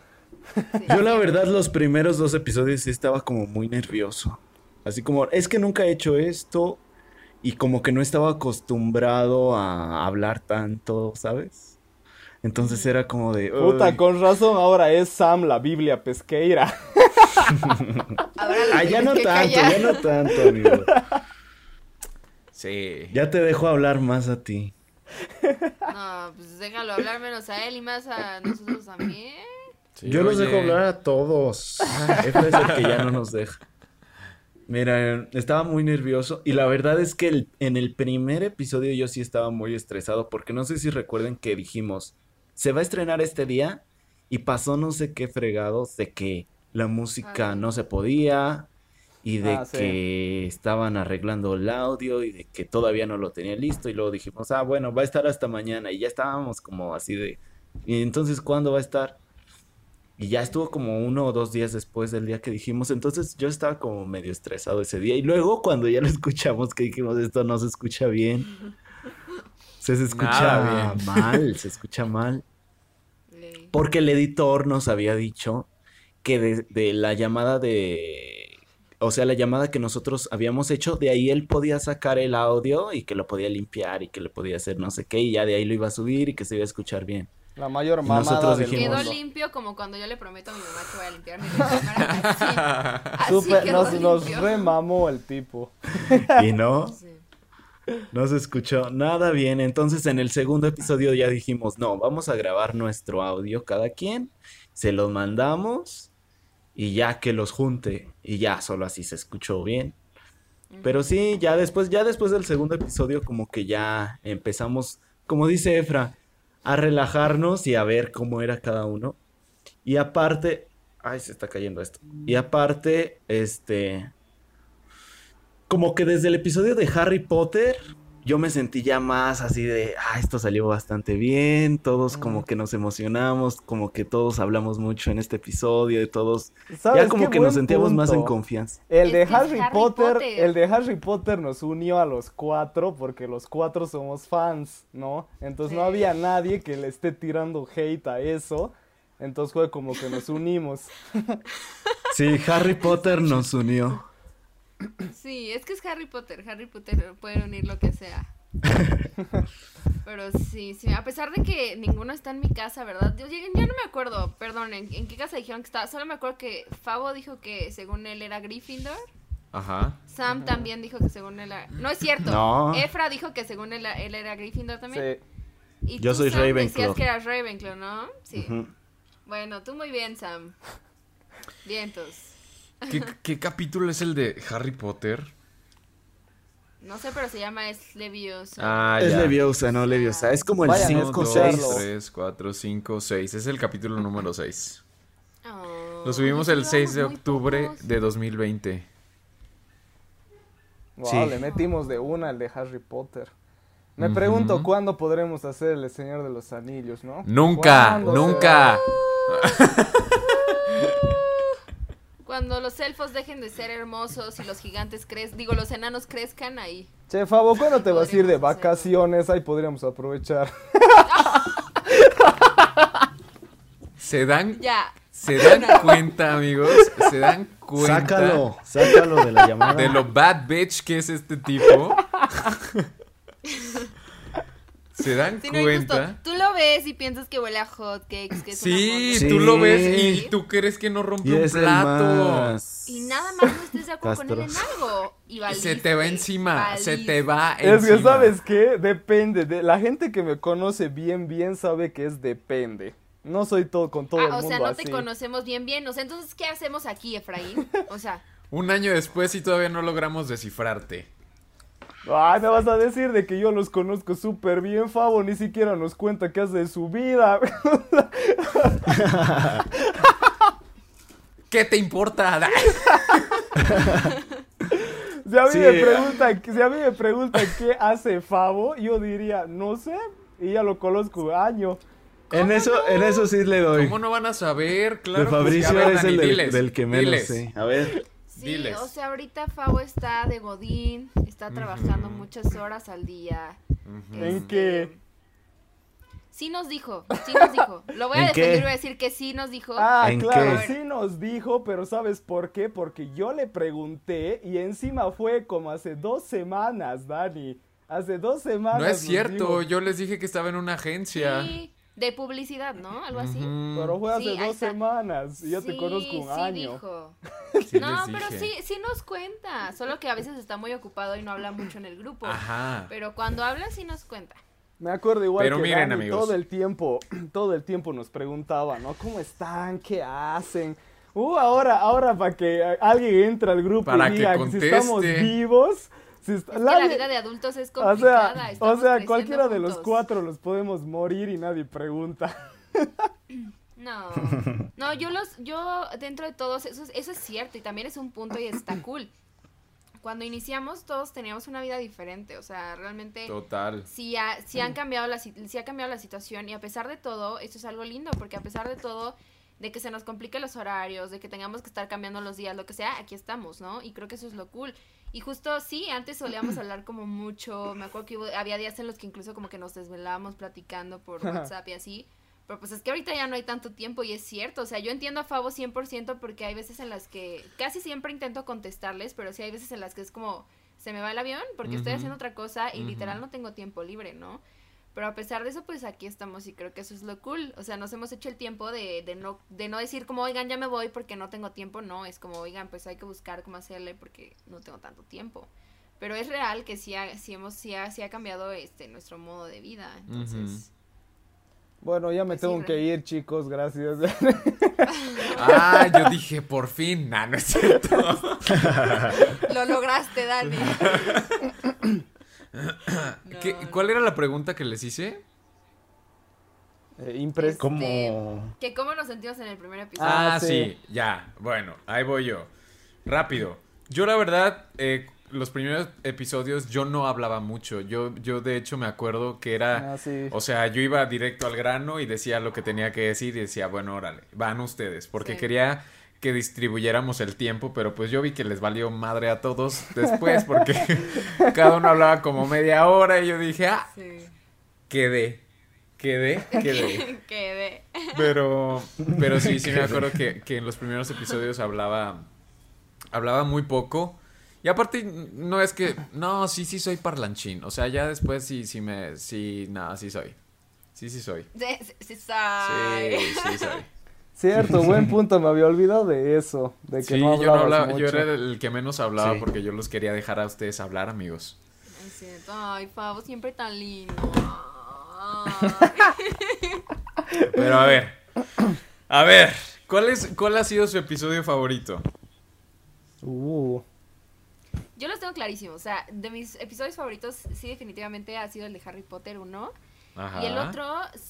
[SPEAKER 1] Sí. [LAUGHS]
[SPEAKER 4] Yo la verdad los primeros dos episodios sí estaba como muy nervioso. Así como, es que nunca he hecho esto y como que no estaba acostumbrado a hablar tanto, ¿sabes? Entonces era como de...
[SPEAKER 3] Puta,
[SPEAKER 4] "Uy".
[SPEAKER 3] con razón ahora es Sam la Biblia pesqueira. [LAUGHS]
[SPEAKER 4] Ah, ya no tanto,
[SPEAKER 1] callar.
[SPEAKER 4] ya no tanto, amigo.
[SPEAKER 2] Sí.
[SPEAKER 4] Ya te dejo hablar más a ti.
[SPEAKER 1] No, pues déjalo hablar menos a él y más a nosotros también.
[SPEAKER 2] Sí,
[SPEAKER 4] Yo los dejo hablar a todos. [LAUGHS] Efra es el que ya no nos deja. Mira, estaba muy nervioso y la verdad es que el- en el primer episodio yo sí estaba muy estresado porque no sé si recuerden que dijimos, se va a estrenar este día y pasó no sé qué fregados de que la música no se podía y de
[SPEAKER 3] Ah, sí.
[SPEAKER 4] que estaban arreglando el audio y de que todavía no lo tenía listo y luego dijimos, ah, bueno, va a estar hasta mañana y ya estábamos como así de, ¿y entonces cuándo va a estar? Y ya estuvo como uno o dos días después del día que dijimos, entonces yo estaba como medio estresado ese día. Y luego cuando ya lo [LAUGHS] escuchamos que dijimos, esto no se escucha bien. Se, se escucha
[SPEAKER 2] Nada bien. [LAUGHS]
[SPEAKER 4] mal, se escucha mal. Porque el editor nos había dicho que de, de la llamada de... O sea, la llamada que nosotros habíamos hecho, de ahí él podía sacar el audio y que lo podía limpiar y que le podía hacer no sé qué y ya de ahí lo iba a subir y que se iba a escuchar bien.
[SPEAKER 3] La mayor mamada
[SPEAKER 4] nosotros
[SPEAKER 3] del
[SPEAKER 4] dijimos-
[SPEAKER 1] Quedó limpio como cuando yo le prometo a mi mamá que voy a limpiar mi [LAUGHS] cámara. Así, así
[SPEAKER 3] Súper-
[SPEAKER 1] quedó
[SPEAKER 3] nos, nos remamó el tipo. [LAUGHS]
[SPEAKER 4] Y no,
[SPEAKER 1] Sí.
[SPEAKER 4] No se escuchó nada bien. Entonces en el segundo episodio ya dijimos, no, vamos a grabar nuestro audio cada quien, se los mandamos y ya que los junte y ya solo así se escuchó bien. Pero sí, ya después, ya después del segundo episodio como que ya empezamos, como dice Efra, a relajarnos y a ver cómo era cada uno. Y aparte, ay, se está cayendo esto. Y aparte, este, como que desde el episodio de Harry Potter, yo me sentí ya más así de, ah, esto salió bastante bien, todos como que nos emocionamos, como que todos hablamos mucho en este episodio, y todos,
[SPEAKER 3] ¿Sabes
[SPEAKER 4] ya como que nos sentíamos más en confianza.
[SPEAKER 3] El de Harry,
[SPEAKER 1] Harry
[SPEAKER 3] Potter,
[SPEAKER 1] Potter.
[SPEAKER 3] el de Harry Potter nos unió a los cuatro porque los cuatro somos fans, ¿no? Entonces no había nadie que le esté tirando hate a eso. Entonces fue como que nos unimos.
[SPEAKER 4] Sí, Harry Potter nos unió.
[SPEAKER 1] Sí, es que es Harry Potter. Harry Potter puede unir lo que sea. [LAUGHS] Pero sí, sí, a pesar de que ninguno está en mi casa, ¿verdad? Yo, yo no me acuerdo, perdón, ¿en, en qué casa dijeron que estaba? Solo me acuerdo que Fabo dijo que según él era Gryffindor.
[SPEAKER 2] Ajá.
[SPEAKER 1] Sam también dijo que según él era... No es cierto.
[SPEAKER 4] No.
[SPEAKER 1] Efra dijo que según él, él era Gryffindor también.
[SPEAKER 3] Sí.
[SPEAKER 1] Y
[SPEAKER 4] Yo
[SPEAKER 1] tú,
[SPEAKER 4] soy
[SPEAKER 1] Sam,
[SPEAKER 4] Ravenclaw.
[SPEAKER 1] Decías que eras Ravenclaw, ¿no? Sí. Bueno, tú muy bien, Sam. Vientos.
[SPEAKER 2] ¿Qué, qué capítulo es el de Harry Potter?
[SPEAKER 1] No sé, pero se llama Es Leviosa.
[SPEAKER 2] Ah,
[SPEAKER 4] Es
[SPEAKER 2] ya.
[SPEAKER 4] Leviosa, no Leviosa. Es como el
[SPEAKER 3] Vayan a
[SPEAKER 4] 5
[SPEAKER 2] Uno,
[SPEAKER 4] con
[SPEAKER 2] dos,
[SPEAKER 4] 6.
[SPEAKER 3] escucharlo.
[SPEAKER 2] tres, cuatro, cinco, seis. Es el capítulo número 6.
[SPEAKER 1] Oh,
[SPEAKER 2] Lo subimos el
[SPEAKER 1] llevamos
[SPEAKER 2] 6 de octubre
[SPEAKER 1] pocos.
[SPEAKER 2] de 2020.
[SPEAKER 3] Wow,
[SPEAKER 4] Sí.
[SPEAKER 3] le metimos de una al de Harry Potter. Me pregunto cuándo podremos hacer el Señor de los Anillos, ¿no?
[SPEAKER 2] Nunca,
[SPEAKER 3] ¿Cuándo
[SPEAKER 2] nunca. [LAUGHS]
[SPEAKER 1] Cuando los elfos dejen de ser hermosos y los gigantes crezcan, digo, los enanos crezcan ahí.
[SPEAKER 3] Che, Fabo, ¿cuándo te vas a ir de vacaciones? Ahí podríamos aprovechar. [LAUGHS]
[SPEAKER 2] Se dan,
[SPEAKER 1] Ya.
[SPEAKER 2] se dan cuenta, amigos. Se dan cuenta
[SPEAKER 4] Sácalo, sácalo de la llamada.
[SPEAKER 2] de lo bad bitch que es este tipo. [LAUGHS] Se dan
[SPEAKER 1] Sí, no,
[SPEAKER 2] cuenta.
[SPEAKER 1] tú lo ves y piensas que huele a hot cakes, que es
[SPEAKER 2] Sí, tú lo ves y tú crees que no rompe
[SPEAKER 4] Y
[SPEAKER 2] un
[SPEAKER 4] es el
[SPEAKER 2] plato.
[SPEAKER 4] más.
[SPEAKER 1] Y nada más no estés de acuerdo con él en algo. Y
[SPEAKER 2] Se te va
[SPEAKER 1] valiste,
[SPEAKER 2] encima, se te va
[SPEAKER 3] Es
[SPEAKER 2] encima.
[SPEAKER 3] que, ¿sabes qué? Depende. De, la gente que me conoce bien, bien sabe que es depende. No soy todo con todo el
[SPEAKER 1] Ah, o
[SPEAKER 3] mundo
[SPEAKER 1] sea, no
[SPEAKER 3] así.
[SPEAKER 1] te conocemos bien, bien. O sea, entonces, ¿qué hacemos aquí, Efraín? O sea, [LAUGHS]
[SPEAKER 2] Un año después y todavía no logramos descifrarte.
[SPEAKER 3] Ay, me vas a decir de que yo los conozco súper bien, Fabo. Ni siquiera nos cuenta qué hace de su vida. [LAUGHS]
[SPEAKER 2] ¿Qué te importa? [LAUGHS]
[SPEAKER 3] Si a mí
[SPEAKER 4] Sí.
[SPEAKER 3] me preguntan, si a mí me preguntan qué hace Fabo, yo diría, no sé, y ya lo conozco año.
[SPEAKER 4] En eso, en eso sí le doy.
[SPEAKER 2] ¿Cómo no van a saber? Claro
[SPEAKER 4] de. Fabricio
[SPEAKER 2] A ver,
[SPEAKER 4] es
[SPEAKER 2] Dani,
[SPEAKER 4] el del,
[SPEAKER 2] diles,
[SPEAKER 4] del que menos
[SPEAKER 2] diles.
[SPEAKER 4] sé. A ver.
[SPEAKER 1] Sí,
[SPEAKER 2] Diles.
[SPEAKER 1] o sea, ahorita Fabo está de Godín, está trabajando muchas horas al día.
[SPEAKER 3] ¿En
[SPEAKER 1] Este,
[SPEAKER 3] qué?
[SPEAKER 1] Sí nos dijo, sí nos dijo. Lo voy a
[SPEAKER 4] ¿En
[SPEAKER 1] defender voy a decir que sí nos dijo.
[SPEAKER 3] Ah,
[SPEAKER 4] ¿En
[SPEAKER 3] claro,
[SPEAKER 1] qué?
[SPEAKER 3] sí nos dijo, pero ¿sabes por qué? Porque yo le pregunté y encima fue como hace dos semanas, Dani. Hace dos semanas.
[SPEAKER 2] No es cierto,
[SPEAKER 3] dijo.
[SPEAKER 2] yo les dije que estaba en una agencia.
[SPEAKER 1] Sí, de publicidad, ¿no? Algo así.
[SPEAKER 3] Pero fue hace
[SPEAKER 1] Sí,
[SPEAKER 3] dos semanas y yo te
[SPEAKER 1] Sí,
[SPEAKER 3] conozco un
[SPEAKER 1] sí
[SPEAKER 3] año.
[SPEAKER 1] dijo. [LAUGHS]
[SPEAKER 2] Sí
[SPEAKER 1] no, pero sí, sí nos cuenta. Solo que a veces está muy ocupado y no habla mucho en el grupo.
[SPEAKER 2] Ajá.
[SPEAKER 1] Pero cuando habla sí nos cuenta.
[SPEAKER 3] Me acuerdo igual
[SPEAKER 2] Pero
[SPEAKER 3] que
[SPEAKER 2] miren,
[SPEAKER 3] Dani
[SPEAKER 2] amigos.
[SPEAKER 3] todo el tiempo, [CLEARS THROAT] todo el tiempo nos preguntaba, ¿no? ¿Cómo están? ¿Qué hacen? Uh, ahora, ahora para que alguien entre al grupo
[SPEAKER 2] Para
[SPEAKER 3] y
[SPEAKER 2] que
[SPEAKER 3] diga si estamos vivos. Si est-
[SPEAKER 1] Es que
[SPEAKER 3] nadie-
[SPEAKER 1] la vida de adultos es
[SPEAKER 3] o
[SPEAKER 1] complicada.
[SPEAKER 3] sea, o sea, cualquiera de los cuatro los podemos morir y nadie pregunta.
[SPEAKER 1] No, no, yo los, yo dentro de todos, eso, es- eso es cierto y también es un punto y está cool. Cuando iniciamos todos teníamos una vida diferente, o sea, realmente
[SPEAKER 2] Total.
[SPEAKER 1] sí, ha, sí han cambiado la, si- ha cambiado la situación y a pesar de todo, esto es algo lindo porque a pesar de todo, de que se nos compliquen los horarios, de que tengamos que estar cambiando los días, lo que sea, aquí estamos, ¿no? Y creo que eso es lo cool. Y justo sí, antes solíamos [CLEARS THROAT] hablar como mucho, me acuerdo que hubo- había días en los que incluso como que nos desvelábamos platicando por WhatsApp y así. Pero pues es que ahorita ya no hay tanto tiempo y es cierto, o sea, yo entiendo a Fabo 100% porque hay veces en las que casi siempre intento contestarles, pero sí hay veces en las que es como se me va el avión porque estoy haciendo otra cosa y literal no tengo tiempo libre, ¿no? Pero a pesar de eso, pues aquí estamos y creo que eso es lo cool. O sea, nos hemos hecho el tiempo de, de, no, de no decir como, oigan, ya me voy porque no tengo tiempo. No, es como, oigan, pues hay que buscar cómo hacerle porque no tengo tanto tiempo. Pero es real que sí ha, sí hemos, sí ha, sí ha cambiado este nuestro modo de vida. Entonces,
[SPEAKER 3] Bueno, ya me
[SPEAKER 1] Pues sí,
[SPEAKER 3] tengo que
[SPEAKER 1] Ren.
[SPEAKER 3] ir, chicos, gracias. [LAUGHS]
[SPEAKER 2] Ah, yo dije, por fin. Nah, no es cierto. [LAUGHS]
[SPEAKER 1] lo lograste, Dani. [LAUGHS]
[SPEAKER 2] ¿Qué-
[SPEAKER 1] No,
[SPEAKER 2] ¿Cuál era la pregunta que les hice?
[SPEAKER 3] Eh, impres-
[SPEAKER 4] ¿Cómo?
[SPEAKER 1] Que cómo nos sentimos en el primer episodio.
[SPEAKER 2] Ah,
[SPEAKER 3] Ah,
[SPEAKER 2] sí.
[SPEAKER 3] sí.
[SPEAKER 2] ya. Bueno, ahí voy yo. Rápido. Yo la verdad, eh, los primeros episodios yo no hablaba mucho. Yo, yo de hecho me acuerdo que era...
[SPEAKER 3] Ah, sí.
[SPEAKER 2] O sea, yo iba directo al grano y decía lo que tenía que decir y decía, bueno, órale, van ustedes. Porque
[SPEAKER 1] Sí.
[SPEAKER 2] quería que distribuyéramos el tiempo, pero pues yo vi que les valió madre a todos después porque [LAUGHS] cada uno hablaba como media hora y yo dije, ah,
[SPEAKER 1] Sí.
[SPEAKER 2] quedé, quedé, quedé. [LAUGHS]
[SPEAKER 1] Quedé.
[SPEAKER 2] Pero, pero sí, sí me acuerdo que, que en los primeros episodios hablaba, hablaba muy poco Y aparte, no es que. No, sí, sí soy parlanchín. O sea, ya después sí, sí me. Sí, nada, sí soy. Sí, sí soy.
[SPEAKER 1] Sí, sí, sí soy.
[SPEAKER 2] Sí, sí soy.
[SPEAKER 3] Cierto, buen punto, me había olvidado de eso, de que
[SPEAKER 2] Sí,
[SPEAKER 3] no
[SPEAKER 2] yo no hablaba, yo
[SPEAKER 3] mucho.
[SPEAKER 2] era el que menos hablaba
[SPEAKER 4] Sí.
[SPEAKER 2] porque yo los quería dejar a ustedes hablar, amigos.
[SPEAKER 1] Es cierto. Ay, Fabo, siempre tan lindo. [LAUGHS]
[SPEAKER 2] Pero a ver. A ver, ¿cuál es cuál ha sido su episodio favorito?
[SPEAKER 3] Uh,
[SPEAKER 1] Yo los tengo clarísimos. O sea, de mis episodios favoritos, sí, definitivamente ha sido el de Harry Potter 1.
[SPEAKER 2] Ajá.
[SPEAKER 1] Y el otro,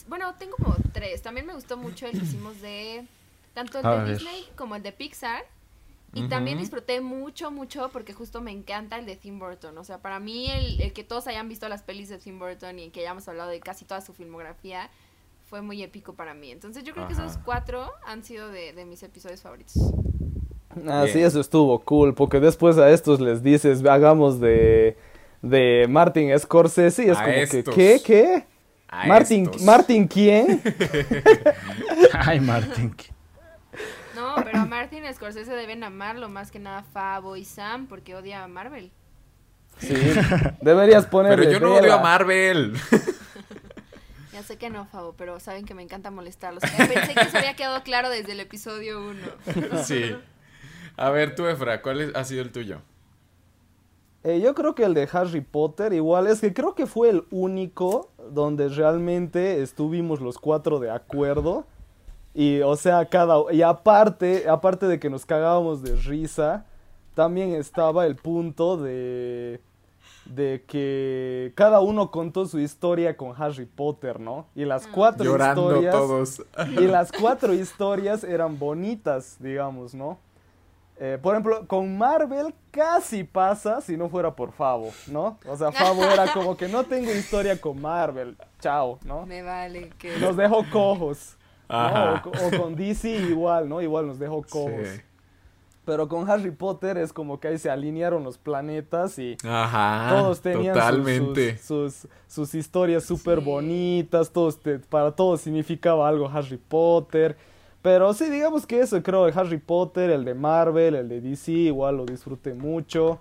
[SPEAKER 1] bueno, tengo como tres. También me gustó mucho el que hicimos de tanto el
[SPEAKER 4] A
[SPEAKER 1] de
[SPEAKER 4] ver.
[SPEAKER 1] Disney como el de Pixar. Y también disfruté mucho, mucho porque justo me encanta el de Tim Burton. O sea, para mí el, el que todos hayan visto las pelis de Tim Burton y que hayamos hablado de casi toda su filmografía fue muy épico para mí. Entonces yo creo que esos cuatro han sido de, de mis episodios favoritos.
[SPEAKER 3] ah, sí,
[SPEAKER 2] Bien.
[SPEAKER 3] eso estuvo cool, porque después a estos les dices, hagamos de, de Martin Scorsese y es
[SPEAKER 2] A
[SPEAKER 3] como
[SPEAKER 2] estos.
[SPEAKER 3] que, ¿qué? ¿Qué?
[SPEAKER 2] A
[SPEAKER 3] Martin,
[SPEAKER 2] estos.
[SPEAKER 3] ¿Martin quién? [LAUGHS]
[SPEAKER 4] Ay, Martín.
[SPEAKER 1] No, pero a Martin Scorsese deben amarlo más que nada Fabo y Sam porque odia a Marvel.
[SPEAKER 3] Sí, deberías ponerle
[SPEAKER 2] Pero yo no odio a Marvel.
[SPEAKER 1] Ya sé que no, Fabo, pero saben que me encanta molestarlos. Eh, Pensé que se había quedado claro desde el episodio 1. [LAUGHS]
[SPEAKER 2] Sí. A ver, tú, Efra, ¿cuál es- ha sido el tuyo?
[SPEAKER 3] Eh, yo creo que el de Harry Potter igual es que creo que fue el único donde realmente estuvimos los cuatro de acuerdo y o sea cada y aparte aparte de que nos cagábamos de risa también estaba el punto de de que cada uno contó su historia con Harry Potter, ¿no? Y las cuatro
[SPEAKER 2] Llorando
[SPEAKER 3] historias
[SPEAKER 2] todos.
[SPEAKER 3] y las cuatro historias eran bonitas, digamos, ¿no? Eh, por ejemplo, con Marvel casi pasa si no fuera por Favo, ¿no? O sea, Favo era como que no tengo historia con Marvel, chao, ¿no?
[SPEAKER 1] Me vale que...
[SPEAKER 3] Nos dejó cojos. ¿no?
[SPEAKER 2] Ajá.
[SPEAKER 3] O, co- o con DC igual, ¿no? Igual nos dejó cojos.
[SPEAKER 2] Sí.
[SPEAKER 3] Pero con Harry Potter es como que ahí se alinearon los planetas y
[SPEAKER 2] Ajá.
[SPEAKER 3] todos tenían sus-
[SPEAKER 2] Totalmente.
[SPEAKER 3] Sus, sus, sus historias súper
[SPEAKER 1] Sí.
[SPEAKER 3] bonitas, todos te- para todos significaba algo Harry Potter. Pero sí, digamos que eso, creo, el Harry Potter, el de Marvel, el de DC, igual lo disfruté mucho.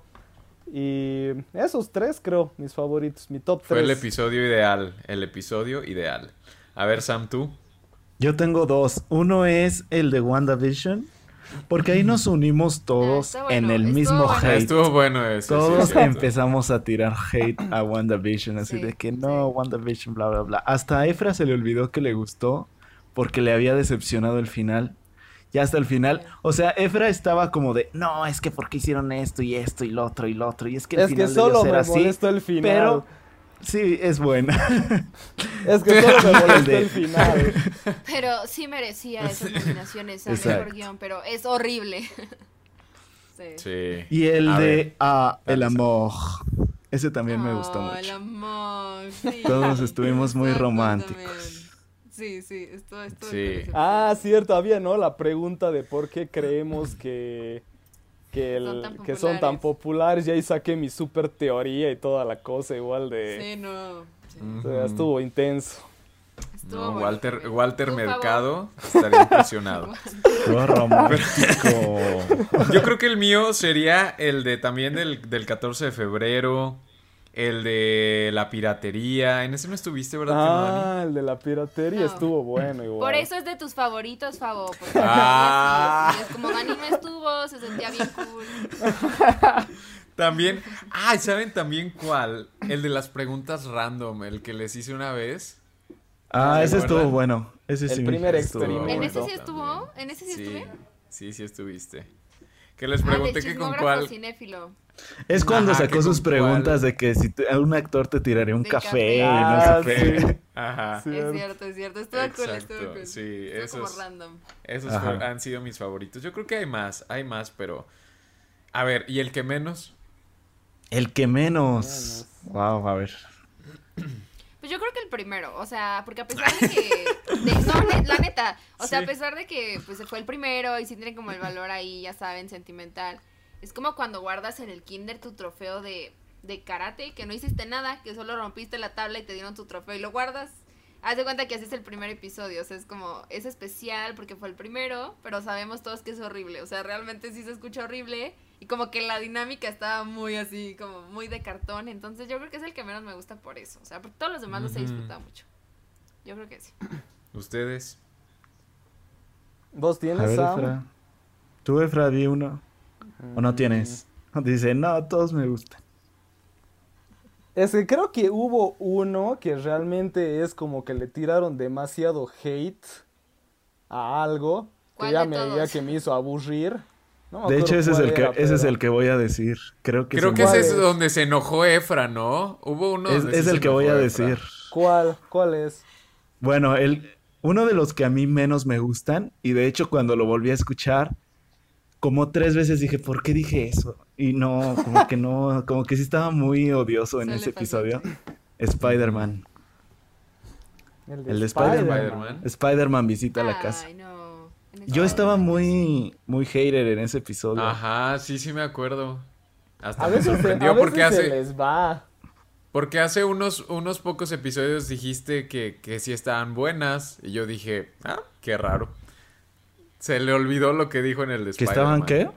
[SPEAKER 3] Y esos tres, creo, mis favoritos, mi top
[SPEAKER 2] Fue el
[SPEAKER 3] tres.
[SPEAKER 2] episodio ideal. El episodio ideal. A ver, Sam, tú.
[SPEAKER 4] Yo tengo dos. Uno es el de WandaVision, porque ahí nos unimos todos
[SPEAKER 1] Ah, bueno,
[SPEAKER 4] en el mismo
[SPEAKER 1] bueno.
[SPEAKER 4] hate.
[SPEAKER 2] Estuvo bueno sí,
[SPEAKER 4] Todos
[SPEAKER 2] es
[SPEAKER 4] empezamos a tirar hate a WandaVision, así
[SPEAKER 1] Sí,
[SPEAKER 4] de que
[SPEAKER 1] sí.
[SPEAKER 4] no, WandaVision, bla, bla, bla. Hasta a Efra se le olvidó que le gustó porque le había decepcionado el final. Y hasta el final, o sea, Efra estaba como de, no, es que porque hicieron esto y esto y lo otro y lo otro. Y es que el
[SPEAKER 3] Es que
[SPEAKER 4] final debió
[SPEAKER 3] solo
[SPEAKER 4] ser
[SPEAKER 3] me
[SPEAKER 4] así.
[SPEAKER 3] molestó el final.
[SPEAKER 4] Pero sí, es buena. [LAUGHS]
[SPEAKER 3] Es que solo me [LAUGHS] molestó el final. [LAUGHS]
[SPEAKER 1] Pero sí merecía esas nominaciones a
[SPEAKER 4] Exacto.
[SPEAKER 1] mejor guion, pero es horrible. sí.
[SPEAKER 2] Sí.
[SPEAKER 4] Y el
[SPEAKER 2] A
[SPEAKER 4] de ah, El. Amor. Ese también me gustó
[SPEAKER 1] Oh, el
[SPEAKER 4] mucho.
[SPEAKER 1] amor, sí.
[SPEAKER 4] Todos estuvimos muy románticos.
[SPEAKER 1] Sí, sí, esto, esto
[SPEAKER 2] Sí.
[SPEAKER 3] Ah, cierto, había, ¿no? La pregunta de por qué creemos que, que, el-
[SPEAKER 1] Son tan
[SPEAKER 3] que son tan populares. Y ahí saqué mi super teoría y toda la cosa, igual de...
[SPEAKER 1] Sí, no. sí.
[SPEAKER 3] o sea, estuvo intenso.
[SPEAKER 1] Estuvo
[SPEAKER 2] No,
[SPEAKER 1] bueno
[SPEAKER 2] Walter. Walter. Mercado estaría impresionado. [LAUGHS]
[SPEAKER 4] Romántico.
[SPEAKER 2] Yo creo que el mío sería el de también del, del 14 de febrero, el de la piratería. En ese no estuviste, ¿verdad? Dani?
[SPEAKER 3] Ah, el de la piratería
[SPEAKER 1] No.
[SPEAKER 3] estuvo bueno igual.
[SPEAKER 1] Por eso es de tus favoritos, Favo. Porque [LAUGHS]
[SPEAKER 2] Ah.
[SPEAKER 1] es como Dani no estuvo, se sentía bien cool. [LAUGHS]
[SPEAKER 2] También, ay, ¿saben también cuál? El de las preguntas random, el que les hice una vez.
[SPEAKER 4] Ah,
[SPEAKER 2] ¿Se
[SPEAKER 4] ese estuvo bueno. Ese sí
[SPEAKER 3] El
[SPEAKER 4] me-
[SPEAKER 3] primer
[SPEAKER 4] estuvo
[SPEAKER 3] experimento.
[SPEAKER 1] ¿En ese sí estuvo? ¿En ese sí, estuve?
[SPEAKER 2] Sí, sí estuviste. Que les
[SPEAKER 1] Ah,
[SPEAKER 2] pregunté
[SPEAKER 1] del
[SPEAKER 2] que con cuál.
[SPEAKER 1] cinéfilo.
[SPEAKER 4] Es cuando
[SPEAKER 2] Ajá,
[SPEAKER 4] sacó sus preguntas
[SPEAKER 2] cuál.
[SPEAKER 4] de que si te- a un actor te tiraría un
[SPEAKER 1] De
[SPEAKER 4] café,
[SPEAKER 1] café.
[SPEAKER 4] y no
[SPEAKER 3] Ah,
[SPEAKER 4] sé qué.
[SPEAKER 3] sí. [LAUGHS]
[SPEAKER 2] Ajá. [LAUGHS]
[SPEAKER 1] Es
[SPEAKER 3] Cierto.
[SPEAKER 1] es cierto. Estuvo cool, estuvo cool.
[SPEAKER 2] sí,
[SPEAKER 1] Estuvo como
[SPEAKER 2] esos-
[SPEAKER 1] random.
[SPEAKER 2] Esos fue- han sido mis favoritos. Yo creo que hay más, hay más, pero. A ver, ¿y el que menos?
[SPEAKER 4] El que menos. Wow, a ver.
[SPEAKER 1] Pues yo creo que el primero, o sea, porque a pesar de que, de- no, la neta, o sea,
[SPEAKER 2] Sí.
[SPEAKER 1] a pesar de que pues fue el primero y sí tiene como el valor ahí, ya saben, sentimental, es como cuando guardas en el kinder tu trofeo de, de karate, que no hiciste nada, que solo rompiste la tabla y te dieron tu trofeo y lo guardas, Haz de cuenta que así es el primer episodio, o sea, es como, es especial porque fue el primero, pero sabemos todos que es horrible, o sea, realmente sí se escucha horrible y como que la dinámica estaba muy así, como muy de cartón, entonces yo creo que es el que menos me gusta por eso, o sea, porque todos los demás los he disfrutado mucho. Yo creo que sí. [COUGHS]
[SPEAKER 2] ¿Ustedes?
[SPEAKER 3] ¿Vos
[SPEAKER 4] A
[SPEAKER 3] tienes,
[SPEAKER 4] ver,
[SPEAKER 3] Sam?
[SPEAKER 4] Efra. ¿Tú, Efra, di uno? ¿O no tienes? [LAUGHS] Dice, no, todos me gustan.
[SPEAKER 3] Es que creo que hubo uno que realmente es como que le tiraron demasiado hate a algo que
[SPEAKER 1] ¿Cuál
[SPEAKER 3] ya me, ya que me hizo aburrir. No me
[SPEAKER 4] De hecho, ese es el que, ese es el que voy a decir. Creo que,
[SPEAKER 2] Creo que
[SPEAKER 4] me-
[SPEAKER 3] ¿Cuál
[SPEAKER 2] ese es
[SPEAKER 3] es?
[SPEAKER 2] donde se enojó Efra, ¿no? Hubo uno
[SPEAKER 4] es,
[SPEAKER 2] donde
[SPEAKER 4] es el
[SPEAKER 2] se
[SPEAKER 4] que voy a
[SPEAKER 2] enojó Efra.
[SPEAKER 4] decir.
[SPEAKER 3] ¿Cuál? ¿Cuál es?
[SPEAKER 4] Bueno, el, uno de los que a mí menos me gustan, y de hecho cuando lo volví a escuchar, como tres veces dije, ¿por qué dije eso? Y no, como que no, como que sí estaba muy odioso en ese episodio. Spider-Man.
[SPEAKER 3] El
[SPEAKER 4] El de Spider-Man.
[SPEAKER 2] Spider-Man.
[SPEAKER 4] Spider-Man visita la casa.
[SPEAKER 1] No.
[SPEAKER 4] Yo estaba muy, muy hater en ese episodio.
[SPEAKER 2] Ajá, sí, sí me acuerdo. Hasta
[SPEAKER 3] A
[SPEAKER 2] me
[SPEAKER 3] veces, se,
[SPEAKER 2] sorprendió
[SPEAKER 3] veces
[SPEAKER 2] porque
[SPEAKER 3] se
[SPEAKER 2] hace,
[SPEAKER 3] les va.
[SPEAKER 2] porque hace unos, unos pocos episodios dijiste que, que sí estaban buenas. Y yo dije, ah, qué raro. Se le olvidó lo que dijo en el de
[SPEAKER 4] ¿Que estaban qué?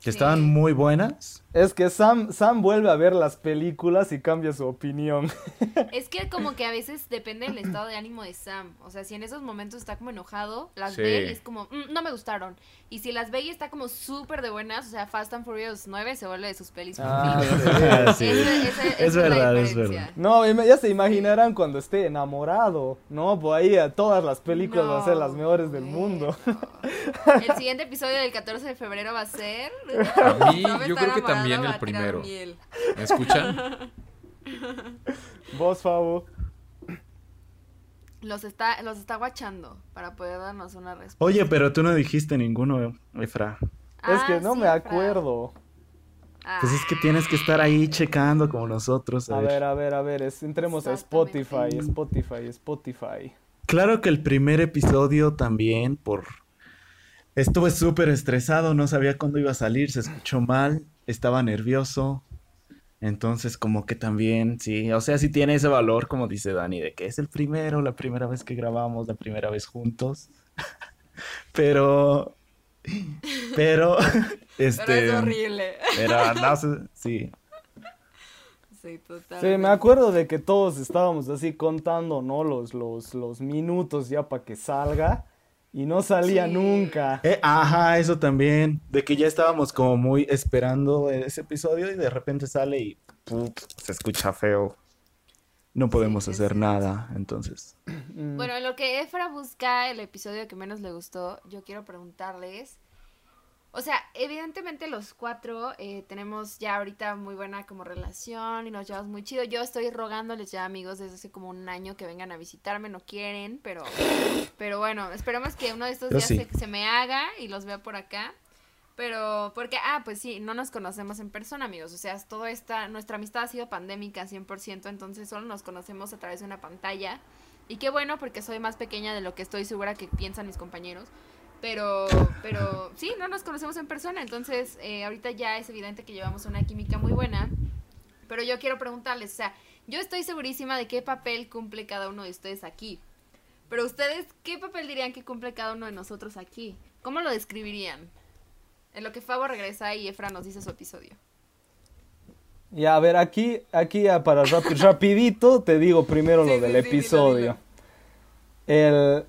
[SPEAKER 4] ¿Que
[SPEAKER 1] Sí.
[SPEAKER 4] estaban muy buenas?
[SPEAKER 3] Es que Sam, Sam vuelve a ver las películas y cambia su opinión. [LAUGHS]
[SPEAKER 1] Es que como que a veces depende del estado de ánimo de Sam. O sea, si en esos momentos está como enojado, las
[SPEAKER 2] Sí.
[SPEAKER 1] ve y es como, "Mm, no me gustaron. Y si las ve y está como súper de buenas, o sea, Fast and Furious 9 se vuelve de sus pelis
[SPEAKER 3] Ah,
[SPEAKER 4] sí.
[SPEAKER 1] Ese- ese- esa
[SPEAKER 4] Es
[SPEAKER 1] la
[SPEAKER 4] verdad, es
[SPEAKER 1] diferencia.
[SPEAKER 4] verdad.
[SPEAKER 3] No, ya se imaginarán cuando esté enamorado, ¿no? Pues ahí a todas las películas van a ser las mejores del mundo. [LAUGHS]
[SPEAKER 1] El siguiente episodio del 14 de febrero va a ser...
[SPEAKER 2] A mí, [LAUGHS] yo creo que
[SPEAKER 1] enamorado,
[SPEAKER 2] también el primero.
[SPEAKER 1] miel.
[SPEAKER 2] ¿Me escuchan? [LAUGHS]
[SPEAKER 3] Vos, Fabo.
[SPEAKER 1] Los está, los está guachando para poder darnos una respuesta.
[SPEAKER 4] Oye, pero tú no dijiste ninguno, Efra.
[SPEAKER 3] es
[SPEAKER 1] Ah,
[SPEAKER 3] que no
[SPEAKER 1] sí,
[SPEAKER 3] me acuerdo.
[SPEAKER 4] Pues es que tienes que estar ahí checando como nosotros. a
[SPEAKER 3] A
[SPEAKER 4] ver.
[SPEAKER 3] ver, a ver, a ver, es- entremos a. Spotify, Spotify, Spotify.
[SPEAKER 4] Claro que el primer episodio también, por... Estuve súper estresado, no sabía cuándo iba a salir, se escuchó mal, estaba nervioso. Entonces, como que también, sí, o sea, sí tiene ese valor, como dice Dani, de que es el primero, la primera vez que grabamos, la primera vez juntos. [LAUGHS] Pero, pero, este, [LAUGHS]
[SPEAKER 1] Pero es horrible.
[SPEAKER 4] pero no sé, sí,
[SPEAKER 1] Sí, total.
[SPEAKER 3] Sí, me acuerdo de que todos estábamos así contando, ¿no? Los, los, los minutos ya para que salga y no salía
[SPEAKER 1] Sí.
[SPEAKER 3] nunca.
[SPEAKER 4] Eh, ajá, eso también, de que ya estábamos como muy esperando ese episodio y de repente sale y se escucha feo. No podemos
[SPEAKER 1] Sí,
[SPEAKER 4] hacer
[SPEAKER 1] sí.
[SPEAKER 4] nada, entonces.
[SPEAKER 3] Mm.
[SPEAKER 1] Bueno, en lo que Efra busca el episodio que menos le gustó, yo quiero preguntarles. O sea, evidentemente los cuatro eh, tenemos ya ahorita muy buena como relación y nos llevamos muy chido. Yo estoy rogándoles ya amigos desde hace como un año que vengan a visitarme, no quieren, pero, pero bueno, esperemos que uno de estos
[SPEAKER 4] Yo
[SPEAKER 1] días
[SPEAKER 4] sí.
[SPEAKER 1] se, se me haga y los vea por acá. Pero, porque, ah, pues sí, no nos conocemos en persona, amigos. O sea, todo esta, nuestra amistad ha sido pandémica 100%, entonces solo nos conocemos a través de una pantalla. Y qué bueno, porque soy más pequeña de lo que estoy segura que piensan mis compañeros. Pero, pero sí, no nos conocemos en persona, entonces eh, ahorita ya es evidente que llevamos una química muy buena. Pero yo quiero preguntarles, o sea, yo estoy segurísima de qué papel cumple cada uno de ustedes aquí. Pero ustedes, ¿qué papel dirían que cumple cada uno de nosotros aquí? ¿Cómo lo describirían? En lo que Fabo regresa y Efra nos dice su episodio.
[SPEAKER 3] Ya, a ver, aquí, aquí ya para rapi- rapidito te digo primero
[SPEAKER 1] Sí,
[SPEAKER 3] lo del
[SPEAKER 1] sí,
[SPEAKER 3] episodio. El,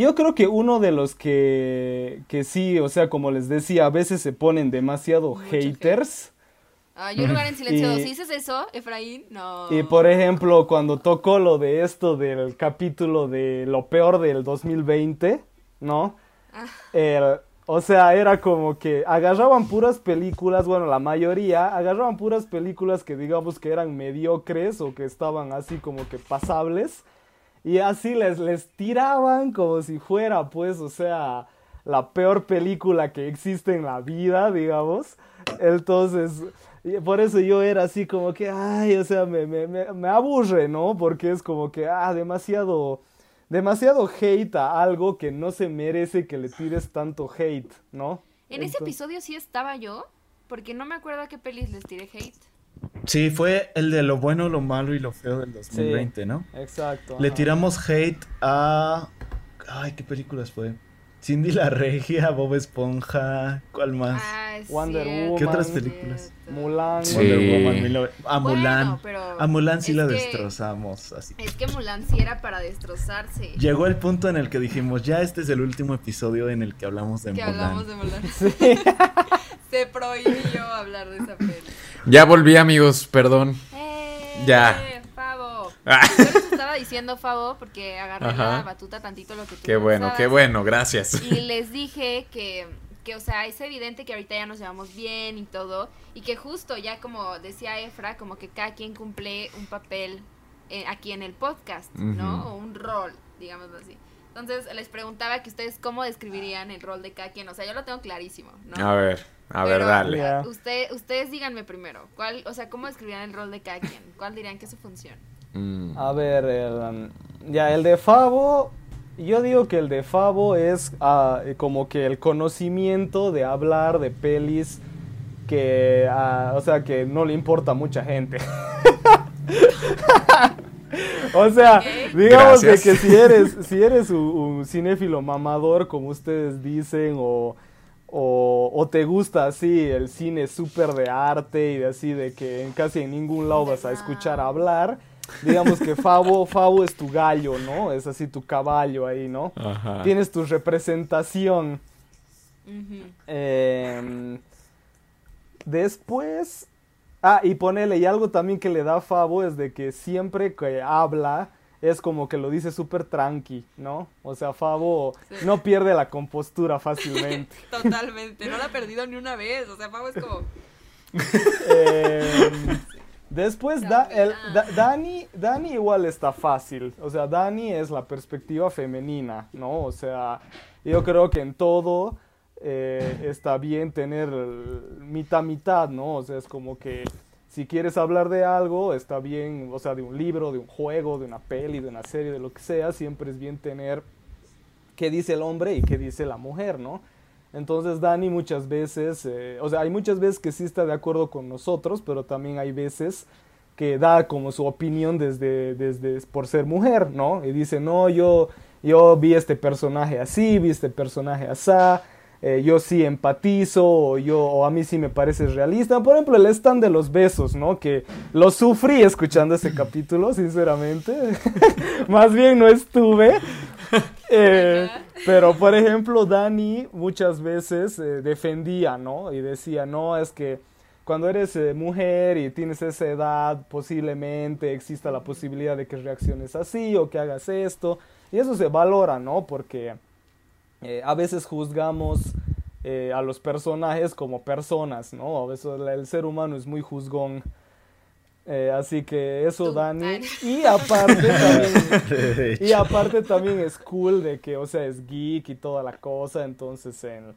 [SPEAKER 3] yo creo que uno de los que, que sí, o sea, como les decía, a veces se ponen demasiado
[SPEAKER 1] Mucho
[SPEAKER 3] haters.
[SPEAKER 1] Ah, yo lugar en silencio. [LAUGHS]
[SPEAKER 3] Y-
[SPEAKER 1] ¿Sí dices eso, Efraín? No.
[SPEAKER 3] Y por ejemplo, cuando tocó lo de esto del capítulo de lo peor del 2020, ¿no?
[SPEAKER 1] Ah.
[SPEAKER 3] El- o sea, era como que agarraban puras películas, bueno, la mayoría, agarraban puras películas que digamos que eran mediocres o que estaban así como que pasables. Y así les, les tiraban como si fuera, pues, o sea, la peor película que existe en la vida, digamos. Entonces, por eso yo era así como que, ay, o sea, me, me, me, aburre, ¿no? Porque es como que, ah, demasiado, demasiado hate a algo que no se merece que le tires tanto hate, ¿no?
[SPEAKER 1] En ese episodio sí estaba yo, porque no me acuerdo a qué pelis les tiré hate.
[SPEAKER 4] Sí, fue el de lo bueno, lo malo y lo feo del 2020, ¿no?
[SPEAKER 3] Exacto.
[SPEAKER 4] Le
[SPEAKER 3] ajá.
[SPEAKER 4] tiramos hate a... Ay, ¿qué películas fue? Cindy la Regia, Bob Esponja, ¿cuál más?
[SPEAKER 1] Ah,
[SPEAKER 3] Wonder
[SPEAKER 1] cierto,
[SPEAKER 3] Woman.
[SPEAKER 4] ¿Qué otras películas?
[SPEAKER 1] cierto.
[SPEAKER 3] Mulan.
[SPEAKER 2] Sí.
[SPEAKER 4] Wonder Woman, 19 a
[SPEAKER 1] Bueno,
[SPEAKER 4] Mulan.
[SPEAKER 1] pero
[SPEAKER 4] A Mulan sí la
[SPEAKER 1] que-
[SPEAKER 4] destrozamos, así.
[SPEAKER 1] Es que Mulan sí era para destrozarse.
[SPEAKER 4] Llegó el punto en el que dijimos, ya este es el último episodio en el que hablamos de
[SPEAKER 1] que
[SPEAKER 4] Mulan.
[SPEAKER 1] hablamos de Mulan. [LAUGHS] Se prohibió hablar de esa peli.
[SPEAKER 2] Ya volví, amigos, perdón.
[SPEAKER 1] ¡Eh!
[SPEAKER 2] Ya.
[SPEAKER 1] Favo.
[SPEAKER 2] Ah.
[SPEAKER 1] Yo les estaba diciendo, Favo, porque agarré
[SPEAKER 2] Ajá.
[SPEAKER 1] la batuta tantito lo que tú
[SPEAKER 2] Qué bueno,
[SPEAKER 1] pensabas.
[SPEAKER 2] qué bueno, gracias.
[SPEAKER 1] Y les dije que, que, o sea, es evidente que ahorita ya nos llevamos bien y todo. Y que justo ya como decía Efra, como que cada quien cumple un papel eh, aquí en el podcast, ¿no?
[SPEAKER 2] Ujú.
[SPEAKER 1] O un rol, digámoslo así. Entonces les preguntaba que ustedes cómo describirían el rol de cada quien. O sea, yo lo tengo clarísimo, ¿no?
[SPEAKER 2] A ver, a ver,
[SPEAKER 1] Pero,
[SPEAKER 2] dale.
[SPEAKER 3] Ya.
[SPEAKER 1] Usted, ustedes díganme primero, ¿cuál, o sea, cómo describirían el rol de cada quien? ¿Cuál dirían que es su función?
[SPEAKER 2] Mm.
[SPEAKER 3] A ver, el, um, ya, el de Favo, yo digo que el de Favo es ah, como que el conocimiento de hablar de pelis que, ah, o sea, que no le importa a mucha gente. [LAUGHS] o sea, digamos de que si eres, si eres un, un cinéfilo mamador, como ustedes dicen, o, o, o te gusta así el cine súper de arte y de así de que en casi en ningún lado vas a escuchar hablar, digamos que Favo, [LAUGHS] Favo es tu gallo, ¿no? Es así tu caballo ahí, ¿no?
[SPEAKER 2] Ajá.
[SPEAKER 3] Tienes tu representación. Em, después. Ah, y ponele, y algo también que le da Favo es de que siempre que habla es como que lo dice súper tranqui, ¿no? O sea, Favo
[SPEAKER 1] Sí.
[SPEAKER 3] no pierde la compostura fácilmente. [LAUGHS]
[SPEAKER 1] Totalmente, no la ha perdido ni una vez, o sea, Pau es como...
[SPEAKER 3] Em, después, da, el,
[SPEAKER 1] Chambelán.
[SPEAKER 3] Da- Dani, Dani igual está fácil. O sea, Dani es la perspectiva femenina, ¿no? O sea, yo creo que en todo eh, está bien tener mitad mitad, ¿no? O sea, es como que si quieres hablar de algo, está bien, o sea, de un libro, de un juego, de una peli, de una serie, de lo que sea, siempre es bien tener qué dice el hombre y qué dice la mujer, ¿no? Entonces Dani muchas veces, eh, o sea, hay muchas veces que sí está de acuerdo con nosotros, pero también hay veces que da como su opinión desde, desde por ser mujer, ¿no? Y dice, no, yo, yo vi este personaje así, vi este personaje asá, eh, yo sí empatizo, o, yo, o a mí sí me parece realista. Por ejemplo, el stand de los besos, ¿no? Que lo sufrí escuchando ese capítulo, sinceramente. [LAUGHS] Más bien no estuve. [LAUGHS] Eh, pero, por ejemplo, Dani muchas veces eh, defendía, ¿no? Y decía, no, es que cuando eres eh, mujer y tienes esa edad, posiblemente exista la posibilidad de que reacciones así o que hagas esto. Y eso se valora, ¿no? Porque eh, a veces juzgamos eh, a los personajes como personas, ¿no? A veces el ser humano es muy juzgón. Eh, así que eso,
[SPEAKER 1] Tú,
[SPEAKER 3] Dani. Y aparte también... [LAUGHS] Y aparte también es cool de que, o sea, es geek y toda la cosa, entonces en,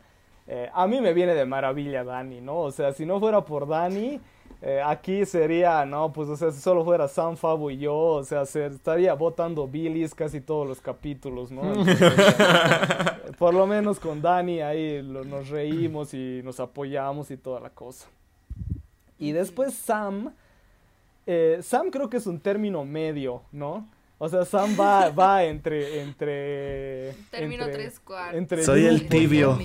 [SPEAKER 3] eh, a mí me viene de maravilla Dani, ¿no? O sea, si no fuera por Dani, eh, aquí sería, no, pues, o sea, si solo fuera Sam, Fabo y yo, o sea, se estaría votando Billys casi todos los capítulos, ¿no? Entonces, [LAUGHS] por lo menos con Dani ahí lo- nos reímos y nos apoyamos y toda la cosa. Y después Sam, eh, Sam creo que es un término medio, ¿no? O sea, Sam va, va entre, entre...
[SPEAKER 1] Término
[SPEAKER 3] entre-
[SPEAKER 1] tres cuartos.
[SPEAKER 3] entre
[SPEAKER 4] Soy el tibio.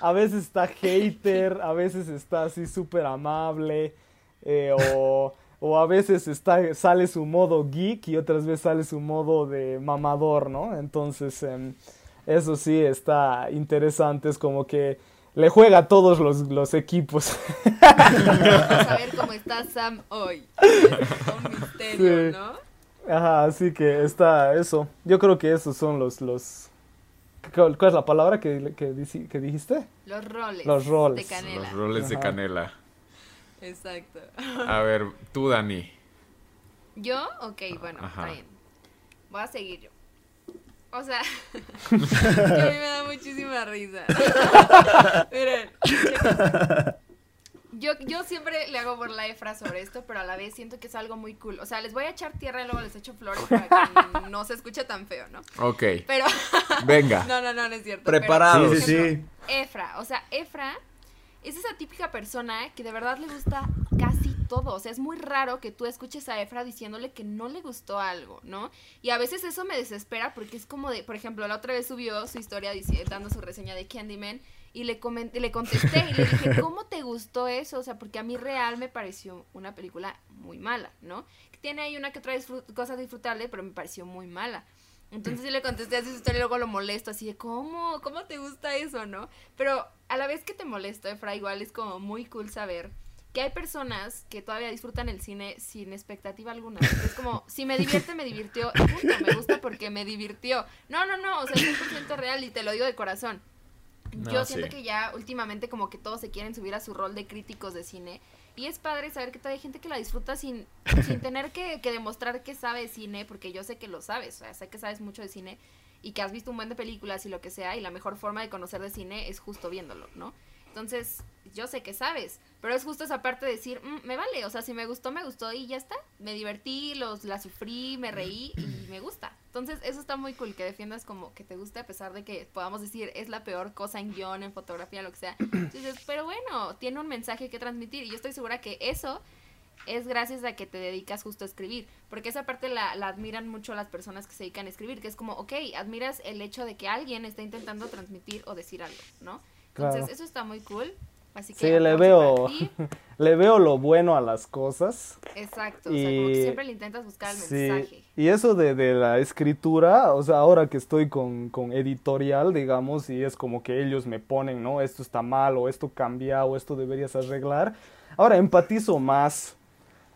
[SPEAKER 3] A veces está hater, a veces está así súper amable, eh, o, o a veces está, sale su modo geek y otras veces sale su modo de mamador, ¿no? Entonces, em, eso sí está interesante, es como que le juega a todos los, los equipos.
[SPEAKER 1] Vamos a ver cómo está Sam hoy. Un misterio,
[SPEAKER 3] Sí.
[SPEAKER 1] ¿no?
[SPEAKER 3] Ajá, así que está eso. Yo creo que esos son los... los... ¿Cuál cuál es la palabra que, que, dijiste?
[SPEAKER 1] Los roles.
[SPEAKER 3] Los roles.
[SPEAKER 1] De canela.
[SPEAKER 2] Los roles de canela.
[SPEAKER 1] Exacto.
[SPEAKER 2] A ver, tú, Dani.
[SPEAKER 1] ¿Yo? Ok, bueno,
[SPEAKER 2] Ajá.
[SPEAKER 1] está bien. Voy a seguir yo. O sea, [LAUGHS] que a mí me da muchísima risa. [LAUGHS] Miren, yo, yo siempre le hago burla a Efra sobre esto, pero a la vez siento que es algo muy cool. O sea, les voy a echar tierra y luego les echo flores para que [LAUGHS] no se escuche tan feo, ¿no?
[SPEAKER 2] Ok,
[SPEAKER 1] Pero,
[SPEAKER 2] venga.
[SPEAKER 1] no, no, no, no es cierto.
[SPEAKER 2] Preparados.
[SPEAKER 1] Pero,
[SPEAKER 4] Sí, sí,
[SPEAKER 1] Efra, o sea, Efra es esa típica persona que de verdad le gusta casi todo. O sea, es muy raro que tú escuches a Efra diciéndole que no le gustó algo, ¿no? Y a veces eso me desespera porque es como de, por ejemplo, la otra vez subió su historia dando su reseña de Candyman y le, comenté, le contesté y le dije, ¿cómo te gustó eso? O sea, porque a mí real me pareció una película muy mala, ¿no? Tiene ahí una que otra cosa disfrutable, pero me pareció muy mala. Entonces sí le contesté así su historia y luego lo molesto, así de, ¿cómo? ¿Cómo te gusta eso, no? Pero a la vez que te molesto, Efra, igual es como muy cool saber que hay personas que todavía disfrutan el cine sin expectativa alguna. Es como, [LAUGHS] si me divierte, me divirtió, punto, me gusta porque me divirtió. No, no, no, o sea, es 100% real y te lo digo de corazón. Yo siento que ya últimamente como que todos se quieren subir a su rol de críticos de cine. Y es padre saber que todavía hay gente que la disfruta sin, [LAUGHS] sin tener que, que, demostrar que sabe cine, porque yo sé que lo sabes, o sea, sé que sabes mucho de cine y que has visto un buen de películas y lo que sea, y la mejor forma de conocer de cine es justo viéndolo, ¿no? Entonces, yo sé que sabes, pero es justo esa parte de decir, mm, me vale, o sea, si me gustó, me gustó y ya está. Me divertí, los, la sufrí, me reí y me gusta. Entonces, eso está muy cool, que defiendas como que te guste a pesar de que podamos decir es la peor cosa en guion, en fotografía, lo que sea. [CLEARS THROAT] Entonces, pero bueno, tiene un mensaje que transmitir y yo estoy segura que eso es gracias a que te dedicas justo a escribir, porque esa parte la, la, admiran mucho las personas que se dedican a escribir, que es como, ok, admiras el hecho de que alguien está intentando transmitir o decir algo, ¿no? Entonces, eso está muy cool. Así que
[SPEAKER 3] sí, le veo, [LAUGHS] le veo lo bueno a las cosas.
[SPEAKER 1] Exacto, o sea, como que siempre le intentas buscar el sí. mensaje.
[SPEAKER 3] Y eso de, de, la escritura, o sea, ahora que estoy con, con, editorial, digamos, y es como que ellos me ponen, ¿no? Esto está mal, o esto cambia, o esto deberías arreglar. Ahora empatizo más,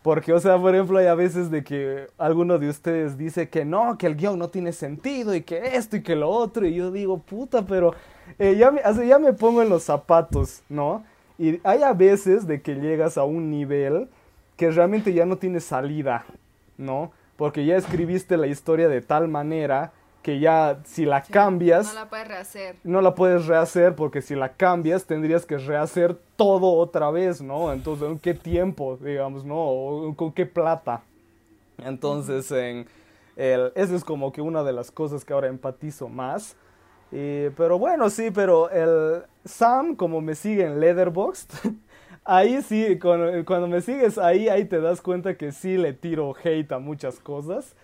[SPEAKER 3] porque, o sea, por ejemplo, hay a veces de que alguno de ustedes dice que no, que el guion no tiene sentido, y que esto y que lo otro, y yo digo, puta, pero eh, ya, me, ya me pongo en los zapatos, ¿no? Y hay a veces de que llegas a un nivel que realmente ya no tiene salida, ¿no? Porque ya escribiste la historia de tal manera que ya si la cambias...
[SPEAKER 1] No la puedes rehacer.
[SPEAKER 3] No la puedes rehacer porque si la cambias tendrías que rehacer todo otra vez, ¿no? Entonces, ¿en qué tiempo, digamos, no? ¿O ¿Con qué plata? Entonces, en el, eso es como que una de las cosas que ahora empatizo más pero bueno, sí, pero el Sam, como me sigue en Leatherboxd, [LAUGHS] ahí sí, cuando, cuando, me sigues ahí, ahí te das cuenta que sí le tiro hate a muchas cosas.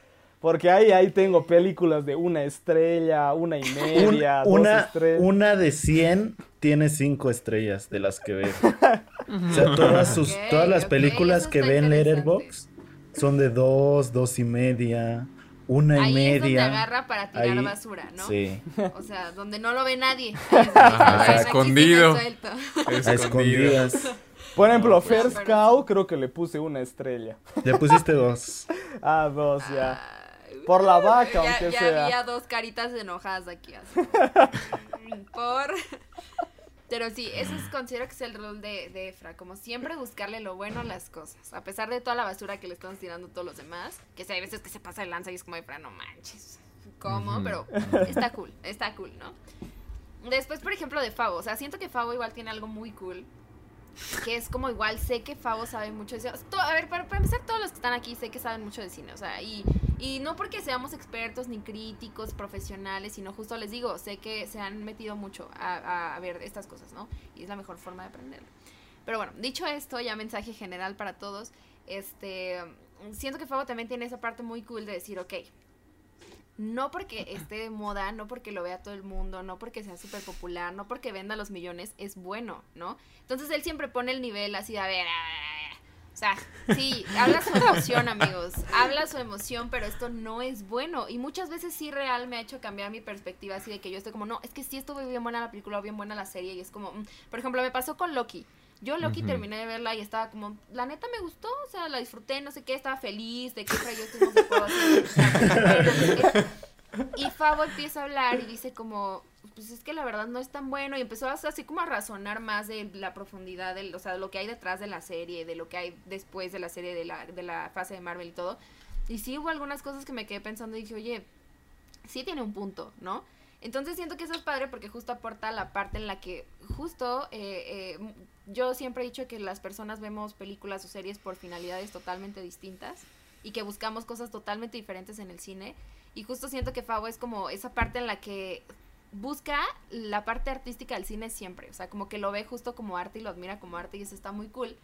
[SPEAKER 3] Porque ahí, ahí tengo películas de una estrella, una y [LAUGHS] media,
[SPEAKER 4] una,
[SPEAKER 3] dos estrellas.
[SPEAKER 4] Una de 100 tiene cinco estrellas de las que ves. [LAUGHS] o sea, todas, sus, todas las películas que ve en. Letterboxd son de dos, dos y media, una y
[SPEAKER 1] Ahí es donde
[SPEAKER 4] media.
[SPEAKER 1] agarra para tirar
[SPEAKER 4] Ahí-
[SPEAKER 1] basura, ¿no?
[SPEAKER 4] Sí,
[SPEAKER 1] O sea, donde no lo ve nadie. [LAUGHS] Ahí es donde
[SPEAKER 2] Ajá,
[SPEAKER 1] dice, "Bueno, aquí sí me
[SPEAKER 2] escondido".
[SPEAKER 1] suelto". [LAUGHS]
[SPEAKER 4] a escondidas.
[SPEAKER 3] Por ejemplo,
[SPEAKER 1] No,
[SPEAKER 3] First
[SPEAKER 1] pero
[SPEAKER 3] Cow creo que le puse una estrella.
[SPEAKER 4] Le pusiste dos. [LAUGHS]
[SPEAKER 3] Ah, dos ya. Por la vaca,
[SPEAKER 1] ya,
[SPEAKER 3] aunque
[SPEAKER 1] ya
[SPEAKER 3] sea.
[SPEAKER 1] había dos caritas enojadas aquí. así. Por... Pero sí, eso es, considero que es el rol de, de Efra, como siempre buscarle lo bueno a las cosas, a pesar de toda la basura que le estamos tirando todos los demás, que sí, hay veces que se pasa de lanza y es como Efra, no manches, ¿cómo? Pero [LAUGHS] está cool, está cool, ¿no? Después, por ejemplo, de Favo, o sea, siento que Favo igual tiene algo muy cool, que es como igual sé que Favo sabe mucho de cine. A ver, para, para empezar, todos los que están aquí sé que saben mucho de cine, o sea, y, y no porque seamos expertos ni críticos profesionales, sino justo les digo, sé que se han metido mucho a, ver estas cosas, ¿no? Y es la mejor forma de aprenderlo. Pero bueno, dicho esto, ya mensaje general para todos, este, siento que Favo también tiene esa parte muy cool de decir, ok, no porque esté de moda, no porque lo vea todo el mundo, no porque sea súper popular, no porque venda los millones, es bueno, ¿no? Entonces él siempre pone el nivel así a a ver. O sea, sí, habla su emoción, amigos, habla su emoción, pero esto no es bueno. Y muchas veces sí real me ha hecho cambiar mi perspectiva, así de que yo estoy como, no, es que sí estuvo bien buena la película, bien buena la serie, y es como, mm. por ejemplo, me pasó con Loki. Yo Loki terminé de verla y estaba como, la neta me gustó, o sea, la disfruté, no sé qué, estaba feliz de que yo o no qué. Y Fabo empieza a hablar y dice como, pues es que la verdad no es tan bueno y empezó así como a razonar más de la profundidad, del, o sea, de lo que hay detrás de la serie, de lo que hay después de la serie, de la, de la fase de Marvel y todo. Y sí hubo algunas cosas que me quedé pensando y dije, oye, sí tiene un punto, ¿no? Entonces siento que eso es padre porque justo aporta la parte en la que justo eh, eh, yo siempre he dicho que las personas vemos películas o series por finalidades totalmente distintas y que buscamos cosas totalmente diferentes en el cine y justo siento que Favo es como esa parte en la que busca la parte artística del cine siempre, o sea, como que lo ve justo como arte y lo admira como arte y eso está muy cool.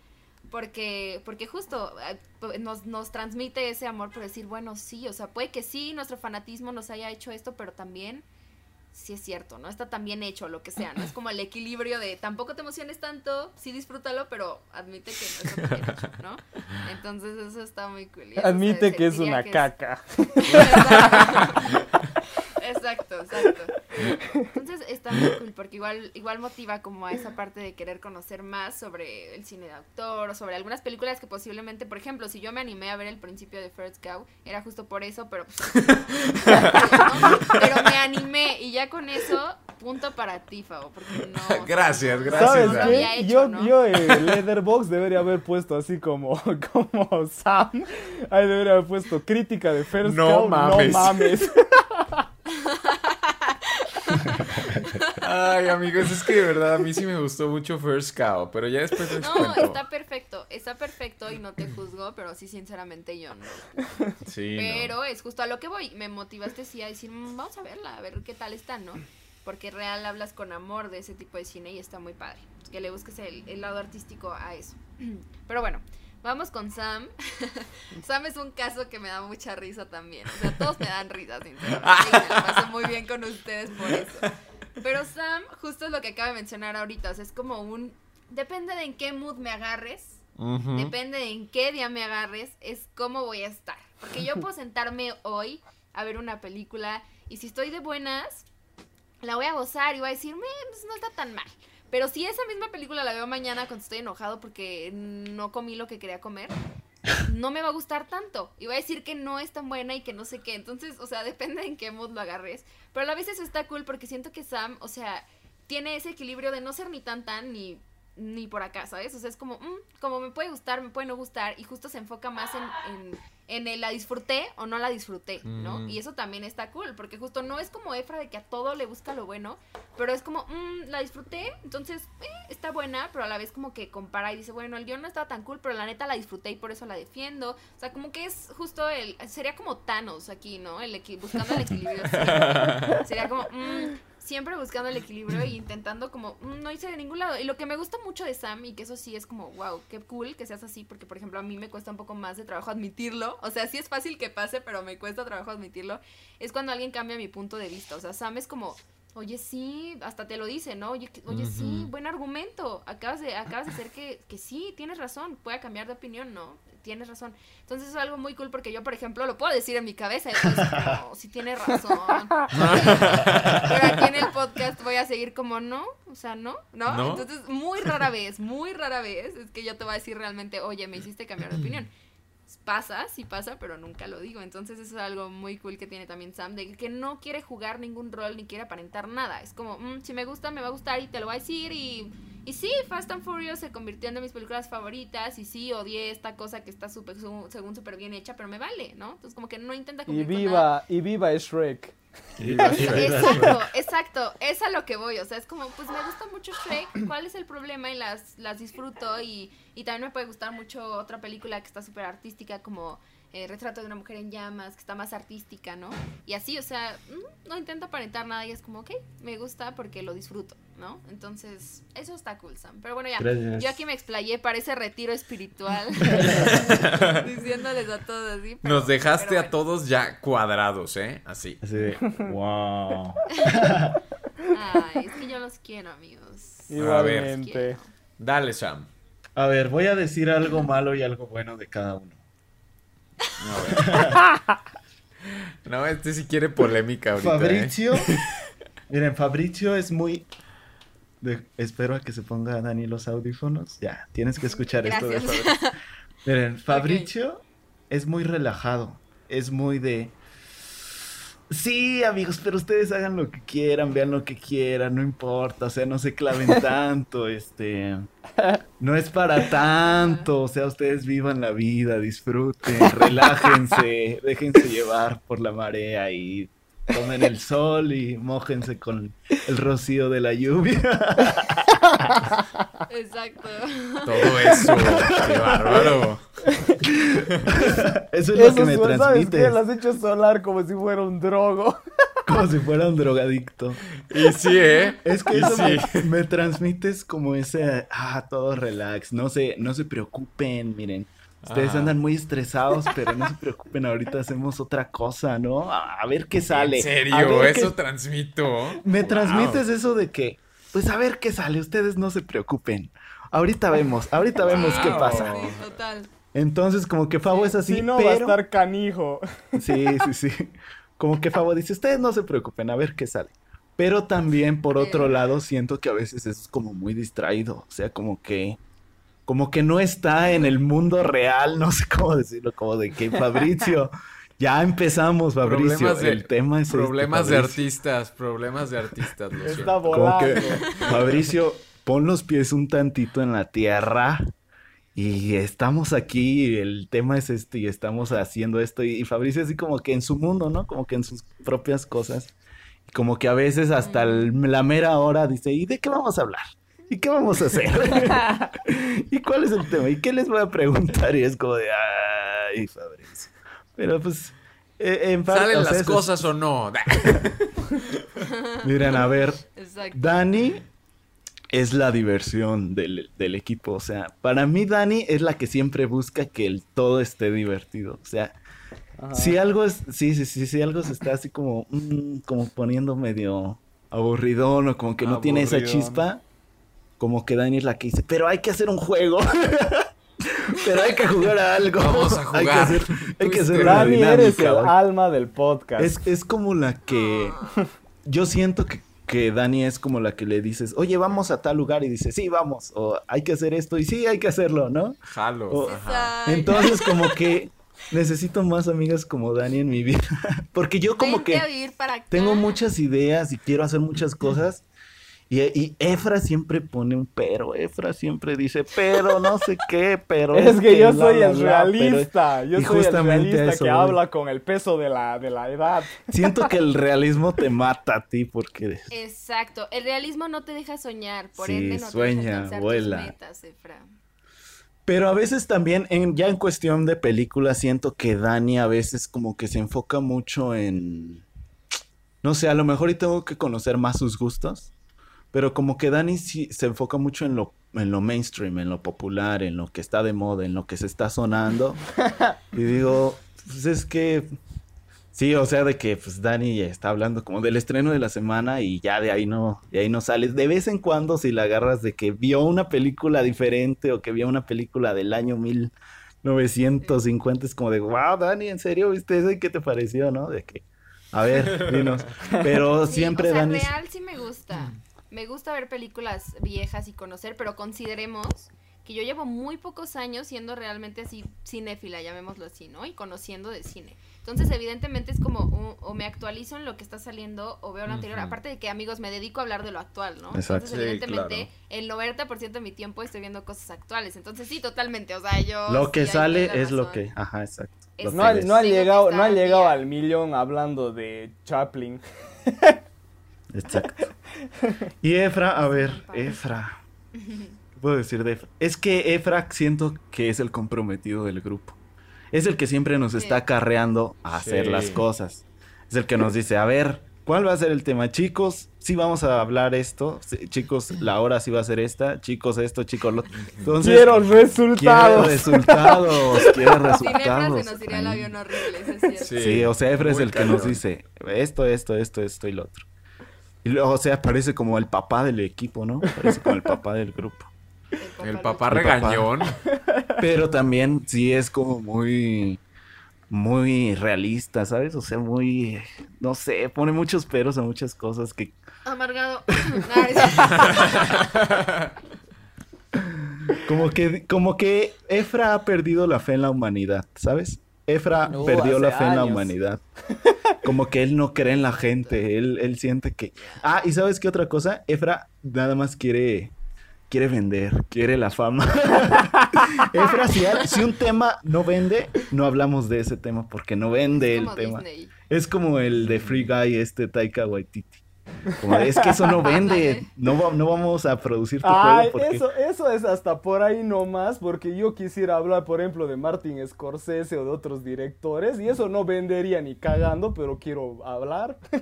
[SPEAKER 1] porque, porque justo eh, nos, nos transmite ese amor por decir, bueno, sí, o sea, puede que sí, nuestro fanatismo nos haya hecho esto, pero también sí es cierto, ¿no? Está tan bien hecho, lo que sea, ¿no? Es como el equilibrio de tampoco te emociones tanto, sí disfrútalo, pero admite que no está tan bien hecho, ¿no? Entonces eso está muy cool.
[SPEAKER 3] Admite que es una
[SPEAKER 1] que
[SPEAKER 3] caca. [LAUGHS]
[SPEAKER 1] Exacto, exacto. Entonces está muy cool porque igual, igual motiva como a esa parte de querer conocer más sobre el cine de autor o sobre algunas películas que posiblemente, por ejemplo, si yo me animé a ver el principio de First Cow, era justo por eso, pero pues, ¿no? [LAUGHS] pero me animé y ya con eso, punto para ti, Fabo, porque no.
[SPEAKER 2] Gracias, gracias,
[SPEAKER 3] ¿Sabes
[SPEAKER 1] había hecho,
[SPEAKER 3] yo,
[SPEAKER 1] ¿no?
[SPEAKER 3] yo en Letterboxd debería haber puesto así como, [LAUGHS] como Sam. Ahí debería haber puesto crítica de First
[SPEAKER 2] No
[SPEAKER 3] Cow,
[SPEAKER 2] mames.
[SPEAKER 3] No mames. [LAUGHS]
[SPEAKER 2] Ay, amigos, es que de verdad a mí sí me gustó mucho First Cow, pero ya después les
[SPEAKER 1] No,
[SPEAKER 2] cuento.
[SPEAKER 1] está perfecto, está perfecto y no te juzgo, pero sí, sinceramente yo no.
[SPEAKER 2] Sí, no.
[SPEAKER 1] Pero es justo a lo que voy. Me motivaste sí a decir, "Mm, vamos a verla, a ver qué tal está, ¿no? Porque real hablas con amor de ese tipo de cine y está muy padre. Que le busques el, el lado artístico a eso. [CLEARS THROAT] Pero bueno, vamos con Sam. [LAUGHS] Sam es un caso que me da mucha risa también. O sea, todos me dan risa, sinceramente. Y me la paso muy bien con ustedes por eso. Pero Sam, justo es lo que acaba de mencionar ahorita. O sea, es como un. Depende de en qué mood me agarres. Depende de en qué día me agarres, es cómo voy a estar. Porque yo puedo [LAUGHS] sentarme hoy a ver una película y si estoy de buenas, la voy a gozar y voy a decir, "Me, pues no está tan mal. Pero si esa misma película la veo mañana cuando estoy enojado porque no comí lo que quería comer, no me va a gustar tanto. Y voy a decir que no es tan buena y que no sé qué. Entonces, o sea, depende en qué mood lo agarres. Pero a la vez eso está cool porque siento que Sam, o sea, tiene ese equilibrio de no ser ni tan tan ni ni por acá, ¿sabes? O sea, es como, mm, como me puede gustar, me puede no gustar, y justo se enfoca más en, en, en el la disfruté o no la disfruté, ¿no?
[SPEAKER 2] Mm.
[SPEAKER 1] Y eso también está cool, porque justo no es como Efra de que a todo le busca lo bueno, pero es como, mm, la disfruté, entonces eh, está buena, pero a la vez como que compara y dice, bueno, el guion no estaba tan cool, pero la neta la disfruté y por eso la defiendo. O sea, como que es justo el, sería como Thanos aquí, ¿no? El buscando el equilibrio. [LAUGHS] Sería como, siempre buscando el equilibrio e intentando como, mm, no hice de ningún lado. Y lo que me gusta mucho de Sam, y que eso sí es como, wow, qué cool que seas así, porque por ejemplo a mí me cuesta un poco más de trabajo admitirlo. O sea, sí es fácil que pase, pero me cuesta trabajo admitirlo. Es cuando alguien cambia mi punto de vista. O sea, Sam es como, oye, sí, hasta te lo dice, ¿no? Oye, oye sí, buen argumento. Acabas de, acabas de hacer que, que sí, tienes razón, puede cambiar de opinión, ¿no? Tienes razón. Entonces es algo muy cool porque yo, por ejemplo, lo puedo decir en mi cabeza. decir, no, [LAUGHS] sí tienes razón. Pero aquí en el podcast voy a seguir como, no, o sea, no, no.
[SPEAKER 2] ¿No?
[SPEAKER 1] Entonces, muy rara vez, muy rara vez es que yo te voy a decir realmente, oye, me hiciste cambiar de opinión. Pasa, sí pasa, pero nunca lo digo. Entonces eso es algo muy cool que tiene también Sam, de que no quiere jugar ningún rol ni quiere aparentar nada. Es como, "Mm, si me gusta, me va a gustar y te lo voy a decir. Y, y sí, Fast and Furious se convirtió en de mis películas favoritas. Y sí, odié esta cosa que está súper, su- según súper bien hecha, pero me vale, ¿no? Entonces como que no intenta
[SPEAKER 3] Y
[SPEAKER 1] cumplir con nada.
[SPEAKER 3] viva, y viva Shrek. [LAUGHS]
[SPEAKER 1] Exacto, exacto, es a lo que voy, o sea, es como, pues me gusta mucho Shrek, ¿cuál es el problema? Y las, las disfruto y, y también me puede gustar mucho otra película que está súper artística como eh, Retrato de una mujer en llamas, que está más artística, ¿no? Y así, o sea, mm, no intento aparentar nada y es como, ok, me gusta porque lo disfruto, ¿no? Entonces, eso está cool, Sam. Pero bueno, ya,
[SPEAKER 4] Gracias.
[SPEAKER 1] yo aquí me explayé para ese retiro espiritual, [LAUGHS] [LAUGHS] diciéndoles a todos así. pero-
[SPEAKER 2] Nos dejaste a todos ya cuadrados, ¿eh? Así.
[SPEAKER 4] Así de, wow. [LAUGHS]
[SPEAKER 1] Ay, es que yo los quiero, amigos.
[SPEAKER 2] A ver.
[SPEAKER 3] Igualmente.
[SPEAKER 2] Dale, Sam.
[SPEAKER 4] A ver, voy a decir algo malo y algo bueno de cada uno.
[SPEAKER 2] A ver. No, este sí quiere polémica ahorita. ¿eh?
[SPEAKER 4] Fabricio. Miren, Fabricio es muy. De- Espero a que se ponga Dani los audífonos. Ya, tienes que escuchar esto de. Fabricio. [LAUGHS] Miren, Fabricio es muy relajado. Es muy de. Sí, amigos, pero ustedes hagan lo que quieran, vean lo que quieran, no importa, o sea, no se claven [LAUGHS] tanto, este, no es para tanto, o sea, ustedes vivan la vida, disfruten, relájense, [LAUGHS] déjense llevar por la marea y tomen el sol y mójense con el rocío de la lluvia.
[SPEAKER 1] Exacto.
[SPEAKER 2] Todo eso. Qué bárbaro.
[SPEAKER 4] Eso es lo que me
[SPEAKER 3] ¿sabes
[SPEAKER 4] transmite.
[SPEAKER 3] qué? Lo has hecho solar como si fuera un drogo.
[SPEAKER 4] como si fuera un drogadicto.
[SPEAKER 2] Y sí, ¿eh?
[SPEAKER 4] Es que
[SPEAKER 2] Y
[SPEAKER 4] eso
[SPEAKER 2] sí.
[SPEAKER 4] me, me transmites como ese, ah, todo relax, no se, no se preocupen, miren. Ustedes
[SPEAKER 2] Ajá.
[SPEAKER 4] andan muy estresados, pero no se preocupen, ahorita hacemos otra cosa, ¿no? A, ver qué sale.
[SPEAKER 2] ¿En serio?
[SPEAKER 4] Qué-
[SPEAKER 2] Eso transmito.
[SPEAKER 4] Me
[SPEAKER 2] Wow.
[SPEAKER 4] transmites eso de que, pues a ver qué sale, ustedes no se preocupen. Ahorita vemos, ahorita vemos qué pasa.
[SPEAKER 1] Sí, total.
[SPEAKER 4] Entonces, como que Favo es así,
[SPEAKER 3] si no, va a
[SPEAKER 4] pero...
[SPEAKER 3] estar canijo.
[SPEAKER 4] Sí, sí, sí. Como que Favo dice, ustedes no se preocupen, a ver qué sale. Pero también, por otro
[SPEAKER 1] Sí.
[SPEAKER 4] lado, siento que a veces es como muy distraído. O sea, como que... Como que no está en el mundo real, no sé cómo decirlo, como de que [LAUGHS] Fabricio... Ya empezamos, Fabricio.
[SPEAKER 2] Problemas de-
[SPEAKER 4] el tema es este,
[SPEAKER 2] Problemas de artistas, problemas de artistas, lo
[SPEAKER 3] Está.
[SPEAKER 4] Como
[SPEAKER 3] volando.
[SPEAKER 4] que, Fabricio, pon los pies un tantito en la tierra y estamos aquí, y el tema es este y estamos haciendo esto y, y Fabricio así como que en su mundo, ¿no? Como que en sus propias cosas. Y como que a veces hasta el- la mera hora dice, ¿y de qué vamos a hablar? ¿Y qué vamos a hacer? [LAUGHS] [LAUGHS] ¿Y cuál es el tema? ¿Y qué les voy a preguntar? Y es como de, ay, Fabricio. Pero pues... eh, en parte,
[SPEAKER 2] ¿Salen
[SPEAKER 4] o sea,
[SPEAKER 2] las
[SPEAKER 4] es-
[SPEAKER 2] cosas o no? [LAUGHS]
[SPEAKER 4] Miren, a ver,
[SPEAKER 1] Exacto.
[SPEAKER 4] Dani es la diversión del, del equipo. O sea, para mí Dani es la que siempre busca que el todo esté divertido. O sea,
[SPEAKER 3] Ajá.
[SPEAKER 4] si algo es, sí, sí, sí, si algo se está así como, mm, como poniendo medio aburridón o como que no tiene esa chispa, como que Dani es la que dice, pero hay que hacer un juego. [LAUGHS] pero hay que jugar a algo.
[SPEAKER 2] Vamos a [LAUGHS]
[SPEAKER 4] Hay que
[SPEAKER 2] jugar.
[SPEAKER 4] hacer, hay que hacer
[SPEAKER 3] Dani, eres el alma del podcast.
[SPEAKER 4] Es, es como la que. [LAUGHS] Yo siento que, que Dani es como la que le dices, oye, vamos a tal lugar. Y dice, sí, vamos. O hay que hacer esto. Y sí, hay que hacerlo, ¿no?
[SPEAKER 2] Jalo. Ajá.
[SPEAKER 4] Entonces, como que necesito más amigas como Dani en mi vida. Porque yo como
[SPEAKER 1] Vente
[SPEAKER 4] que
[SPEAKER 1] a vivir para acá.
[SPEAKER 4] tengo muchas ideas y quiero hacer muchas cosas. Y, y Efra siempre pone un pero. Efra siempre dice, pero no sé qué, pero.
[SPEAKER 3] Es que yo soy el
[SPEAKER 4] bla", pero-
[SPEAKER 3] realista. Yo
[SPEAKER 4] y
[SPEAKER 3] soy el
[SPEAKER 4] justamente
[SPEAKER 3] realista
[SPEAKER 4] eso
[SPEAKER 3] que habla con el peso de la, de la edad.
[SPEAKER 4] Siento que el [LAUGHS] realismo te mata a ti porque
[SPEAKER 1] Exacto. El realismo no te deja soñar. Por
[SPEAKER 4] Sí,
[SPEAKER 1] ende, no
[SPEAKER 4] sueña,
[SPEAKER 1] te deja alcanzar
[SPEAKER 4] vuela.
[SPEAKER 1] tus metas, Efra.
[SPEAKER 4] Pero a veces también, en, ya en cuestión de películas, siento que Dani a veces como que se enfoca mucho en... No sé, a lo mejor y tengo que conocer más sus gustos, pero como que Dani sí se enfoca mucho en lo, en lo mainstream, en lo popular, en lo que está de moda, en lo que se está sonando. [LAUGHS] y digo, pues es que... Sí, o sea, de que pues Dani está hablando como del estreno de la semana y ya de ahí no, de ahí no sales. De vez en cuando si la agarras de que vio una película diferente o que vio una película del año 1950 es como de, wow, Dani, ¿en serio viste eso y qué te pareció, no? De que, a ver, dinos. [LAUGHS] Pero
[SPEAKER 1] Sí,
[SPEAKER 4] siempre
[SPEAKER 1] o sea,
[SPEAKER 4] Dani...
[SPEAKER 1] real sí me gusta. Me gusta ver películas viejas y conocer, pero consideremos que yo llevo muy pocos años siendo realmente así cinéfila, llamémoslo así, ¿no? Y conociendo de cine. Entonces, evidentemente es como un- o me actualizo en lo que está saliendo o veo lo anterior. Aparte de que, amigos, me dedico a hablar de lo actual, ¿no?
[SPEAKER 4] Exacto.
[SPEAKER 1] Entonces,
[SPEAKER 2] Sí,
[SPEAKER 1] evidentemente, el 90% de mi tiempo estoy viendo cosas actuales. Entonces, sí, totalmente. O sea, yo.
[SPEAKER 4] Lo que
[SPEAKER 1] sí,
[SPEAKER 4] sale es lo que... Ajá, exacto. lo
[SPEAKER 1] Es-
[SPEAKER 4] que
[SPEAKER 3] No ha, no ha llegado, no ha
[SPEAKER 1] al
[SPEAKER 3] llegado al millón hablando de Chaplin. [LAUGHS]
[SPEAKER 4] Exacto. Y Efra, a ver, Efra. [LAUGHS] ¿Qué puedo decir de Efra? Es que Efra siento que es el comprometido del grupo. Es el que siempre nos está acarreando a hacer
[SPEAKER 2] Sí.
[SPEAKER 4] las cosas. Es el que nos dice, a ver, ¿cuál va a ser el tema? Chicos, sí vamos a hablar esto. Sí, chicos, la hora sí va a ser esta. Chicos, esto, chicos, lo... Entonces,
[SPEAKER 3] Quiero resultados.
[SPEAKER 4] resultados. [LAUGHS] Quiere
[SPEAKER 1] Sin Efra
[SPEAKER 4] resultados.
[SPEAKER 1] se nos iría el avión horrible, eso es cierto.
[SPEAKER 2] Sí.
[SPEAKER 4] Sí, o sea, Efra es el que nos dice esto, esto, esto, esto y lo otro. Y luego, o sea, parece como el papá del equipo, ¿no? Parece como el papá del grupo.
[SPEAKER 2] El papá
[SPEAKER 4] El papá.
[SPEAKER 2] regañón.
[SPEAKER 4] Pero también sí es como muy, muy realista, ¿sabes? O sea, muy, no sé, pone muchos peros a muchas cosas que...
[SPEAKER 1] Amargado. [LAUGHS]
[SPEAKER 4] Como que, como que Efra ha perdido la fe en la humanidad, ¿sabes? Efra
[SPEAKER 3] No,
[SPEAKER 4] perdió la fe en la humanidad. Como que él no cree en la gente, él, él siente que... Ah, ¿y sabes qué otra cosa? Efra nada más quiere, quiere vender, quiere la fama. [LAUGHS] Efra, si, un tema no vende, no hablamos de ese tema porque no vende
[SPEAKER 1] es
[SPEAKER 4] el tema.
[SPEAKER 1] Disney.
[SPEAKER 4] Es como el de Free Guy, este Taika Waititi. Como de, es que eso no [LAUGHS] vende, no, no vamos a producir tu
[SPEAKER 3] Ay,
[SPEAKER 4] juego porque...
[SPEAKER 3] eso, eso es hasta por ahí nomás, porque yo quisiera hablar, por ejemplo, de Martin Scorsese o de otros directores, y eso no vendería ni cagando, pero quiero hablar. [LAUGHS]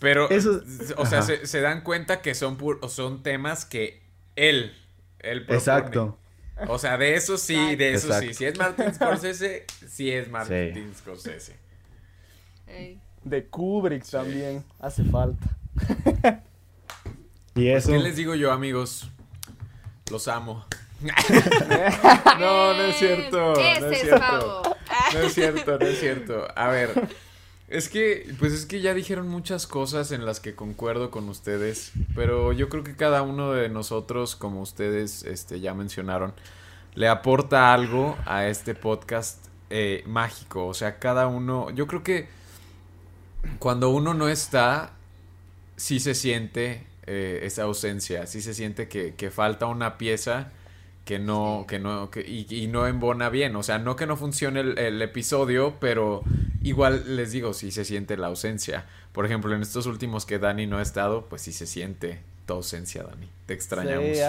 [SPEAKER 2] Pero,
[SPEAKER 4] Eso-
[SPEAKER 2] o sea, se, se dan cuenta que son, pur- son temas que él, él propone.
[SPEAKER 4] Exacto.
[SPEAKER 2] O sea, de eso sí, de eso sí. Si es Martin Scorsese, sí es Martin Scorsese.
[SPEAKER 3] De Kubrick también, hace falta.
[SPEAKER 4] Y eso...
[SPEAKER 2] ¿Qué les digo yo, amigos? Los amo. [LAUGHS] no, no es cierto. No
[SPEAKER 1] Ese
[SPEAKER 2] es
[SPEAKER 1] es
[SPEAKER 2] cierto.
[SPEAKER 1] Pavo.
[SPEAKER 2] No es cierto, no es cierto. A ver, es que, pues es que ya dijeron muchas cosas en las que concuerdo con ustedes, pero yo creo que cada uno de nosotros, como ustedes este, ya mencionaron, le aporta algo a este podcast eh, mágico. O sea, cada uno, yo creo que cuando uno no está, sí se siente eh, esa ausencia, sí se siente que, que falta una pieza que no,
[SPEAKER 1] Sí.
[SPEAKER 2] que no, que, y, y no embona bien. O sea, no que no funcione el, el episodio, pero igual les digo, sí se siente la ausencia. Por ejemplo, en estos últimos que Dani no ha estado, pues sí se siente tu ausencia, Dani. Te extrañamos.
[SPEAKER 3] Sí,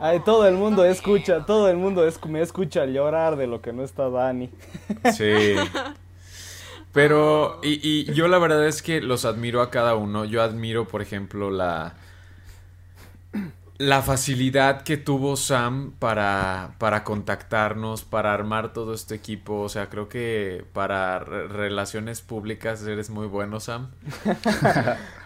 [SPEAKER 3] ahí todo el mundo escucha, todo el mundo es, me escucha llorar de lo que no está Dani.
[SPEAKER 2] Sí. [LAUGHS] Pero, y, y yo la verdad es que los admiro a cada uno. Yo admiro, por ejemplo, la. La facilidad que tuvo Sam para, para contactarnos, para armar todo este equipo. O sea, creo que para re- relaciones públicas eres muy bueno, Sam. [LAUGHS]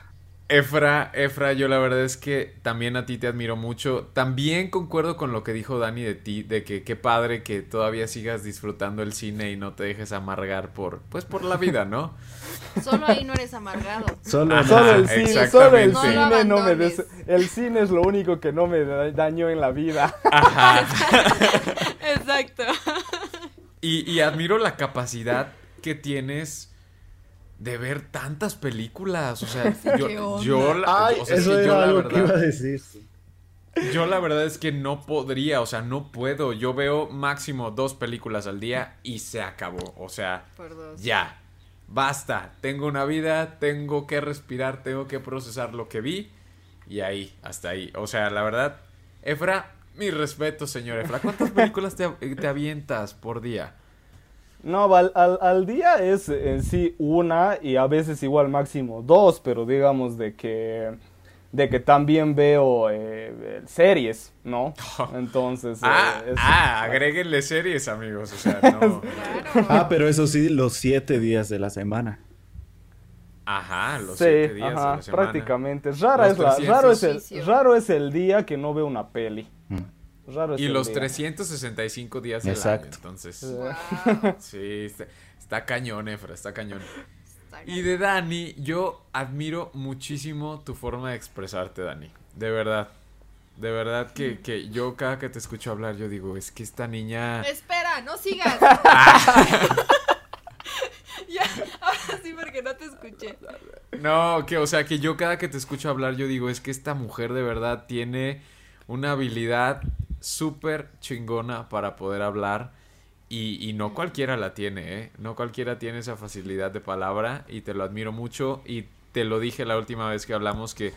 [SPEAKER 2] Efra, Efra, yo la verdad es que también a ti te admiro mucho. También concuerdo con lo que dijo Dani de ti, de que qué padre que todavía sigas disfrutando el cine y no te dejes amargar por, pues por la vida, ¿no? [LAUGHS]
[SPEAKER 1] Solo ahí no eres amargado.
[SPEAKER 4] Solo,
[SPEAKER 2] Ajá,
[SPEAKER 3] Solo el cine,
[SPEAKER 2] exactamente.
[SPEAKER 3] solo el
[SPEAKER 1] No
[SPEAKER 3] cine no me des- el cine es lo único que no me da- dañó en la vida. [LAUGHS]
[SPEAKER 2] Ajá. [LAUGHS]
[SPEAKER 1] Exacto.
[SPEAKER 2] Y, y admiro la capacidad que tienes de ver tantas películas. O sea, [LAUGHS] yo, yo la,
[SPEAKER 4] Ay,
[SPEAKER 2] o sea, es yo la
[SPEAKER 4] algo que iba a
[SPEAKER 2] verdad,
[SPEAKER 4] decir.
[SPEAKER 2] yo la verdad es que no podría, o sea, no puedo. Yo veo máximo dos películas al día y se acabó. O sea,
[SPEAKER 1] Por dos.
[SPEAKER 2] ya, basta. Tengo una vida, tengo que respirar, tengo que procesar lo que vi y ahí, hasta ahí. O sea, la verdad, Efra, mi respeto, señor Efra. ¿Cuántas [LAUGHS] películas te, te avientas por día?
[SPEAKER 3] No, al, al, al día es en sí una y a veces igual máximo dos, pero digamos de que de que también veo eh, series, ¿no? [LAUGHS] Entonces, eh,
[SPEAKER 2] Ah, ah, agréguenle series, amigos. O sea, [LAUGHS] no.
[SPEAKER 1] Claro.
[SPEAKER 4] Ah, pero eso sí, los siete días de la semana.
[SPEAKER 2] Ajá, los
[SPEAKER 3] sí,
[SPEAKER 2] siete días
[SPEAKER 3] ajá,
[SPEAKER 2] de la semana.
[SPEAKER 3] prácticamente. Rara es la,
[SPEAKER 2] 300.
[SPEAKER 3] raro es el, raro es el día que no veo una peli.
[SPEAKER 4] Mm.
[SPEAKER 3] Raro es
[SPEAKER 2] Y los
[SPEAKER 3] día.
[SPEAKER 2] 365 días del año,
[SPEAKER 4] Exacto.
[SPEAKER 2] entonces.
[SPEAKER 1] Wow.
[SPEAKER 2] Sí, está, está cañón, Efra, está cañón.
[SPEAKER 1] Está
[SPEAKER 2] Y de Dani, yo admiro muchísimo tu forma de expresarte, Dani. De verdad. De verdad que, que yo cada que te escucho hablar, yo digo, es que esta niña...
[SPEAKER 1] Espera, no sigas. [LAUGHS] [LAUGHS] ya, ahora sí porque no te escuché.
[SPEAKER 2] No, que o sea, que yo cada que te escucho hablar, yo digo, es que esta mujer de verdad tiene una habilidad súper chingona para poder hablar. Y, no cualquiera la tiene, ¿eh? No cualquiera tiene esa facilidad de palabra y te lo admiro mucho. Y te lo dije la última vez que hablamos que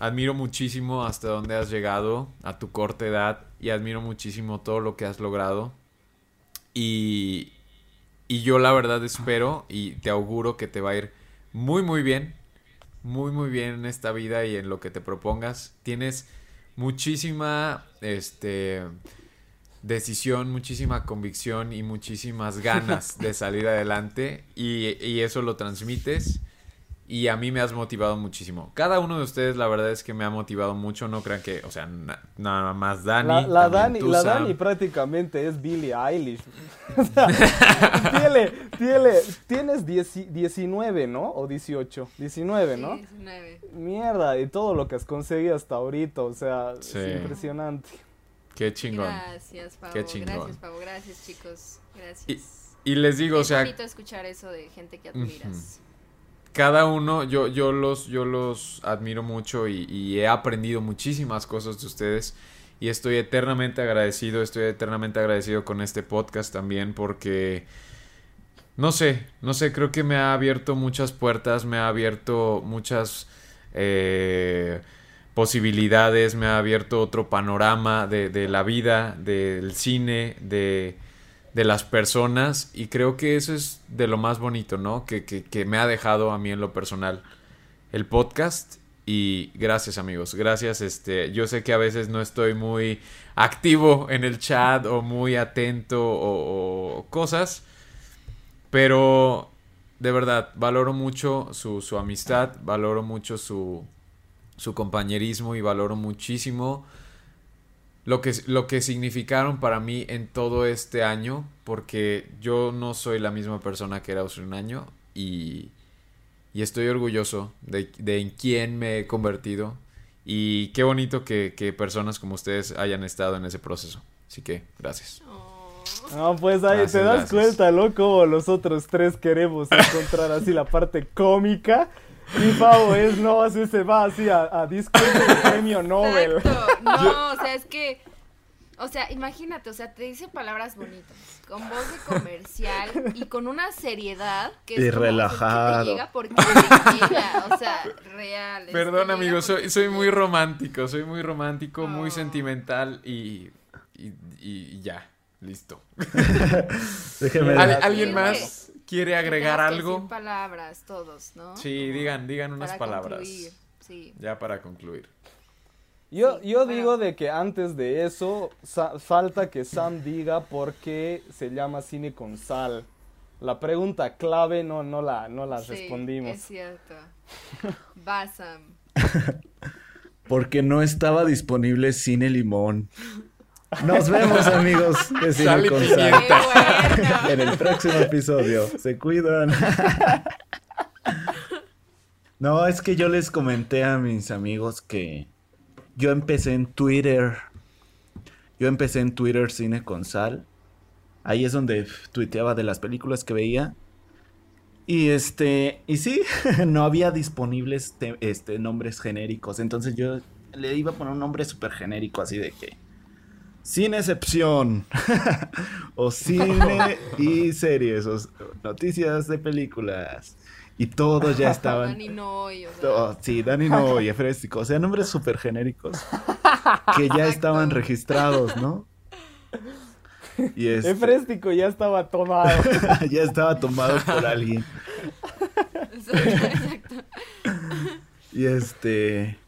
[SPEAKER 2] admiro muchísimo hasta dónde has llegado a tu corta edad y admiro muchísimo todo lo que has logrado. Y, y yo la verdad espero y te auguro que te va a ir muy muy bien, muy muy bien en esta vida y en lo que te propongas. Tienes muchísima este decisión, muchísima convicción y muchísimas ganas de salir adelante. Y, y eso lo transmites y a mí me has motivado muchísimo. Cada uno de ustedes la verdad es que me ha motivado mucho, no crean que, o sea, na- nada más Dani.
[SPEAKER 3] La, la Dani,
[SPEAKER 2] tú,
[SPEAKER 3] la
[SPEAKER 2] Sam.
[SPEAKER 3] Dani prácticamente es Billie Eilish. [LAUGHS] O sea, [LAUGHS] tiene, tiene, tienes 10 19, ¿no? O 18. 19, ¿no?
[SPEAKER 1] Sí, 19.
[SPEAKER 3] Mierda, y todo lo que has conseguido hasta ahorita, o sea,
[SPEAKER 2] Sí.
[SPEAKER 3] es impresionante.
[SPEAKER 2] Qué chingón.
[SPEAKER 1] Gracias, Pavo.
[SPEAKER 2] Qué chingón.
[SPEAKER 1] Gracias, Pavo. Gracias, chicos. Gracias.
[SPEAKER 2] Y les digo, o
[SPEAKER 1] es
[SPEAKER 2] sea,
[SPEAKER 1] bonito escuchar eso de gente que admiras.
[SPEAKER 2] Cada uno, yo, yo los, yo los admiro mucho y, he aprendido muchísimas cosas de ustedes. Y estoy eternamente agradecido, estoy eternamente agradecido con este podcast también porque no sé, no sé, creo que me ha abierto muchas puertas, me ha abierto muchas eh, posibilidades, me ha abierto otro panorama de, de la vida, del cine, de, de, las personas y creo que eso es de lo más bonito, ¿no? Que, que, que me ha dejado a mí en lo personal el podcast y gracias amigos, gracias. Este, yo sé que a veces no estoy muy activo en el chat o muy atento o, o cosas, pero de verdad, valoro mucho su, su amistad, valoro mucho su, su, compañerismo y valoro muchísimo lo que, lo que significaron para mí en todo este año, porque yo no soy la misma persona que era hace un año y, y estoy orgulloso de, de, en quién me he convertido y qué bonito que, que personas como ustedes hayan estado en ese proceso. Así que, gracias.
[SPEAKER 3] No, pues ahí gracias, te das gracias. cuenta, loco, los otros tres queremos encontrar así la parte cómica. Mi pavo es, no, así se va así a, a disco del premio Nobel.
[SPEAKER 1] Exacto. No, o sea, es que, o sea, imagínate, o sea, te dice palabras bonitas, con voz de comercial y con una seriedad que es
[SPEAKER 4] y
[SPEAKER 1] como,
[SPEAKER 4] relajado.
[SPEAKER 1] Que te llega porque te llega, o sea, real.
[SPEAKER 2] Perdón, amigo, soy, soy muy romántico, soy muy romántico, oh. muy sentimental y, y, y ya. Listo. [LAUGHS]
[SPEAKER 4] Déjeme
[SPEAKER 2] ¿Al, ¿Alguien más quiere agregar algo?
[SPEAKER 1] palabras, todos, ¿no?
[SPEAKER 2] Sí, digan, digan unas
[SPEAKER 1] para
[SPEAKER 2] palabras.
[SPEAKER 1] Concluir. Sí.
[SPEAKER 2] Ya para concluir.
[SPEAKER 3] Yo,
[SPEAKER 1] Sí,
[SPEAKER 3] yo
[SPEAKER 1] bueno.
[SPEAKER 3] digo de que antes de eso sa- falta que Sam diga por qué se llama cine con sal. La pregunta clave no, no la, no la
[SPEAKER 1] Sí,
[SPEAKER 3] respondimos.
[SPEAKER 1] Es cierto. Basam. [LAUGHS]
[SPEAKER 4] Porque no estaba disponible Cine Limón. Nos vemos, amigos de Cine
[SPEAKER 2] Sal y
[SPEAKER 4] con
[SPEAKER 2] pimienta.
[SPEAKER 1] ¡Qué
[SPEAKER 4] Sal.
[SPEAKER 1] bueno!
[SPEAKER 4] En el próximo episodio. Se cuidan. No, es que yo les comenté a mis amigos que yo empecé en Twitter. Yo empecé en Twitter Cine con Sal. Ahí es donde tuiteaba de las películas que veía. Y este, y sí, [LAUGHS] no había disponibles te- este, nombres genéricos. Entonces yo le iba a poner un nombre súper genérico, así de que. Sin excepción. [LAUGHS] o cine [LAUGHS] y series. O noticias de películas. Y todos ya estaban.
[SPEAKER 1] Dani Noy, o sea,
[SPEAKER 4] Oh, sí, Dani no y Efréstico. O sea, nombres súper genéricos. Que ya estaban registrados, ¿no? Y este,
[SPEAKER 3] Efréstico ya estaba tomado. [LAUGHS]
[SPEAKER 4] ya estaba tomado por alguien.
[SPEAKER 1] Exacto.
[SPEAKER 4] Y este.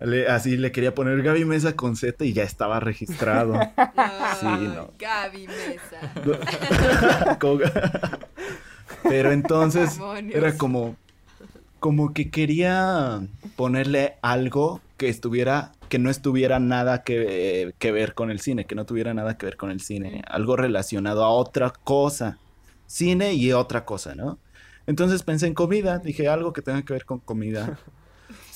[SPEAKER 4] Le- así le quería poner Gaby Mesa con Z y ya estaba registrado. [LAUGHS] Sí, no.
[SPEAKER 1] Gaby Mesa. [LAUGHS]
[SPEAKER 4] Pero entonces
[SPEAKER 1] Demonios.
[SPEAKER 4] era como. Como que quería ponerle algo que estuviera. Que no estuviera nada que, que ver con el cine. Que no tuviera nada que ver con el cine. Algo relacionado a otra cosa. Cine y otra cosa, ¿no? Entonces pensé en comida. Dije algo que tenga que ver con comida. [LAUGHS]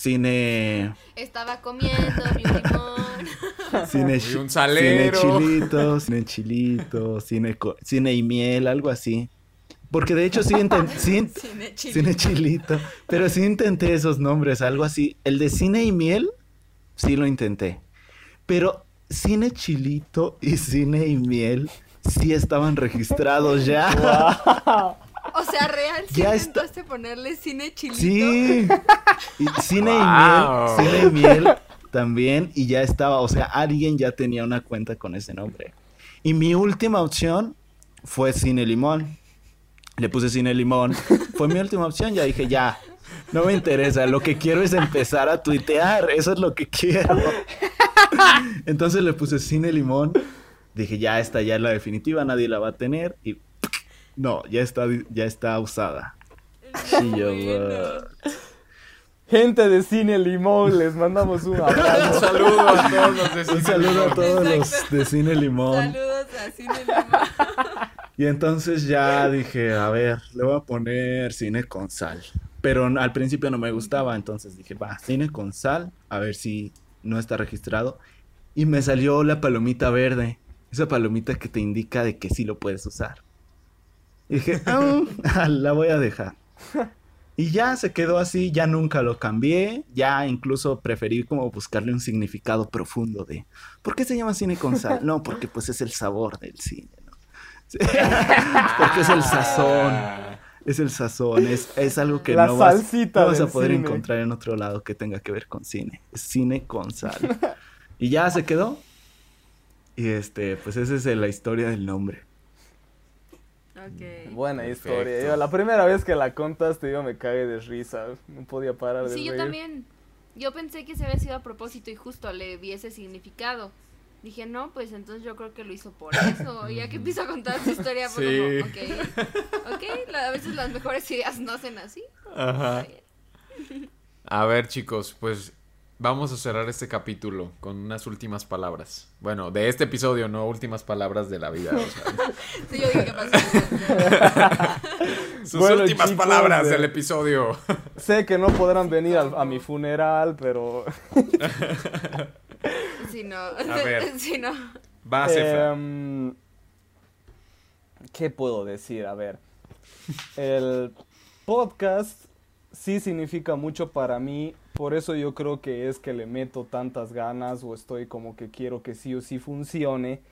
[SPEAKER 4] Cine.
[SPEAKER 1] Estaba comiendo mi limón. [LAUGHS]
[SPEAKER 4] Cine,
[SPEAKER 2] Y un salero.
[SPEAKER 4] Cine chilito, cine chilito, cine, y miel, algo así. Porque de hecho sí, inten- [LAUGHS] sí-
[SPEAKER 1] Cine chile.
[SPEAKER 4] cine chilito, pero sí intenté esos nombres, algo así. El de cine y miel, sí lo intenté. Pero cine chilito y cine y miel sí estaban registrados ya. [LAUGHS]
[SPEAKER 1] O sea, real, ¿sí
[SPEAKER 4] Ya
[SPEAKER 1] intentaste ponerle cine chilito?
[SPEAKER 4] Sí. Y cine
[SPEAKER 2] Wow.
[SPEAKER 4] y miel, cine y miel también y ya estaba, o sea, alguien ya tenía una cuenta con ese nombre. Y mi última opción fue Cine Limón. Le puse Cine Limón. Fue mi última opción, ya dije, ya. No me interesa, lo que quiero es empezar a tuitear, eso es lo que quiero. Entonces le puse Cine Limón. Dije, ya esta ya es la definitiva, nadie la va a tener y no, ya está ya está usada. Yo.
[SPEAKER 3] Gente de Cine Limón, les mandamos un
[SPEAKER 2] Un
[SPEAKER 3] abrazo.
[SPEAKER 2] saludo a todos los de
[SPEAKER 4] Un
[SPEAKER 2] Cine
[SPEAKER 4] saludo a
[SPEAKER 2] Limón.
[SPEAKER 4] todos los de Cine Limón.
[SPEAKER 1] Saludos a Cine Limón.
[SPEAKER 4] Y entonces ya dije, a ver, le voy a poner cine con sal. Pero al principio no me gustaba, entonces dije, va, cine con sal, a ver si no está registrado. Y me salió la palomita verde, esa palomita que te indica de que sí lo puedes usar. Y dije, "Ah, [LAUGHS] la voy a dejar. Y ya se quedó así, ya nunca lo cambié, ya incluso preferí como buscarle un significado profundo de, ¿por qué se llama cine con sal? No, porque pues es el sabor del cine, ¿no? [LAUGHS] Porque es el sazón. Es el sazón, es, es algo que
[SPEAKER 3] La
[SPEAKER 4] no vas, no vas a poder
[SPEAKER 3] cine.
[SPEAKER 4] encontrar en otro lado que tenga que ver con cine. Es cine con sal. Y ya se quedó. Y este, pues esa es la historia del nombre.
[SPEAKER 3] Buena
[SPEAKER 2] Perfecto.
[SPEAKER 3] historia. Yo, la primera vez que la contaste yo me cagué de risa. No podía parar de
[SPEAKER 1] Sí, yo también. Yo pensé que se había sido a propósito y justo le vi ese significado. Dije, no, pues entonces yo creo que lo hizo por eso. [LAUGHS] Y ya que empiezo a contar su historia, fue
[SPEAKER 2] Sí.
[SPEAKER 1] como, ok, ok, la- a veces las mejores ideas nacen así.
[SPEAKER 2] Ajá. A ver, chicos, pues vamos a cerrar este capítulo con unas últimas palabras. Bueno, de este episodio, no últimas palabras de la vida. o sea, [LAUGHS]
[SPEAKER 1] Sí, yo dije, ¿qué pasó? [LAUGHS]
[SPEAKER 2] sus
[SPEAKER 3] Bueno,
[SPEAKER 2] últimas
[SPEAKER 3] chicos,
[SPEAKER 2] palabras
[SPEAKER 3] eh,
[SPEAKER 2] del episodio.
[SPEAKER 3] Sé que no podrán venir al- a mi funeral, pero... [LAUGHS]
[SPEAKER 1] Sí, no.
[SPEAKER 2] ver.
[SPEAKER 1] Sí, no.
[SPEAKER 2] Va, Cefra.
[SPEAKER 3] Em, ¿Qué puedo decir? A ver. El podcast sí significa mucho para mí. Por eso yo creo que es que le meto tantas ganas o estoy como que quiero que sí o sí funcione.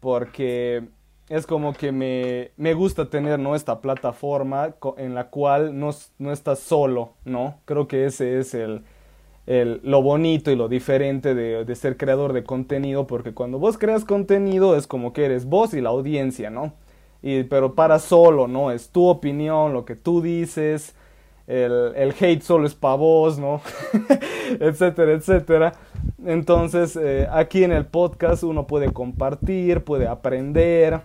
[SPEAKER 3] Porque es como que me, me gusta tener ¿no? esta plataforma en la cual no, no estás solo, ¿no? Creo que ese es el, el- lo bonito y lo diferente de, de ser creador de contenido, porque cuando vos creas contenido es como que eres vos y la audiencia, ¿no? Y, pero para solo, ¿no? Es tu opinión, lo que tú dices, el, hate solo es para vos, ¿no? [LAUGHS] etcétera, etcétera. Entonces, eh, aquí en el podcast uno puede compartir, puede aprender,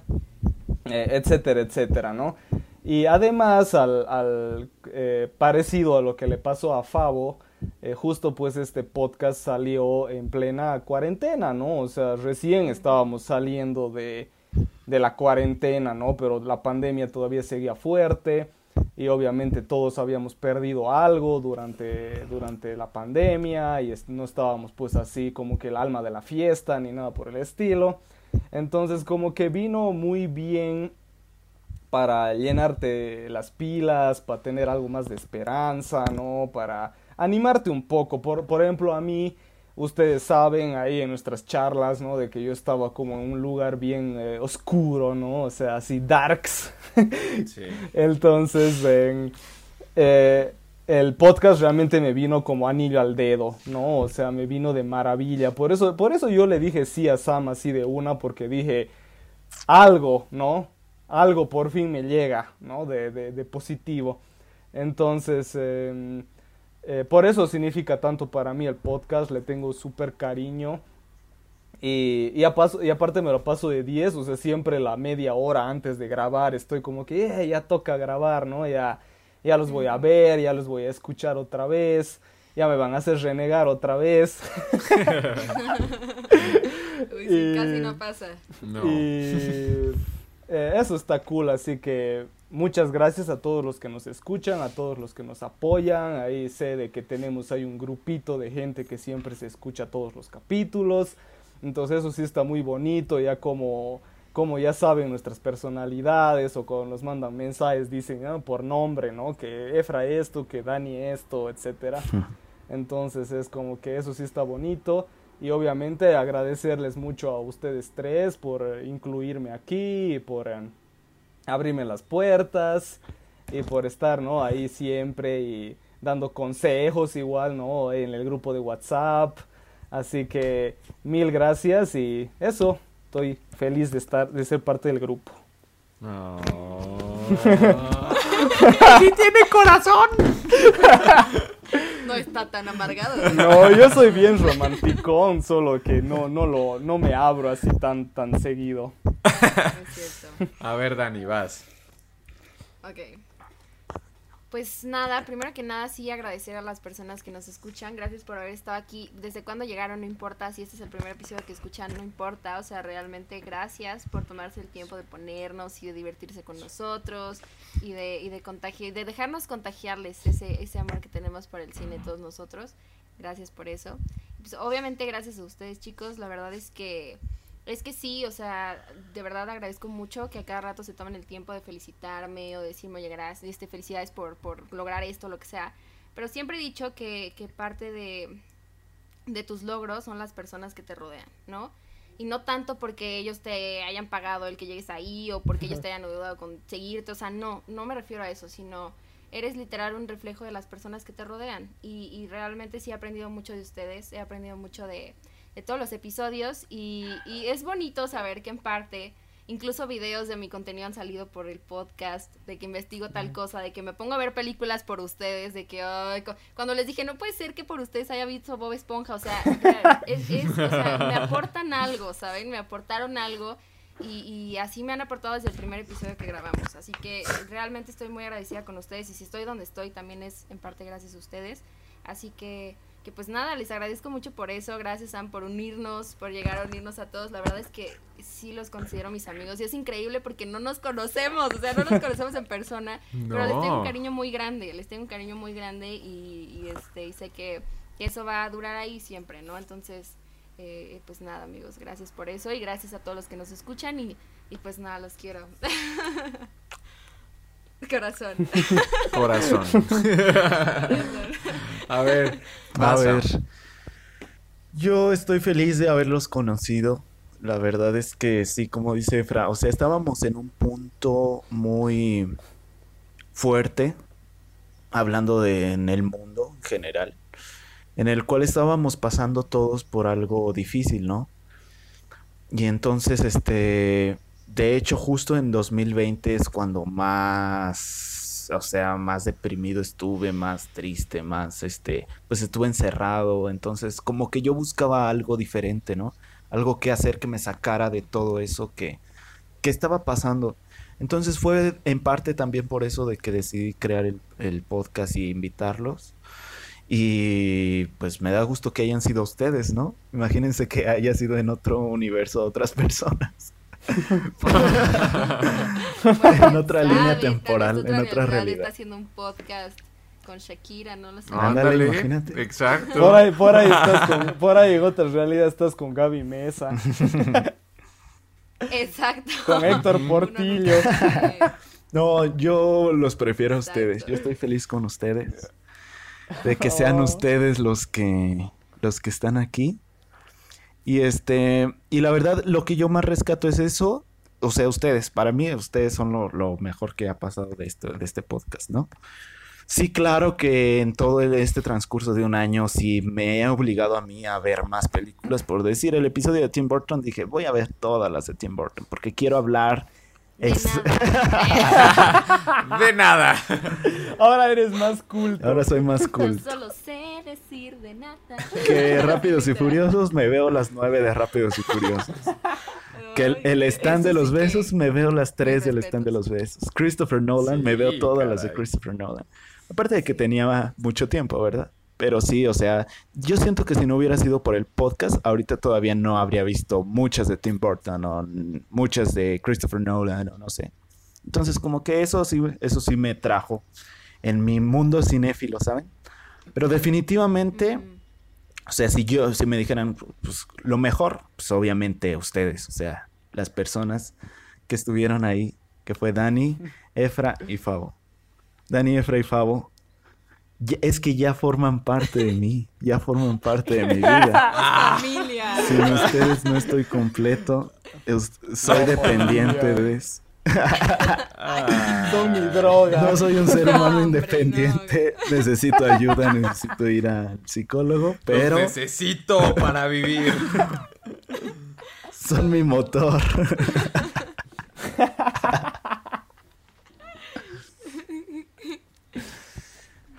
[SPEAKER 3] eh, etcétera, etcétera, ¿no? Y además, al, eh, parecido a lo que le pasó a Fabo, eh, justo pues este podcast salió en plena cuarentena, ¿no? O sea, recién estábamos saliendo de, de la cuarentena, ¿no? Pero la pandemia todavía seguía fuerte y obviamente todos habíamos perdido algo durante, durante la pandemia y no estábamos pues así como que el alma de la fiesta ni nada por el estilo. Entonces como que vino muy bien para llenarte las pilas, para tener algo más de esperanza, ¿no? Para animarte un poco. Por, por ejemplo, a mí, ustedes saben ahí en nuestras charlas, ¿no? De que yo estaba como en un lugar bien eh, oscuro, ¿no? O sea, así darks.
[SPEAKER 2] Sí. [LAUGHS]
[SPEAKER 3] Entonces, en, eh, el podcast realmente me vino como anillo al dedo, ¿no? O sea, me vino de maravilla. Por eso, por eso yo le dije sí a Sam así de una, porque dije, algo, ¿no? Algo por fin me llega, ¿no? De, de, de positivo. Entonces, eh, por eso significa tanto para mí el podcast, le tengo súper cariño. Y, y, a paso- y aparte me lo paso de 10, o sea, siempre la media hora antes de grabar estoy como que "Eh, ya toca grabar, ¿no? Ya, ya los voy a ver, ya los voy a escuchar otra vez, ya me van a hacer renegar otra vez. [LAUGHS]
[SPEAKER 1] Uy, sí,
[SPEAKER 3] Y-
[SPEAKER 1] casi no pasa.
[SPEAKER 2] No.
[SPEAKER 3] Y eh, eso está cool, así que muchas gracias a todos los que nos escuchan, a todos los que nos apoyan. Ahí sé de que tenemos ahí un grupito de gente que siempre se escucha todos los capítulos. Entonces eso sí está muy bonito, ya como, como ya saben nuestras personalidades o cuando nos mandan mensajes dicen "Ah, por nombre, ¿no? Que Efra esto, que Dani esto, etcétera. [LAUGHS] Entonces es como que eso sí está bonito. Y obviamente agradecerles mucho a ustedes tres por incluirme aquí, y por eh, abrirme las puertas y por estar, ¿no? Ahí siempre y dando consejos igual, ¿no? En el grupo de WhatsApp. Así que mil gracias y eso, estoy feliz de estar, de ser parte del grupo. [LAUGHS]
[SPEAKER 2] No. [LAUGHS]
[SPEAKER 1] No está tan amargado. [LAUGHS]
[SPEAKER 3] No, yo soy bien romanticón, solo que no, no lo, no me abro así tan, tan seguido. [LAUGHS]
[SPEAKER 1] Es cierto.
[SPEAKER 2] A ver, Dani, vas.
[SPEAKER 1] Ok. Pues nada, primero que nada sí agradecer a las personas que nos escuchan. Gracias por haber estado aquí. Desde cuando llegaron, no importa. Si este es el primer episodio que escuchan, no importa. O sea, realmente gracias por tomarse el tiempo de ponernos y de divertirse con nosotros y de, y de contagiar, de dejarnos contagiarles ese, ese amor que tenemos por el cine todos nosotros. Gracias por eso. Pues, obviamente gracias a ustedes chicos. La verdad es que es que sí, o sea, de verdad agradezco mucho que a cada rato se tomen el tiempo de felicitarme o de decirme, oye, gracias, este, felicidades por, por lograr esto, lo que sea. Pero siempre he dicho que, que parte de, de tus logros son las personas que te rodean, ¿no? y no tanto porque ellos te hayan pagado el que llegues ahí o porque ellos te hayan ayudado a conseguirte, o sea, no, no me refiero a eso, sino eres literal un reflejo de las personas que te rodean y, y realmente sí he aprendido mucho de ustedes, he aprendido mucho de, de todos los episodios y, y es bonito saber que en parte Incluso videos de mi contenido han salido por el podcast, de que investigo tal cosa, de que me pongo a ver películas por ustedes, de que cuando les dije, no puede ser que por ustedes haya visto Bob Esponja, o sea, [LAUGHS] es, o sea me aportan algo, ¿saben? Me aportaron algo y, y, así me han aportado desde el primer episodio que grabamos. Así que realmente estoy muy agradecida con ustedes y si estoy donde estoy también es en parte gracias a ustedes. Así que que pues nada, les agradezco mucho por eso, gracias Sam por unirnos, por llegar a unirnos a todos, la verdad es que sí los considero mis amigos y es increíble porque no nos conocemos, o sea, no nos conocemos en persona, [LAUGHS] pero les tengo un cariño muy grande, les tengo un cariño muy grande y, este, y sé que, eso va a durar ahí siempre, ¿no? Entonces, eh, pues nada amigos, gracias por eso y gracias a todos los que nos escuchan y, y pues nada, los quiero. [LAUGHS] [LAUGHS] Corazón. [LAUGHS]
[SPEAKER 2] Corazón. a ver,
[SPEAKER 4] a ver. Yo estoy feliz de haberlos conocido. La verdad es que sí, como dice Efra, o sea, estábamos en un punto muy fuerte, hablando de en el mundo en general, en el cual estábamos pasando todos por algo difícil, ¿no? Y entonces, este, de hecho, justo en 2020 es cuando más, o sea, más deprimido estuve, más triste, más, este, pues estuve encerrado. Entonces, como que yo buscaba algo diferente, ¿no? Algo que hacer que me sacara de todo eso que, que estaba pasando. Entonces fue en parte también por eso de que decidí crear el, el podcast y invitarlos. Y pues me da gusto que hayan sido ustedes, ¿no? Imagínense que haya sido en otro universo otras personas. [LAUGHS] en otra línea temporal, en otra realidad.
[SPEAKER 1] Está haciendo un podcast con Shakira, no lo sé.
[SPEAKER 2] Ándale, imagínate. Exacto.
[SPEAKER 3] Por ahí, por ahí estás con, [LAUGHS] por ahí en otra realidad estás con Gaby Mesa. [LAUGHS]
[SPEAKER 1] Exacto.
[SPEAKER 3] Con Héctor Portillo.
[SPEAKER 4] No, yo los prefiero a ustedes. Yo estoy feliz con ustedes. De que sean oh. ustedes los que los que están aquí. Y este, y la verdad, lo que yo más rescato es eso. O sea, ustedes, para mí, ustedes son lo, mejor que ha pasado de, esto, de este podcast, ¿no? Sí, claro que en todo este transcurso de un año sí me he obligado a mí a ver más películas. Por decir, el episodio de Tim Burton dije, voy a ver todas las de Tim Burton porque quiero hablar [LAUGHS]
[SPEAKER 2] De, nada.
[SPEAKER 3] Ahora eres más culto.
[SPEAKER 4] Ahora soy más culto.
[SPEAKER 1] Solo sé decir de nada.
[SPEAKER 4] Que Rápidos y Furiosos me veo las nueve de Rápidos y Furiosos. Que el, stand de los besos me veo las tres del stand de los besos. Christopher Nolan me veo todas las de Christopher Nolan. Aparte de que tenía mucho tiempo, ¿verdad? Pero sí, o sea, yo siento que si no hubiera sido por el podcast, ahorita todavía no habría visto muchas de Tim Burton o muchas de Christopher Nolan o no sé. Entonces, como que eso sí, eso sí me trajo en mi mundo cinéfilo, ¿saben? Pero definitivamente, o sea, si yo, si me dijeran, pues lo mejor, pues obviamente ustedes, o sea, las personas que estuvieron ahí, que fue Dani, Efra y Fabo. Dani, Efra y Fabo, es que ya forman parte de mí, ya forman parte de mi vida. [LAUGHS]
[SPEAKER 1] Familia.
[SPEAKER 4] Sin ustedes no estoy completo, soy dependiente de eso.
[SPEAKER 3] Son mi droga.
[SPEAKER 4] No soy un ser humano independiente. Necesito ayuda, necesito ir al psicólogo, pero.
[SPEAKER 2] necesito para vivir. [LAUGHS]
[SPEAKER 4] Son mi motor. [LAUGHS]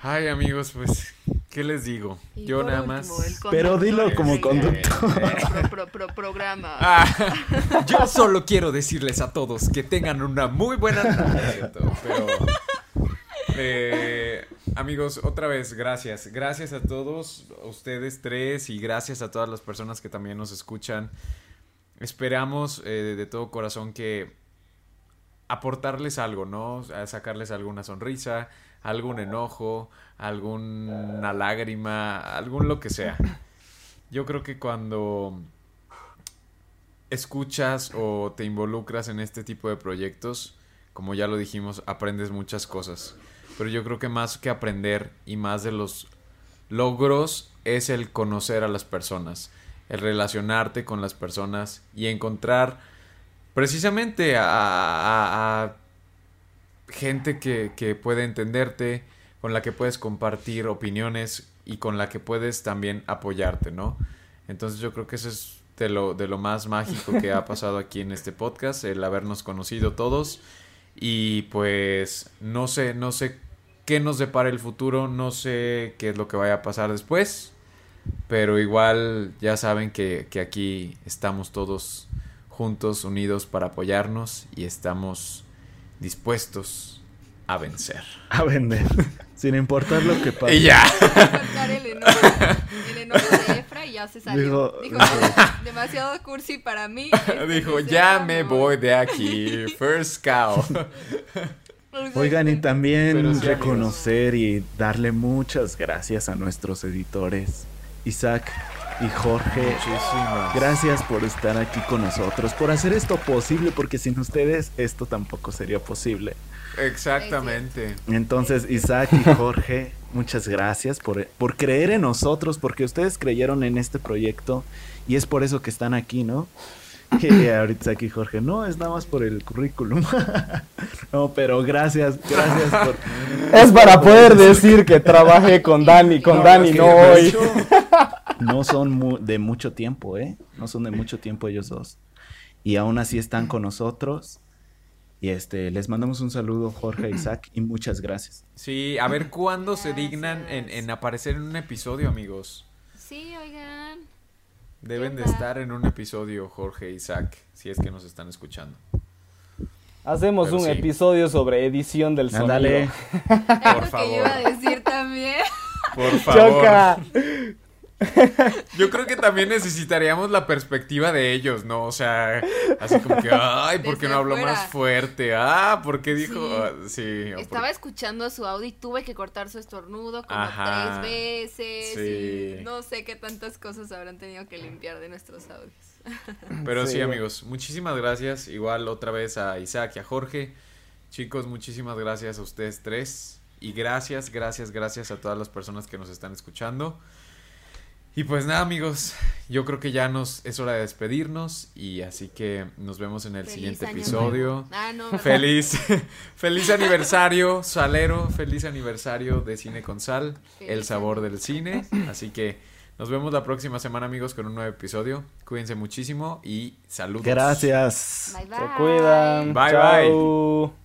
[SPEAKER 2] Ay, amigos, pues, ¿qué les digo? Yo nada más.
[SPEAKER 4] Pero dilo como conductor.
[SPEAKER 1] programa. [LAUGHS]
[SPEAKER 2] Ah, yo solo quiero decirles a todos que tengan una muy buena. Pero, eh, amigos, otra vez, gracias. Gracias a todos, ustedes tres, y gracias a todas las personas que también nos escuchan. Esperamos eh, de todo corazón que aportarles algo, ¿no? A sacarles alguna sonrisa algún enojo, alguna lágrima, algún lo que sea. Yo creo que cuando escuchas o te involucras en este tipo de proyectos, como ya lo dijimos, aprendes muchas cosas. Pero yo creo que más que aprender y más de los logros es el conocer a las personas, el relacionarte con las personas y encontrar precisamente a, gente que, que puede entenderte, con la que puedes compartir opiniones y con la que puedes también apoyarte, ¿no? Entonces yo creo que eso es de lo, de lo más mágico que ha pasado aquí en este podcast, el habernos conocido todos y pues no sé, no sé qué nos depara el futuro, no sé qué es lo que vaya a pasar después, pero igual ya saben que, que aquí estamos todos juntos, unidos para apoyarnos y estamos dispuestos a vencer.
[SPEAKER 4] A vender. [LAUGHS] Sin importar lo que pase.
[SPEAKER 2] Y ya.
[SPEAKER 1] El enojo, el enojo de Efra y ya se salió.
[SPEAKER 4] Dijo-
[SPEAKER 1] Dijo,
[SPEAKER 4] dijo- [LAUGHS]
[SPEAKER 1] demasiado cursi para mí. este, [LAUGHS]
[SPEAKER 2] Dijo, ya me voy de aquí. First cow.
[SPEAKER 4] Oigan, y también
[SPEAKER 2] sí,
[SPEAKER 4] reconocer y darle muchas gracias a nuestros editores, Isaac y Jorge.
[SPEAKER 2] Muchísimas.
[SPEAKER 4] Gracias por estar aquí con nosotros, por hacer esto posible, porque sin ustedes esto tampoco sería posible.
[SPEAKER 2] Exactamente.
[SPEAKER 4] Entonces, Isaac y Jorge, muchas gracias por, por creer en nosotros, porque ustedes creyeron en este proyecto y es por eso que están aquí, ¿no? Y ahorita Isaac y Jorge, no, es nada más por el currículum. [LAUGHS] no, pero gracias, gracias por...
[SPEAKER 3] Es para poder decir que trabajé con [LAUGHS] Dani, con
[SPEAKER 2] No,
[SPEAKER 3] Dani,
[SPEAKER 2] que
[SPEAKER 3] no hoy. [LAUGHS]
[SPEAKER 4] No son mu- de mucho tiempo, ¿eh? No son de mucho tiempo ellos dos. Y aún así están con nosotros. Y este, les mandamos un saludo, Jorge e [CLEARS THROAT] Isaac, y muchas gracias.
[SPEAKER 2] Sí, a ver cuándo se dignan en, aparecer en un episodio, amigos.
[SPEAKER 1] Sí, oigan.
[SPEAKER 2] Deben de estar en un episodio, Jorge e Isaac, si es que nos están escuchando.
[SPEAKER 3] Hacemos
[SPEAKER 2] Pero
[SPEAKER 3] un
[SPEAKER 2] sí.
[SPEAKER 3] episodio sobre edición del sonido.
[SPEAKER 4] Ándale.
[SPEAKER 1] Lo
[SPEAKER 2] favor.
[SPEAKER 1] que yo iba a decir también.
[SPEAKER 2] Por favor.
[SPEAKER 3] Choca. [LAUGHS]
[SPEAKER 2] Yo creo que también necesitaríamos la perspectiva de ellos, ¿no? O sea, así como que, ay, ¿por qué
[SPEAKER 1] Desde
[SPEAKER 2] no habló
[SPEAKER 1] afuera.
[SPEAKER 2] más fuerte? Ah, ¿por qué dijo?
[SPEAKER 1] Sí.
[SPEAKER 2] Ah, Sí. o por-
[SPEAKER 1] Estaba escuchando su audio y tuve que cortar su estornudo como
[SPEAKER 2] Ajá.
[SPEAKER 1] tres veces.
[SPEAKER 2] Sí.
[SPEAKER 1] Y no sé qué tantas cosas habrán tenido que limpiar de nuestros audios. [LAUGHS]
[SPEAKER 2] Pero sí,
[SPEAKER 3] Sí.
[SPEAKER 2] amigos, muchísimas gracias. Igual otra vez a Isaac y a Jorge. Chicos, muchísimas gracias a ustedes tres. Y gracias, gracias, gracias a todas las personas que nos están escuchando. Y pues nada, amigos, yo creo que ya nos es hora de despedirnos y así que nos vemos en el
[SPEAKER 1] Feliz
[SPEAKER 2] siguiente episodio.
[SPEAKER 1] Ah, no.
[SPEAKER 2] Feliz, [LAUGHS] feliz aniversario, Salero, feliz aniversario de Cine con Sal, el sabor del cine. Así que nos vemos la próxima semana, amigos, con un nuevo episodio. Cuídense muchísimo y saludos.
[SPEAKER 4] Gracias.
[SPEAKER 1] Bye, bye.
[SPEAKER 3] Se cuidan.
[SPEAKER 2] Bye,
[SPEAKER 3] Chao.